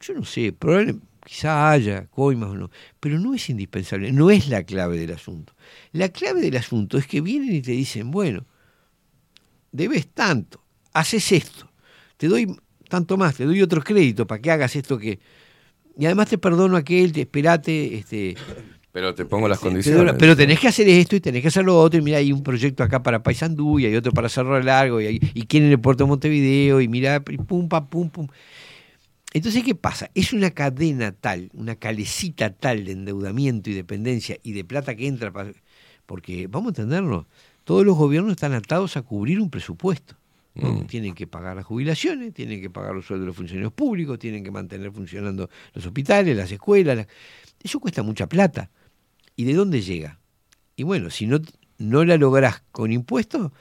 Yo no sé, probablemente, quizá haya coimas o no, pero no es indispensable, no es la clave del asunto. La clave del asunto es que vienen y te dicen, bueno, debes tanto, haces esto, te doy tanto más, te doy otro crédito para que hagas esto que... Y además te perdono aquel, te esperate, este, Pero te pongo las te doy condiciones. pero tenés que hacer esto y tenés que hacer lo otro. Y mira, hay un proyecto acá para Paysandú y hay otro para Cerro Largo y, hay, y quieren el puerto de Montevideo y mira, y pum, pa, pum, pum. Entonces, ¿qué pasa? Es una cadena tal, una calecita tal de endeudamiento y dependencia y de plata que entra. pa- porque, vamos a entendernos, todos los gobiernos están atados a cubrir un presupuesto. ¿no? Mm. Tienen que pagar las jubilaciones, tienen que pagar los sueldos de los funcionarios públicos, tienen que mantener funcionando los hospitales, las escuelas. las- Eso cuesta mucha plata. ¿Y de dónde llega? Y bueno, si no, no la lográs con impuestos,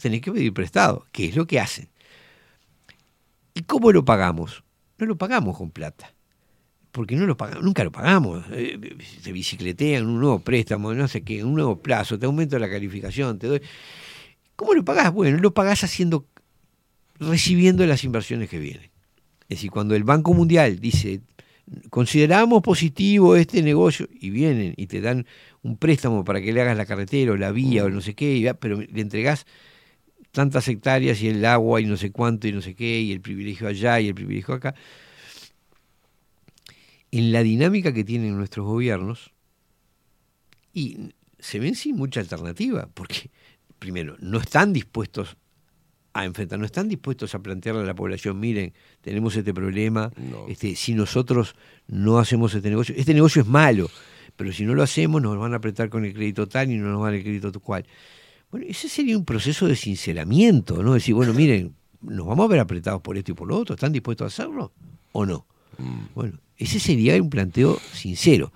tenés que pedir prestado, que es lo que hacen. ¿Y cómo lo pagamos? No lo pagamos con plata. Porque no lo pagamos, nunca lo pagamos. Eh, Se bicicletean un nuevo préstamo, no sé qué, un nuevo plazo, te aumento la calificación, te doy. ¿Cómo lo pagás? Bueno, lo pagás haciendo, recibiendo las inversiones que vienen. Es decir, cuando el Banco Mundial dice, consideramos positivo este negocio, y vienen y te dan un préstamo para que le hagas la carretera o la vía o no sé qué, pero le entregás tantas hectáreas y el agua y no sé cuánto y no sé qué, y el privilegio allá y el privilegio acá. En la dinámica que tienen nuestros gobiernos, y se ven sin mucha alternativa, porque primero, no están dispuestos a enfrentar, no están dispuestos a plantearle a la población, miren, tenemos este problema, este, si nosotros no hacemos este negocio, este negocio es malo, pero si no lo hacemos nos van a apretar con el crédito tal y no nos van el crédito cual. Bueno, ese sería un proceso de sinceramiento, ¿no? Decir, bueno, miren, nos vamos a ver apretados por esto y por lo otro, ¿están dispuestos a hacerlo o no? Bueno, ese sería un planteo sincero.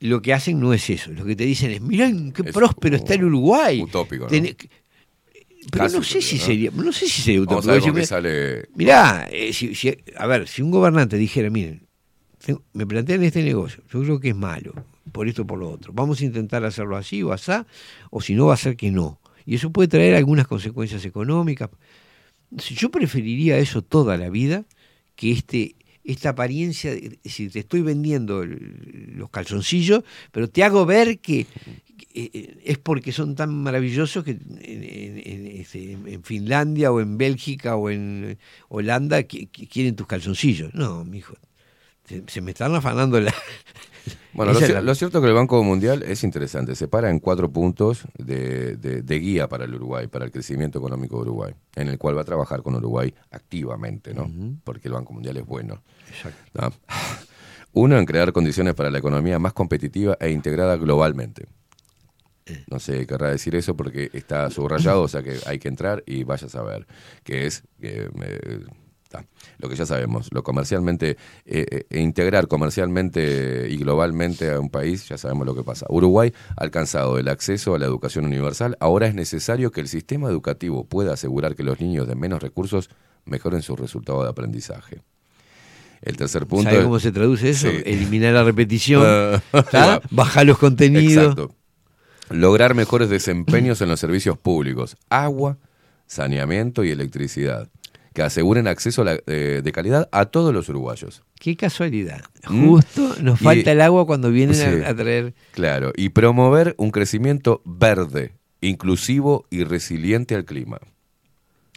Lo que hacen no es eso, lo que te dicen es, miren qué próspero está el Uruguay. Utópico, ¿no? Pero Casi no sé si sería, no sé si sería Vamos utópico. a ver sale. Mirá, eh, si- si- a ver, si un gobernante dijera, miren, me plantean este negocio, yo creo que es malo, por esto o por lo otro, vamos a intentar hacerlo así o asá, o si no va a ser que no. Y eso puede traer algunas consecuencias económicas. Yo preferiría eso toda la vida que este esta apariencia, si te estoy vendiendo los calzoncillos, pero te hago ver que, eh, es porque son tan maravillosos que en, en- en, este, Finlandia o en Bélgica o en Holanda quieren tus calzoncillos. No, mijo, se, se me están afanando la... Bueno, lo, la- cierto es que el Banco Mundial es interesante. Se para en cuatro puntos de, de- de guía para el Uruguay, para el crecimiento económico de Uruguay, en el cual va a trabajar con Uruguay activamente, ¿no? Porque el Banco Mundial es bueno. ¿no? Uno, en crear condiciones para la economía más competitiva e integrada globalmente. No sé querrá decir eso porque está subrayado, o sea que hay que entrar y vaya a saber que es eh, lo que ya sabemos, lo comercialmente, eh, eh, integrar comercialmente y globalmente a un país, ya sabemos lo que pasa. Uruguay ha alcanzado el acceso a la educación universal, ahora es necesario que el sistema educativo pueda asegurar que los niños de menos recursos mejoren sus resultados de aprendizaje. El tercer punto ¿Sabe es- cómo se traduce eso? Sí. Eliminar la repetición, [laughs] Ah, ¿tá? bajar los contenidos. Exacto. Lograr mejores desempeños en los servicios públicos, agua, saneamiento y electricidad, que aseguren acceso a la- eh, de calidad a todos los uruguayos. Qué casualidad. Mm. Justo nos Y- falta el agua cuando vienen Sí. a, a traer. Claro, y promover un crecimiento verde, inclusivo y resiliente al clima.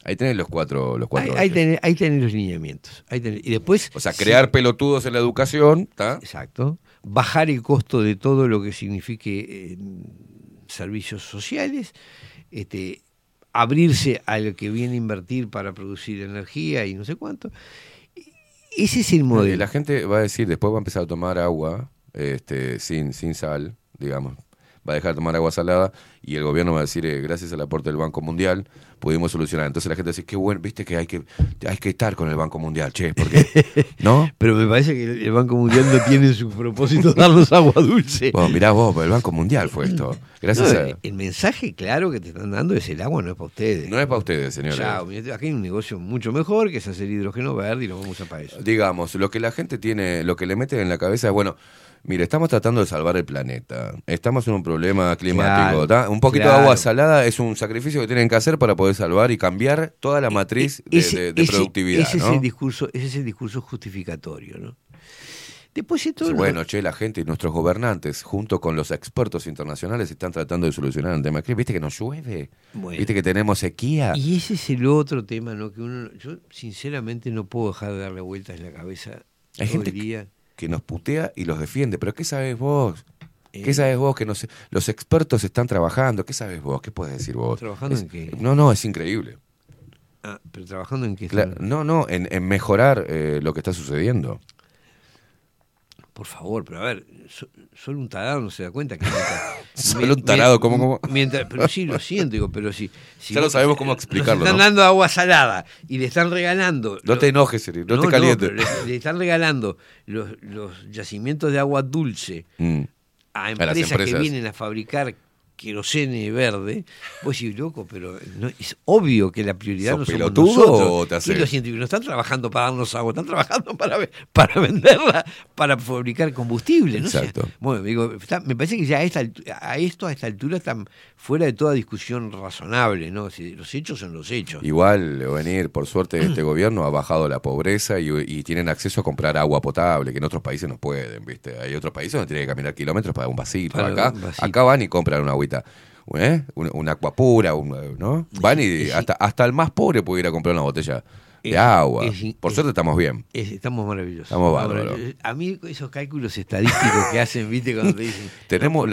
Ahí tenés los cuatro, los cuatro ahí tenés, ahí tenés los lineamientos. Ahí tenés- y después. O sea, crear pelotudos en la educación, ¿tá? Exacto. Bajar el costo de todo lo que signifique eh, servicios sociales. Este, abrirse al que viene a invertir para producir energía y no sé cuánto. Ese es el modelo. la gente va a decir, después va a empezar a tomar agua este, sin, sin sal, digamos. Va a dejar de tomar agua salada y el gobierno va a decir, eh, gracias al aporte del Banco Mundial, pudimos solucionar. Entonces la gente dice, qué bueno, viste que hay que, hay que estar con el Banco Mundial, che, porque, [laughs] ¿no? Pero me parece que el Banco Mundial no tiene en su propósito darnos agua dulce. Bueno, mirá vos, el Banco Mundial fue esto. Gracias No, a... El mensaje claro que te están dando es el agua no es para ustedes. No es para ustedes, señores. Mirá, aquí hay un negocio mucho mejor que es hacer hidrógeno verde y lo vamos a para eso. Digamos, lo que la gente tiene, lo que le mete en la cabeza es, bueno, mire, estamos tratando de salvar el planeta. Estamos en un problema climático. Claro. Un poquito claro. de agua salada es un sacrificio que tienen que hacer para poder salvar y cambiar toda la matriz de, Ese- de- de ese- productividad. ese ¿no? es el discurso, ese es el discurso justificatorio, ¿no? Después de todo Sí, lo- bueno, che, la gente y nuestros gobernantes, junto con los expertos internacionales, están tratando de solucionar el tema. ¿Viste que nos llueve? Bueno. ¿Viste que tenemos sequía? Y ese es el otro tema, ¿no? Que uno, yo sinceramente no puedo dejar de darle vueltas en la cabeza Hay todo gente el día. Que nos putea y los defiende. Pero ¿qué sabes vos? ¿Qué Eh. sabes vos? Que no sé- los expertos están trabajando. ¿Qué sabes vos? ¿Qué puedes decir vos? ¿Trabajando Es- en qué? No, no, es increíble. Ah, pero trabajando en qué no, no, en, en mejorar eh, lo que está sucediendo. Por favor, pero a ver, so- solo un tarado no se da cuenta que [laughs] Solo un tarado, ¿cómo, cómo? Mientras, pero sí, lo siento, digo, pero si, si Ya lo sabemos cómo nos explicarlo, están ¿no? dando agua salada y le están regalando. No lo- te enojes, no, te calientes. le, le están regalando los, los yacimientos de agua dulce Mm. a empresas, que vienen a fabricar querosene verde, vos decís, loco, pero no- es obvio que la prioridad ¿Sos no somos nosotros. te haces? Y los científicos no están trabajando para darnos agua, están trabajando [laughs] para, para venderla, para fabricar combustible. ¿no? O sea, Exacto. bueno, digo, está- me parece que ya a, esta, altu- a esto, a esta altura, están fuera de toda discusión razonable. ¿no? Si los hechos son los hechos. Igual, venir, por suerte, este [clears throat] gobierno ha bajado la pobreza y, y tienen acceso a comprar agua potable, que en otros países no pueden, ¿viste? Hay otros países donde tienen que caminar kilómetros para un vasito. Para Acá, un vasito. acá van y compran una agüita. ¿eh? Una, una agua pura, un- ¿no? Van y hasta, hasta el más pobre puede ir a comprar una botella de agua. es- por es- suerte estamos bien. Es- estamos maravillosos. Estamos bárbaros. maravillosos. A mí esos cálculos estadísticos que hacen, viste, cuando te dicen... [laughs] Tenemos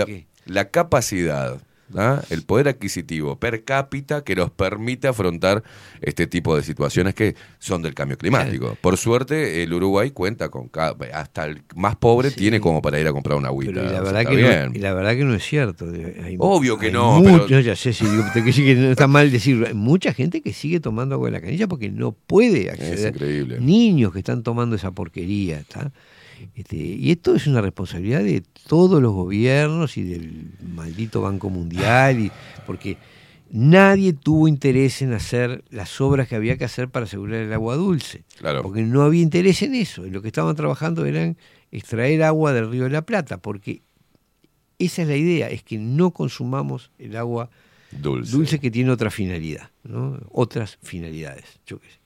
la capacidad ¿ah? el poder adquisitivo per cápita que nos permite afrontar este tipo de situaciones que son del cambio climático. Por suerte, el Uruguay cuenta con hasta el más pobre tiene como para ir a comprar una agüita. Pero y la verdad, que no, y la verdad que no es cierto. Hay- Obvio que hay no, mucho- pero- ya sé, digo, que que no está mal decirlo. Hay mucha gente que sigue tomando agua de la canilla porque no puede acceder. increíble. Niños que están tomando esa porquería. ¿está? Este, y esto es una responsabilidad de todos los gobiernos y del maldito Banco Mundial, y, porque nadie tuvo interés en hacer las obras que había que hacer para asegurar el agua dulce. Claro. Porque no había interés en eso. Y lo que estaban trabajando eran extraer agua del río de la Plata, porque esa es la idea, es que no consumamos el agua Dulce. que tiene otra finalidad, ¿no? Otras finalidades, yo qué sé.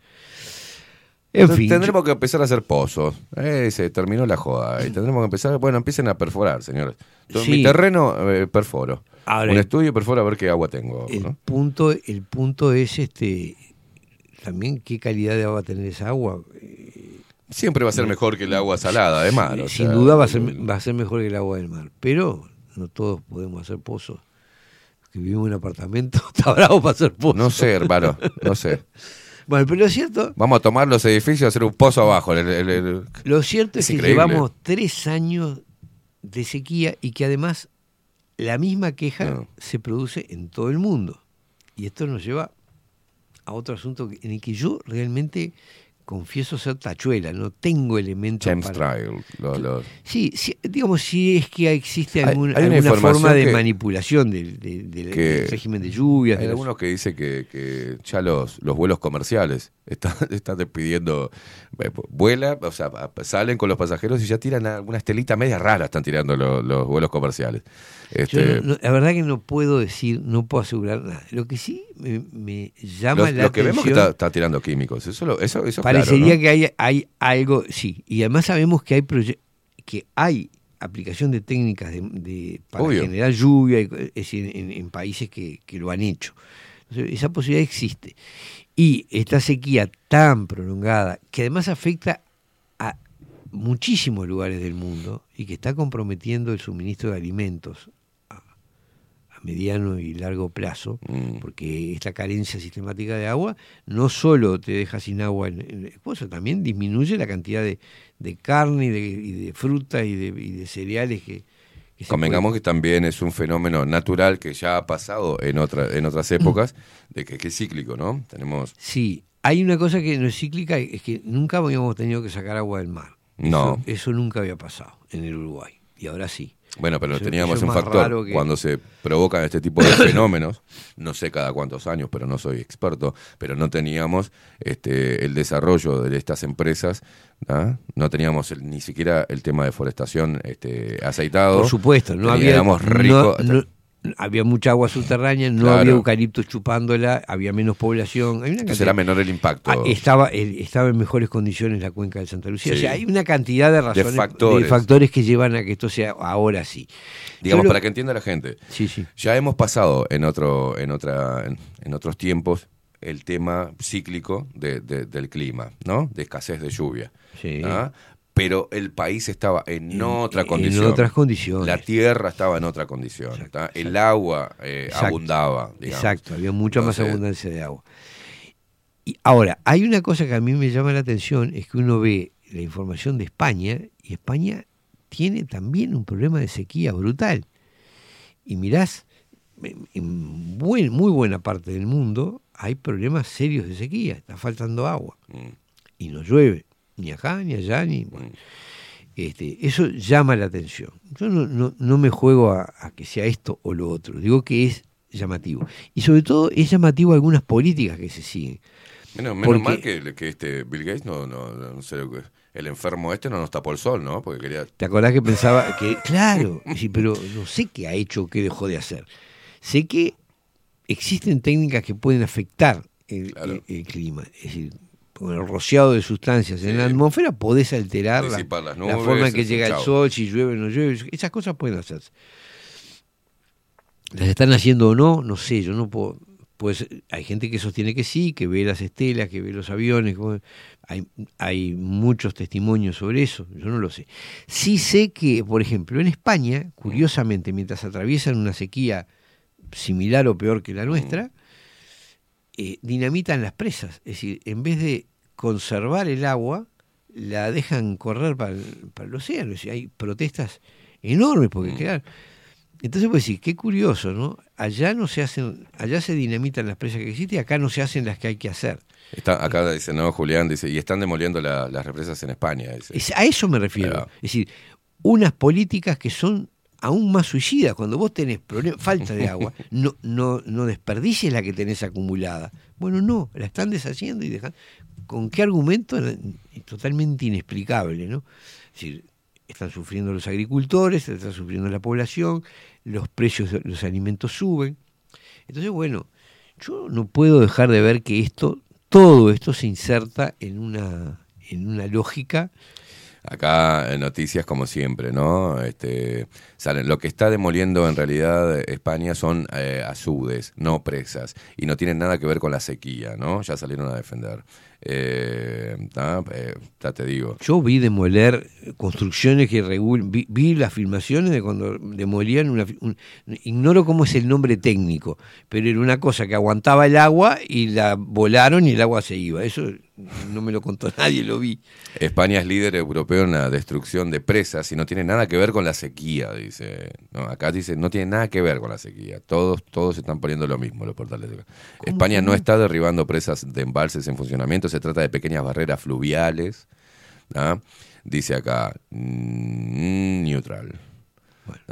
En fin, tendremos que empezar a hacer pozos. Eh, se terminó la joda. Y tendremos que empezar, bueno, empiecen a perforar, señores. Entonces, Sí. Mi terreno, eh, perforo. Ahora, Un estudio perfora a ver qué agua tengo. el ¿no? punto, el punto es este también qué calidad de agua va a tener esa agua. Siempre va a ser mejor que el agua salada, además. o Sin sea, duda va a, ser, va a ser mejor que el agua del mar, pero no todos podemos hacer pozos. Que vivimos en un apartamento [laughs] está bravo para hacer pozos. No sé, hermano, no sé. [laughs] Bueno, pero lo cierto, Vamos a tomar los edificios y hacer un pozo abajo. el- el- el- lo cierto es, Es que increíble. llevamos tres años de sequía y que además la misma queja se produce en todo el mundo. Y esto nos lleva a otro asunto en el que yo realmente confieso ser tachuela, no tengo elementos James para... Trial. Sí, sí, digamos, si es que existe algún- hay alguna forma de que- manipulación del, del- del- que del régimen de lluvias. Hay de algunos que dicen que, que ya los, los vuelos comerciales [laughs] están, están despidiendo, eh, vuela, o sea, salen con los pasajeros y ya tiran alguna estelita media rara, están tirando lo- los vuelos comerciales. Este, no- la verdad que no puedo decir, no puedo asegurar nada. Lo que sí me, me llama los, la los que vemos que atención... está, está tirando químicos, eso, lo- eso, eso Parecería claro, ¿no? que hay, hay algo, sí, y además sabemos que hay que hay aplicación de técnicas de, de- para Obvio. generar lluvia, es en, en países que, que lo han hecho. Entonces, esa posibilidad existe. Y esta sequía tan prolongada, que además afecta muchísimos lugares del mundo y que está comprometiendo el suministro de alimentos a, a mediano y largo plazo, Mm. porque esta carencia sistemática de agua no solo te deja sin agua en, en el pozo, también disminuye la cantidad de, de carne y de, y de fruta y de, y de cereales que, Convengamos que también es un fenómeno natural que ya ha pasado en, otra, en otras épocas, de que, que es cíclico, ¿no? Tenemos... Sí, hay una cosa que no es cíclica, es que nunca habíamos tenido que sacar agua del mar. No. Eso, eso nunca había pasado en el Uruguay, y ahora sí. Bueno, pero Eso- teníamos un factor. que- Cuando se provocan este tipo de [coughs] fenómenos, no sé cada cuántos años, pero no soy experto, pero no teníamos este, el desarrollo de estas empresas, ¿ah? no teníamos el- ni siquiera el tema de forestación este, aceitado. Por supuesto, no había, Teníamos no- no- había mucha agua subterránea, no Claro. había eucaliptos chupándola, había menos población. Hay una era menor el impacto. Ah, estaba, el- estaba en mejores condiciones la cuenca de Santa Lucía. Sí. O sea, hay una cantidad de razones, de factores. factores, que llevan a que esto sea ahora sí. Digamos, para que entienda la gente. Sí, sí. Ya hemos pasado en otro, en otra, en, en otros tiempos el tema cíclico de- de- del clima, ¿no? De escasez de lluvia. Sí. ¿ah? Pero el país estaba en, En- otra en condición. otras condiciones. La tierra estaba en otra condición. El agua eh, Exacto. abundaba. digamos. Exacto, había mucha más abundancia de agua. Y ahora, hay una cosa que a mí me llama la atención, es que uno ve la información de España, y España tiene también un problema de sequía brutal. Y mirás, en- en buen- muy buena parte del mundo hay problemas serios de sequía, está faltando agua. Mm. Y no llueve, ni acá, ni allá, ni... bueno. Este, eso llama la atención. Yo no, no- no me juego a, a que sea esto o lo otro, digo que es llamativo. Y sobre todo es llamativo algunas políticas que se siguen. Menos, menos Porque- mal que, que este Bill Gates no, no, no sé lo que- el enfermo este no nos tapó el sol, ¿no? Porque quería ¿Te acordás que pensaba que, claro, sí, pero no sé qué ha hecho o qué dejó de hacer? Sé que existen técnicas que pueden afectar el, el- el clima. Es decir, el rociado de sustancias en la atmósfera podés alterar la, forma en que llega el sol, si llueve o no llueve. Esas cosas pueden hacerse. ¿Las están haciendo o no? No sé, yo no puedo. Pues hay gente que sostiene que sí, que ve las estelas, que ve los aviones. Hay, hay muchos testimonios sobre eso, yo no lo sé. Sí sé que, por ejemplo, en España, curiosamente, mientras atraviesan una sequía similar o peor que la nuestra, eh, dinamitan las presas. Es decir, en vez de conservar el agua, la dejan correr para el, para el océano. Es decir, hay protestas enormes porque claro. Entonces pues sí, qué curioso, ¿no? Allá no se hacen, allá se dinamitan las presas que existen y acá no se hacen las que hay que hacer. Está, acá dice, no, Julián, dice, y están demoliendo la- las represas en España. dice. Es- a eso me refiero. Claro. Es decir, unas políticas que son aún más suicidas. Cuando vos tenés problema, falta de agua, [laughs] no, no, no desperdicies la que tenés acumulada. Bueno, no, la están deshaciendo y dejan. ¿Con qué argumento? Totalmente inexplicable, ¿no? Es decir, están sufriendo los agricultores, está sufriendo la población, los precios de los alimentos suben. Entonces, bueno, yo no puedo dejar de ver que esto, todo esto se inserta en una, en una lógica Acá noticias como siempre, ¿no? Este, salen, lo que está demoliendo en realidad España son eh, azudes, no presas, y no tienen nada que ver con la sequía, ¿no? Ya salieron a defender. Eh. Eh, ya te digo. Yo vi demoler construcciones que regulan, vi, las filmaciones de cuando demolían una, un- ignoro cómo es el nombre técnico, pero era una cosa que aguantaba el agua y la volaron y el agua se iba. Eso no me lo contó [laughs] nadie, lo vi. España es líder europeo en la destrucción de presas y no tiene nada que ver con la sequía, dice. No, acá dice, no tiene nada que ver con la sequía. Todos, todos están poniendo lo mismo los portales. de- España no está derribando presas de embalses en funcionamiento, se trata de pequeñas barreras fluviales. ¿ah? Dice acá, mm,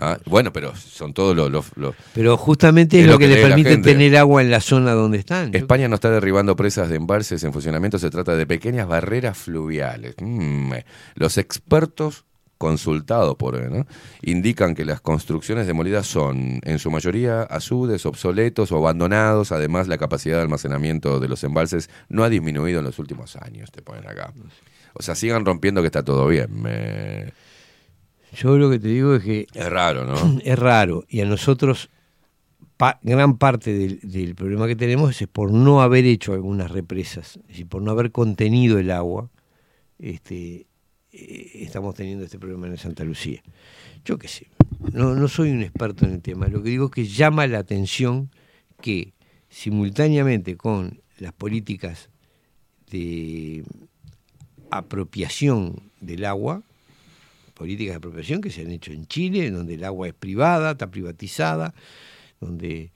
¿ah? Bueno, pero son todos los... los- los- Pero justamente es, Es lo que, que le permite tener agua en la zona donde están. España no está derribando presas de embalses en funcionamiento, se trata de pequeñas barreras fluviales. Mm. Los expertos consultados por él, ¿no? indican que las construcciones demolidas son en su mayoría azudes, obsoletos o abandonados. Además, la capacidad de almacenamiento de los embalses no ha disminuido en los últimos años, te ponen acá. O sea, sigan rompiendo que está todo bien. Me- Yo lo que te digo es que Es raro, ¿no? [clears throat] es raro y a nosotros pa- gran parte del, del problema que tenemos es por no haber hecho algunas represas, es decir, por no haber contenido el agua, este, eh, estamos teniendo este problema en Santa Lucía. Yo qué sé, no, no soy un experto en el tema, lo que digo es que llama la atención que simultáneamente con las políticas de apropiación del agua, políticas de apropiación que se han hecho en Chile, donde el agua es privada, está privatizada, donde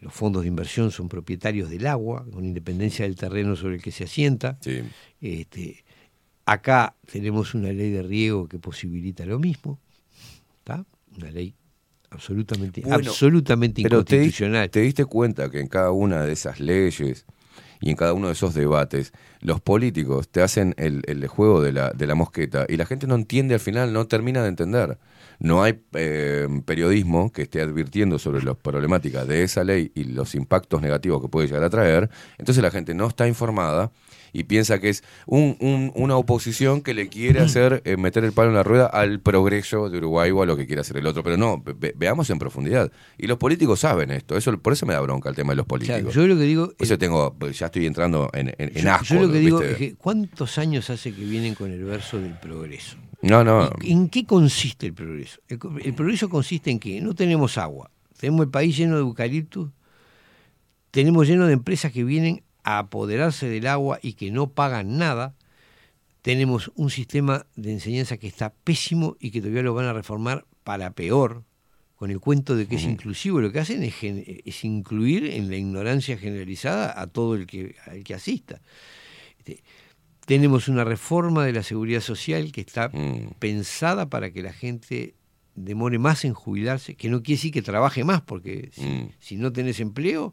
los fondos de inversión son propietarios del agua, con independencia del terreno sobre el que se asienta. Sí. Este, acá tenemos una ley de riego que posibilita lo mismo, ¿está? Una ley absolutamente, Bueno, absolutamente Pero te, inconstitucional. te diste cuenta que en cada una de esas leyes y en cada uno de esos debates, los políticos te hacen el, el juego de la, de la mosqueta y la gente no entiende al final, no termina de entender. No hay eh, periodismo que esté advirtiendo sobre las problemáticas de esa ley y los impactos negativos que puede llegar a traer. Entonces la gente no está informada y piensa que es un, un- una oposición que le quiere hacer eh, meter el palo en la rueda al progreso de Uruguay o a lo que quiere hacer el otro. Pero no, ve- veamos en profundidad. Y los políticos saben esto. eso Por eso me da bronca el tema de los políticos. Yo lo que digo Por eso tengo, ya estoy entrando en, en, en yo, asco, yo lo que digo es que ¿cuántos años hace que vienen con el verso del progreso? No, no. ¿Y ¿En qué consiste el progreso? El, el progreso consiste en que no tenemos agua, tenemos el país lleno de eucaliptus, tenemos lleno de empresas que vienen a apoderarse del agua y que no pagan nada, tenemos un sistema de enseñanza que está pésimo y que todavía lo van a reformar para peor, con el cuento de que es inclusivo. Lo que hacen es, es incluir en la ignorancia generalizada a todo el que, al que asista. Este, tenemos una reforma de la seguridad social que está Mm. pensada para que la gente demore más en jubilarse, que no quiere decir que trabaje más, porque si, Mm. si no tenés empleo,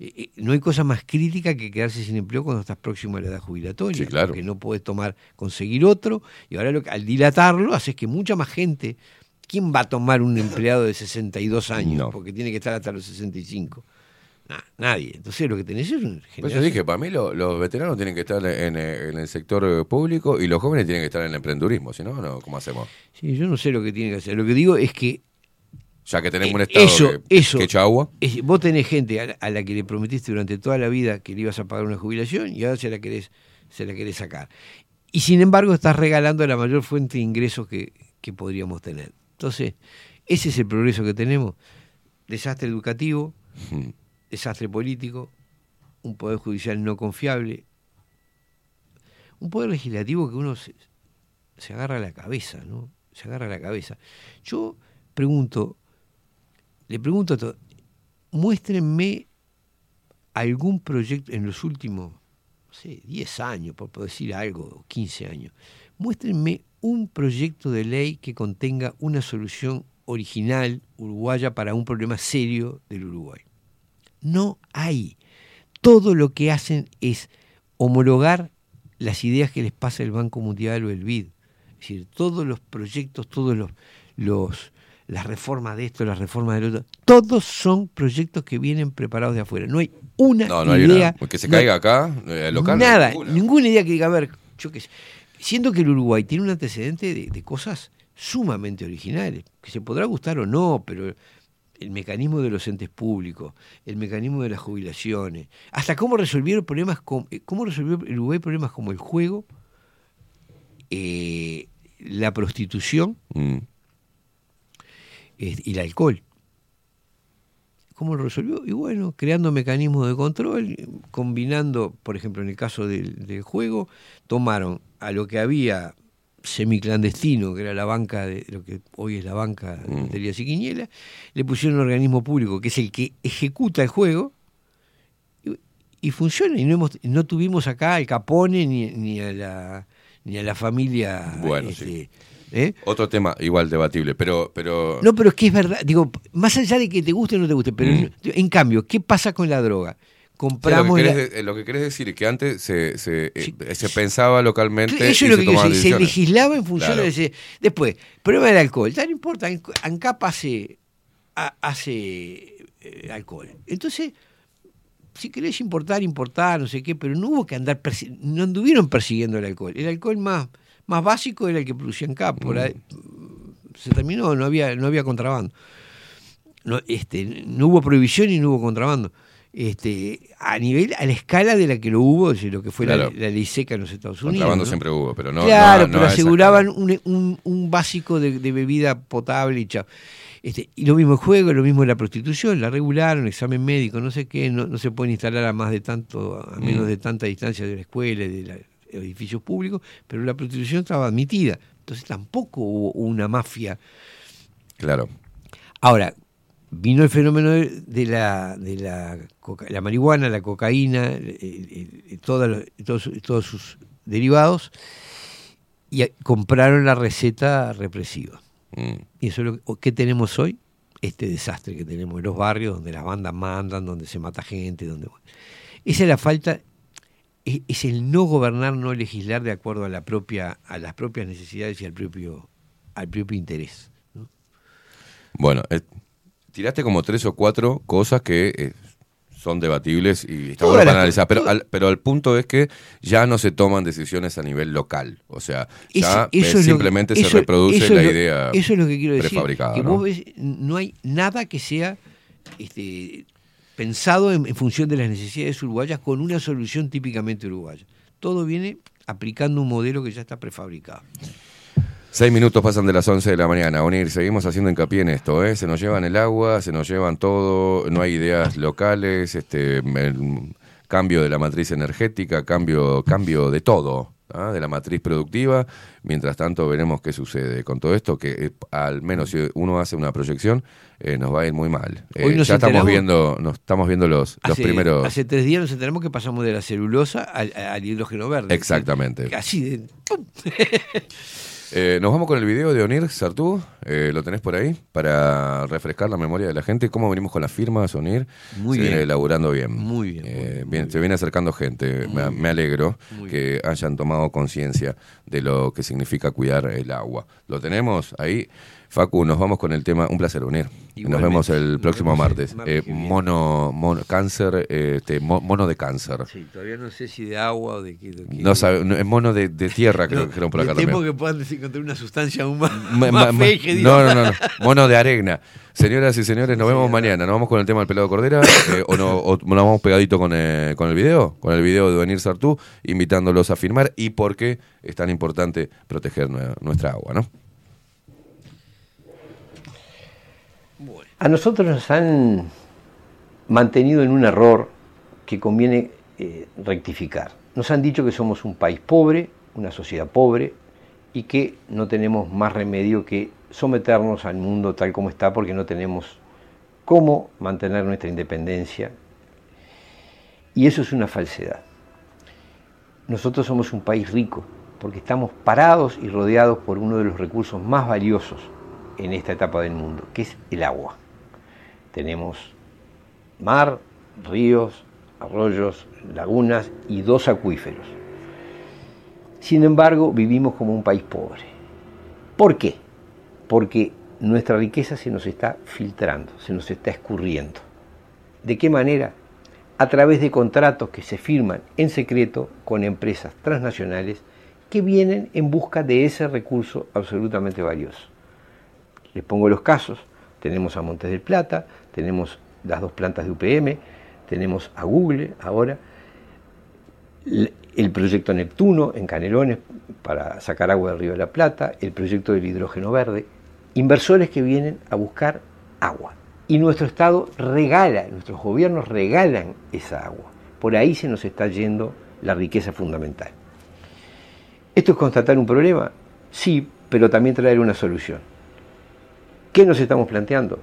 eh, eh, no hay cosa más crítica que quedarse sin empleo cuando estás próximo a la edad jubilatoria, Sí, claro. porque no podés tomar, conseguir otro, y ahora lo que- al dilatarlo haces que mucha más gente, ¿quién va a tomar un empleado de 62 años? No. Porque tiene que estar hasta los 65. Na- nadie. Entonces lo que tenés es un eso generación- dije, para mí lo- los veteranos tienen que estar en, en el sector eh, público y los jóvenes tienen que estar en el emprendurismo, si no, no, ¿cómo hacemos? Sí, yo no sé lo que tiene que hacer. Lo que digo es que Ya que tenemos un Eh, estado eso, que, eso. que echa agua. es- vos tenés gente a la, a la que le prometiste durante toda la vida que le ibas a pagar una jubilación y ahora se la querés, se la querés sacar. Y sin embargo estás regalando la mayor fuente de ingresos que, que podríamos tener. Entonces, ese es el progreso que tenemos. desastre educativo, Mm. desastre político, un poder judicial no confiable, un poder legislativo que uno se, se agarra a la cabeza, ¿no? Se agarra a la cabeza. Yo pregunto, le pregunto a todos, muéstrenme algún proyecto en los últimos, no sé, 10 años, por decir algo, o 15 años, muéstrenme un proyecto de ley que contenga una solución original uruguaya para un problema serio del Uruguay. No hay. Todo lo que hacen es homologar las ideas que les pasa el Banco Mundial o el BID. Es decir, todos los proyectos, todos los, los las reformas de esto, las reformas del otro, todos son proyectos que vienen preparados de afuera. No hay una No, no hay idea. una. Que se no hay caiga acá, eh, local. hay Nada, ninguna. ninguna. idea que diga, a ver, yo qué sé. Siendo que el Uruguay tiene un antecedente de, de cosas sumamente originales, que se podrá gustar o no, pero el mecanismo de los entes públicos, el mecanismo de las jubilaciones, hasta cómo resolvieron problemas, com- eh, cómo resolvió el Uruguay problemas como el juego, eh, la prostitución Mm. Y el alcohol. ¿Cómo lo resolvió? Y bueno, creando mecanismos de control, combinando, por ejemplo, en el caso del, del juego, tomaron a lo que había semiclandestino, que era la banca de lo que hoy es la banca de loterías y quinielas, le pusieron un organismo público que es el que ejecuta el juego y, y funciona. Y no, hemos, no tuvimos acá al Capone ni, ni a la ni a la familia Bueno, este, sí. ¿Eh? Otro tema igual debatible, pero... pero No, pero es que es verdad. Digo, más allá de que te guste o no te guste, pero Mm. en cambio, ¿qué pasa con la droga? Sí, lo, Compramos. que querés, eh, lo que querés decir es que antes se, se, eh, se pensaba localmente Eso y es lo se que tomaban decir. Se legislaba en función Claro. de ese. Después, problema del alcohol. Ya no importa. An- ANCAP hace, ha- hace eh, alcohol. Entonces, si querés importar, importar, no sé qué, pero no hubo que andar. No anduvieron persiguiendo el alcohol. El alcohol más, más básico era el que producía ANCAP. Por Mm. ahí, se terminó, no había, no había contrabando. No, este, no hubo prohibición y no hubo contrabando. Este, a nivel, a la escala de la que lo hubo, decir, lo que fue la- Claro. la, ley seca en los Estados Unidos. Contrabando ¿no? siempre hubo, pero no... claro, no- pero aseguraban un, un- un básico de, de bebida potable y chao. Este, y lo mismo el juego, lo mismo la prostitución, la regularon, examen médico, no sé qué, no, no se pueden instalar a más de tanto, a menos Mm. de tanta distancia de la escuela y de la- edificios públicos, pero la prostitución estaba admitida. Entonces tampoco hubo una mafia. Claro. Ahora, vino el fenómeno de, la, de la, coca- la marihuana, la cocaína, el- el- el- toda lo- todos, todos sus derivados, y compraron la receta represiva. Mm. Y eso es lo que, o- ¿qué tenemos hoy, este desastre que tenemos en los barrios, donde las bandas mandan, donde se mata gente, donde... Esa es la falta, es, es el no gobernar, no legislar de acuerdo a la propia, a las propias necesidades y al propio, al propio interés. ¿no? Bueno, eh, tiraste como tres o cuatro cosas que eh, son debatibles y está bueno para analizar, pero al, pero el punto es que ya no se toman decisiones a nivel local, o sea, ya eso es simplemente se eso- reproduce eso la lo- idea Eso es lo que quiero decir. Que ¿no? vos ves, no hay nada que sea este, pensado en, función de las necesidades uruguayas con una solución típicamente uruguaya. Todo viene aplicando un modelo que ya está prefabricado. Seis minutos pasan de las 11 de la mañana. Unir, seguimos haciendo hincapié en esto. ¿eh? Se nos llevan el agua, se nos llevan todo, no hay ideas locales, este, cambio de la matriz energética, cambio, cambio de todo, ¿ah? de la matriz productiva. Mientras tanto, veremos qué sucede con todo esto, que eh, al menos si uno hace una proyección, eh, nos va a ir muy mal. Eh, ya estamos viendo, nos estamos viendo los, los primeros. hace tres días nos enteramos que pasamos de la celulosa al, al hidrógeno verde. Exactamente. Así de. [laughs] Eh, nos vamos con el video de Onir Sartú, eh, lo tenés por ahí, para refrescar la memoria de la gente. ¿Cómo venimos con las firmas, Onir? Muy se bien. viene elaborando bien. Muy bien, Eh, bien, Se viene acercando gente. Me, me alegro que hayan tomado conciencia de lo que significa cuidar el agua. ¿Lo tenemos ahí? Facu, nos vamos con el tema. Un placer, Unir. Nos vemos el próximo vemos el martes. Eh, mono, mono, cáncer, eh, este, mo- mono de cáncer. Sí, todavía no sé si de agua o de qué. de qué- No sabe, no, es mono de, de tierra, creo que dijeron por acá también. que puedan encontrar una sustancia aún más, Ma- más ma- fea no, no, no, no. [laughs] Mono de arena. Señoras y señores, nos vemos mañana. Nos vamos con el tema del pelado Cordera eh, o, no, o nos vamos pegadito con, eh, con el video, con el video de Venir Sartú, invitándolos a firmar y por qué es tan importante proteger nue- nuestra agua, ¿no? Bueno. A nosotros nos han mantenido en un error que conviene eh, rectificar. Nos han dicho que somos un país pobre, una sociedad pobre y que no tenemos más remedio que someternos al mundo tal como está porque no tenemos cómo mantener nuestra independencia. Y eso es una falsedad. Nosotros somos un país rico porque estamos parados y rodeados por uno de los recursos más valiosos en esta etapa del mundo, que es el agua. Tenemos mar, ríos, arroyos, lagunas y dos acuíferos. Sin embargo, vivimos como un país pobre. ¿Por qué? Porque nuestra riqueza se nos está filtrando, se nos está escurriendo. ¿De qué manera? A través de contratos que se firman en secreto con empresas transnacionales que vienen en busca de ese recurso absolutamente valioso. Les pongo los casos. Tenemos a Montes del Plata, tenemos las dos plantas de UPM, tenemos a Google ahora, el proyecto Neptuno en Canelones para sacar agua del río de la Plata, el proyecto del hidrógeno verde, inversores que vienen a buscar agua. Y nuestro Estado regala, nuestros gobiernos regalan esa agua. Por ahí se nos está yendo la riqueza fundamental. ¿Esto es constatar un problema? Sí, pero también traer una solución. ¿Qué nos estamos planteando?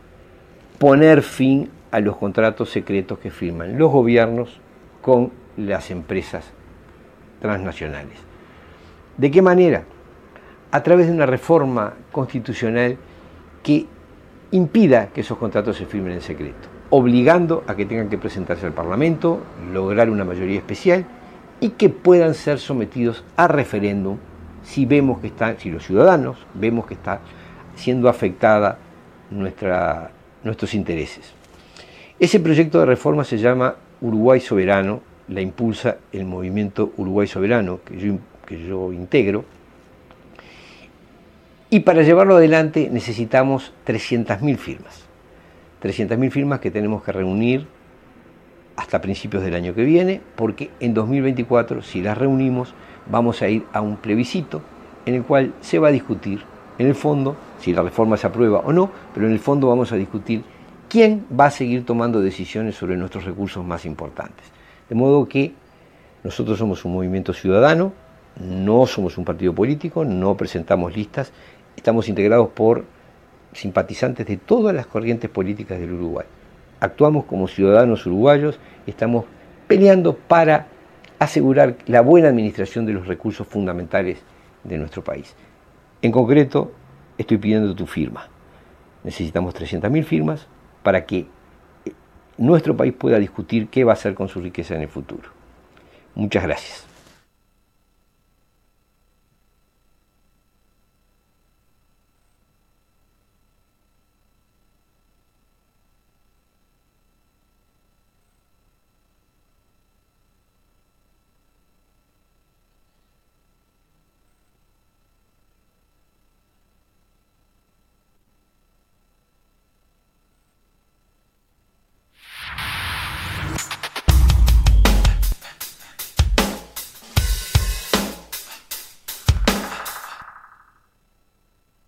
Poner fin a los contratos secretos que firman los gobiernos con las empresas transnacionales. ¿De qué manera? A través de una reforma constitucional que impida que esos contratos se firmen en secreto, obligando a que tengan que presentarse al Parlamento, lograr una mayoría especial y que puedan ser sometidos a referéndum si vemos que están, si los ciudadanos vemos que está siendo afectada nuestra, nuestros intereses. Ese proyecto de reforma se llama Uruguay Soberano, la impulsa el movimiento Uruguay Soberano, que yo, que yo integro, y para llevarlo adelante necesitamos 300.000 firmas. 300.000 firmas que tenemos que reunir hasta principios del año que viene, porque en 2024, si las reunimos, vamos a ir a un plebiscito en el cual se va a discutir, en el fondo, si la reforma se aprueba o no, pero en el fondo vamos a discutir quién va a seguir tomando decisiones sobre nuestros recursos más importantes. De modo que nosotros somos un movimiento ciudadano, no somos un partido político, no presentamos listas, estamos integrados por simpatizantes de todas las corrientes políticas del Uruguay. Actuamos como ciudadanos uruguayos y estamos peleando para asegurar la buena administración de los recursos fundamentales de nuestro país. En concreto, estoy pidiendo tu firma. Necesitamos 300.000 firmas para que nuestro país pueda discutir qué va a hacer con su riqueza en el futuro. Muchas gracias.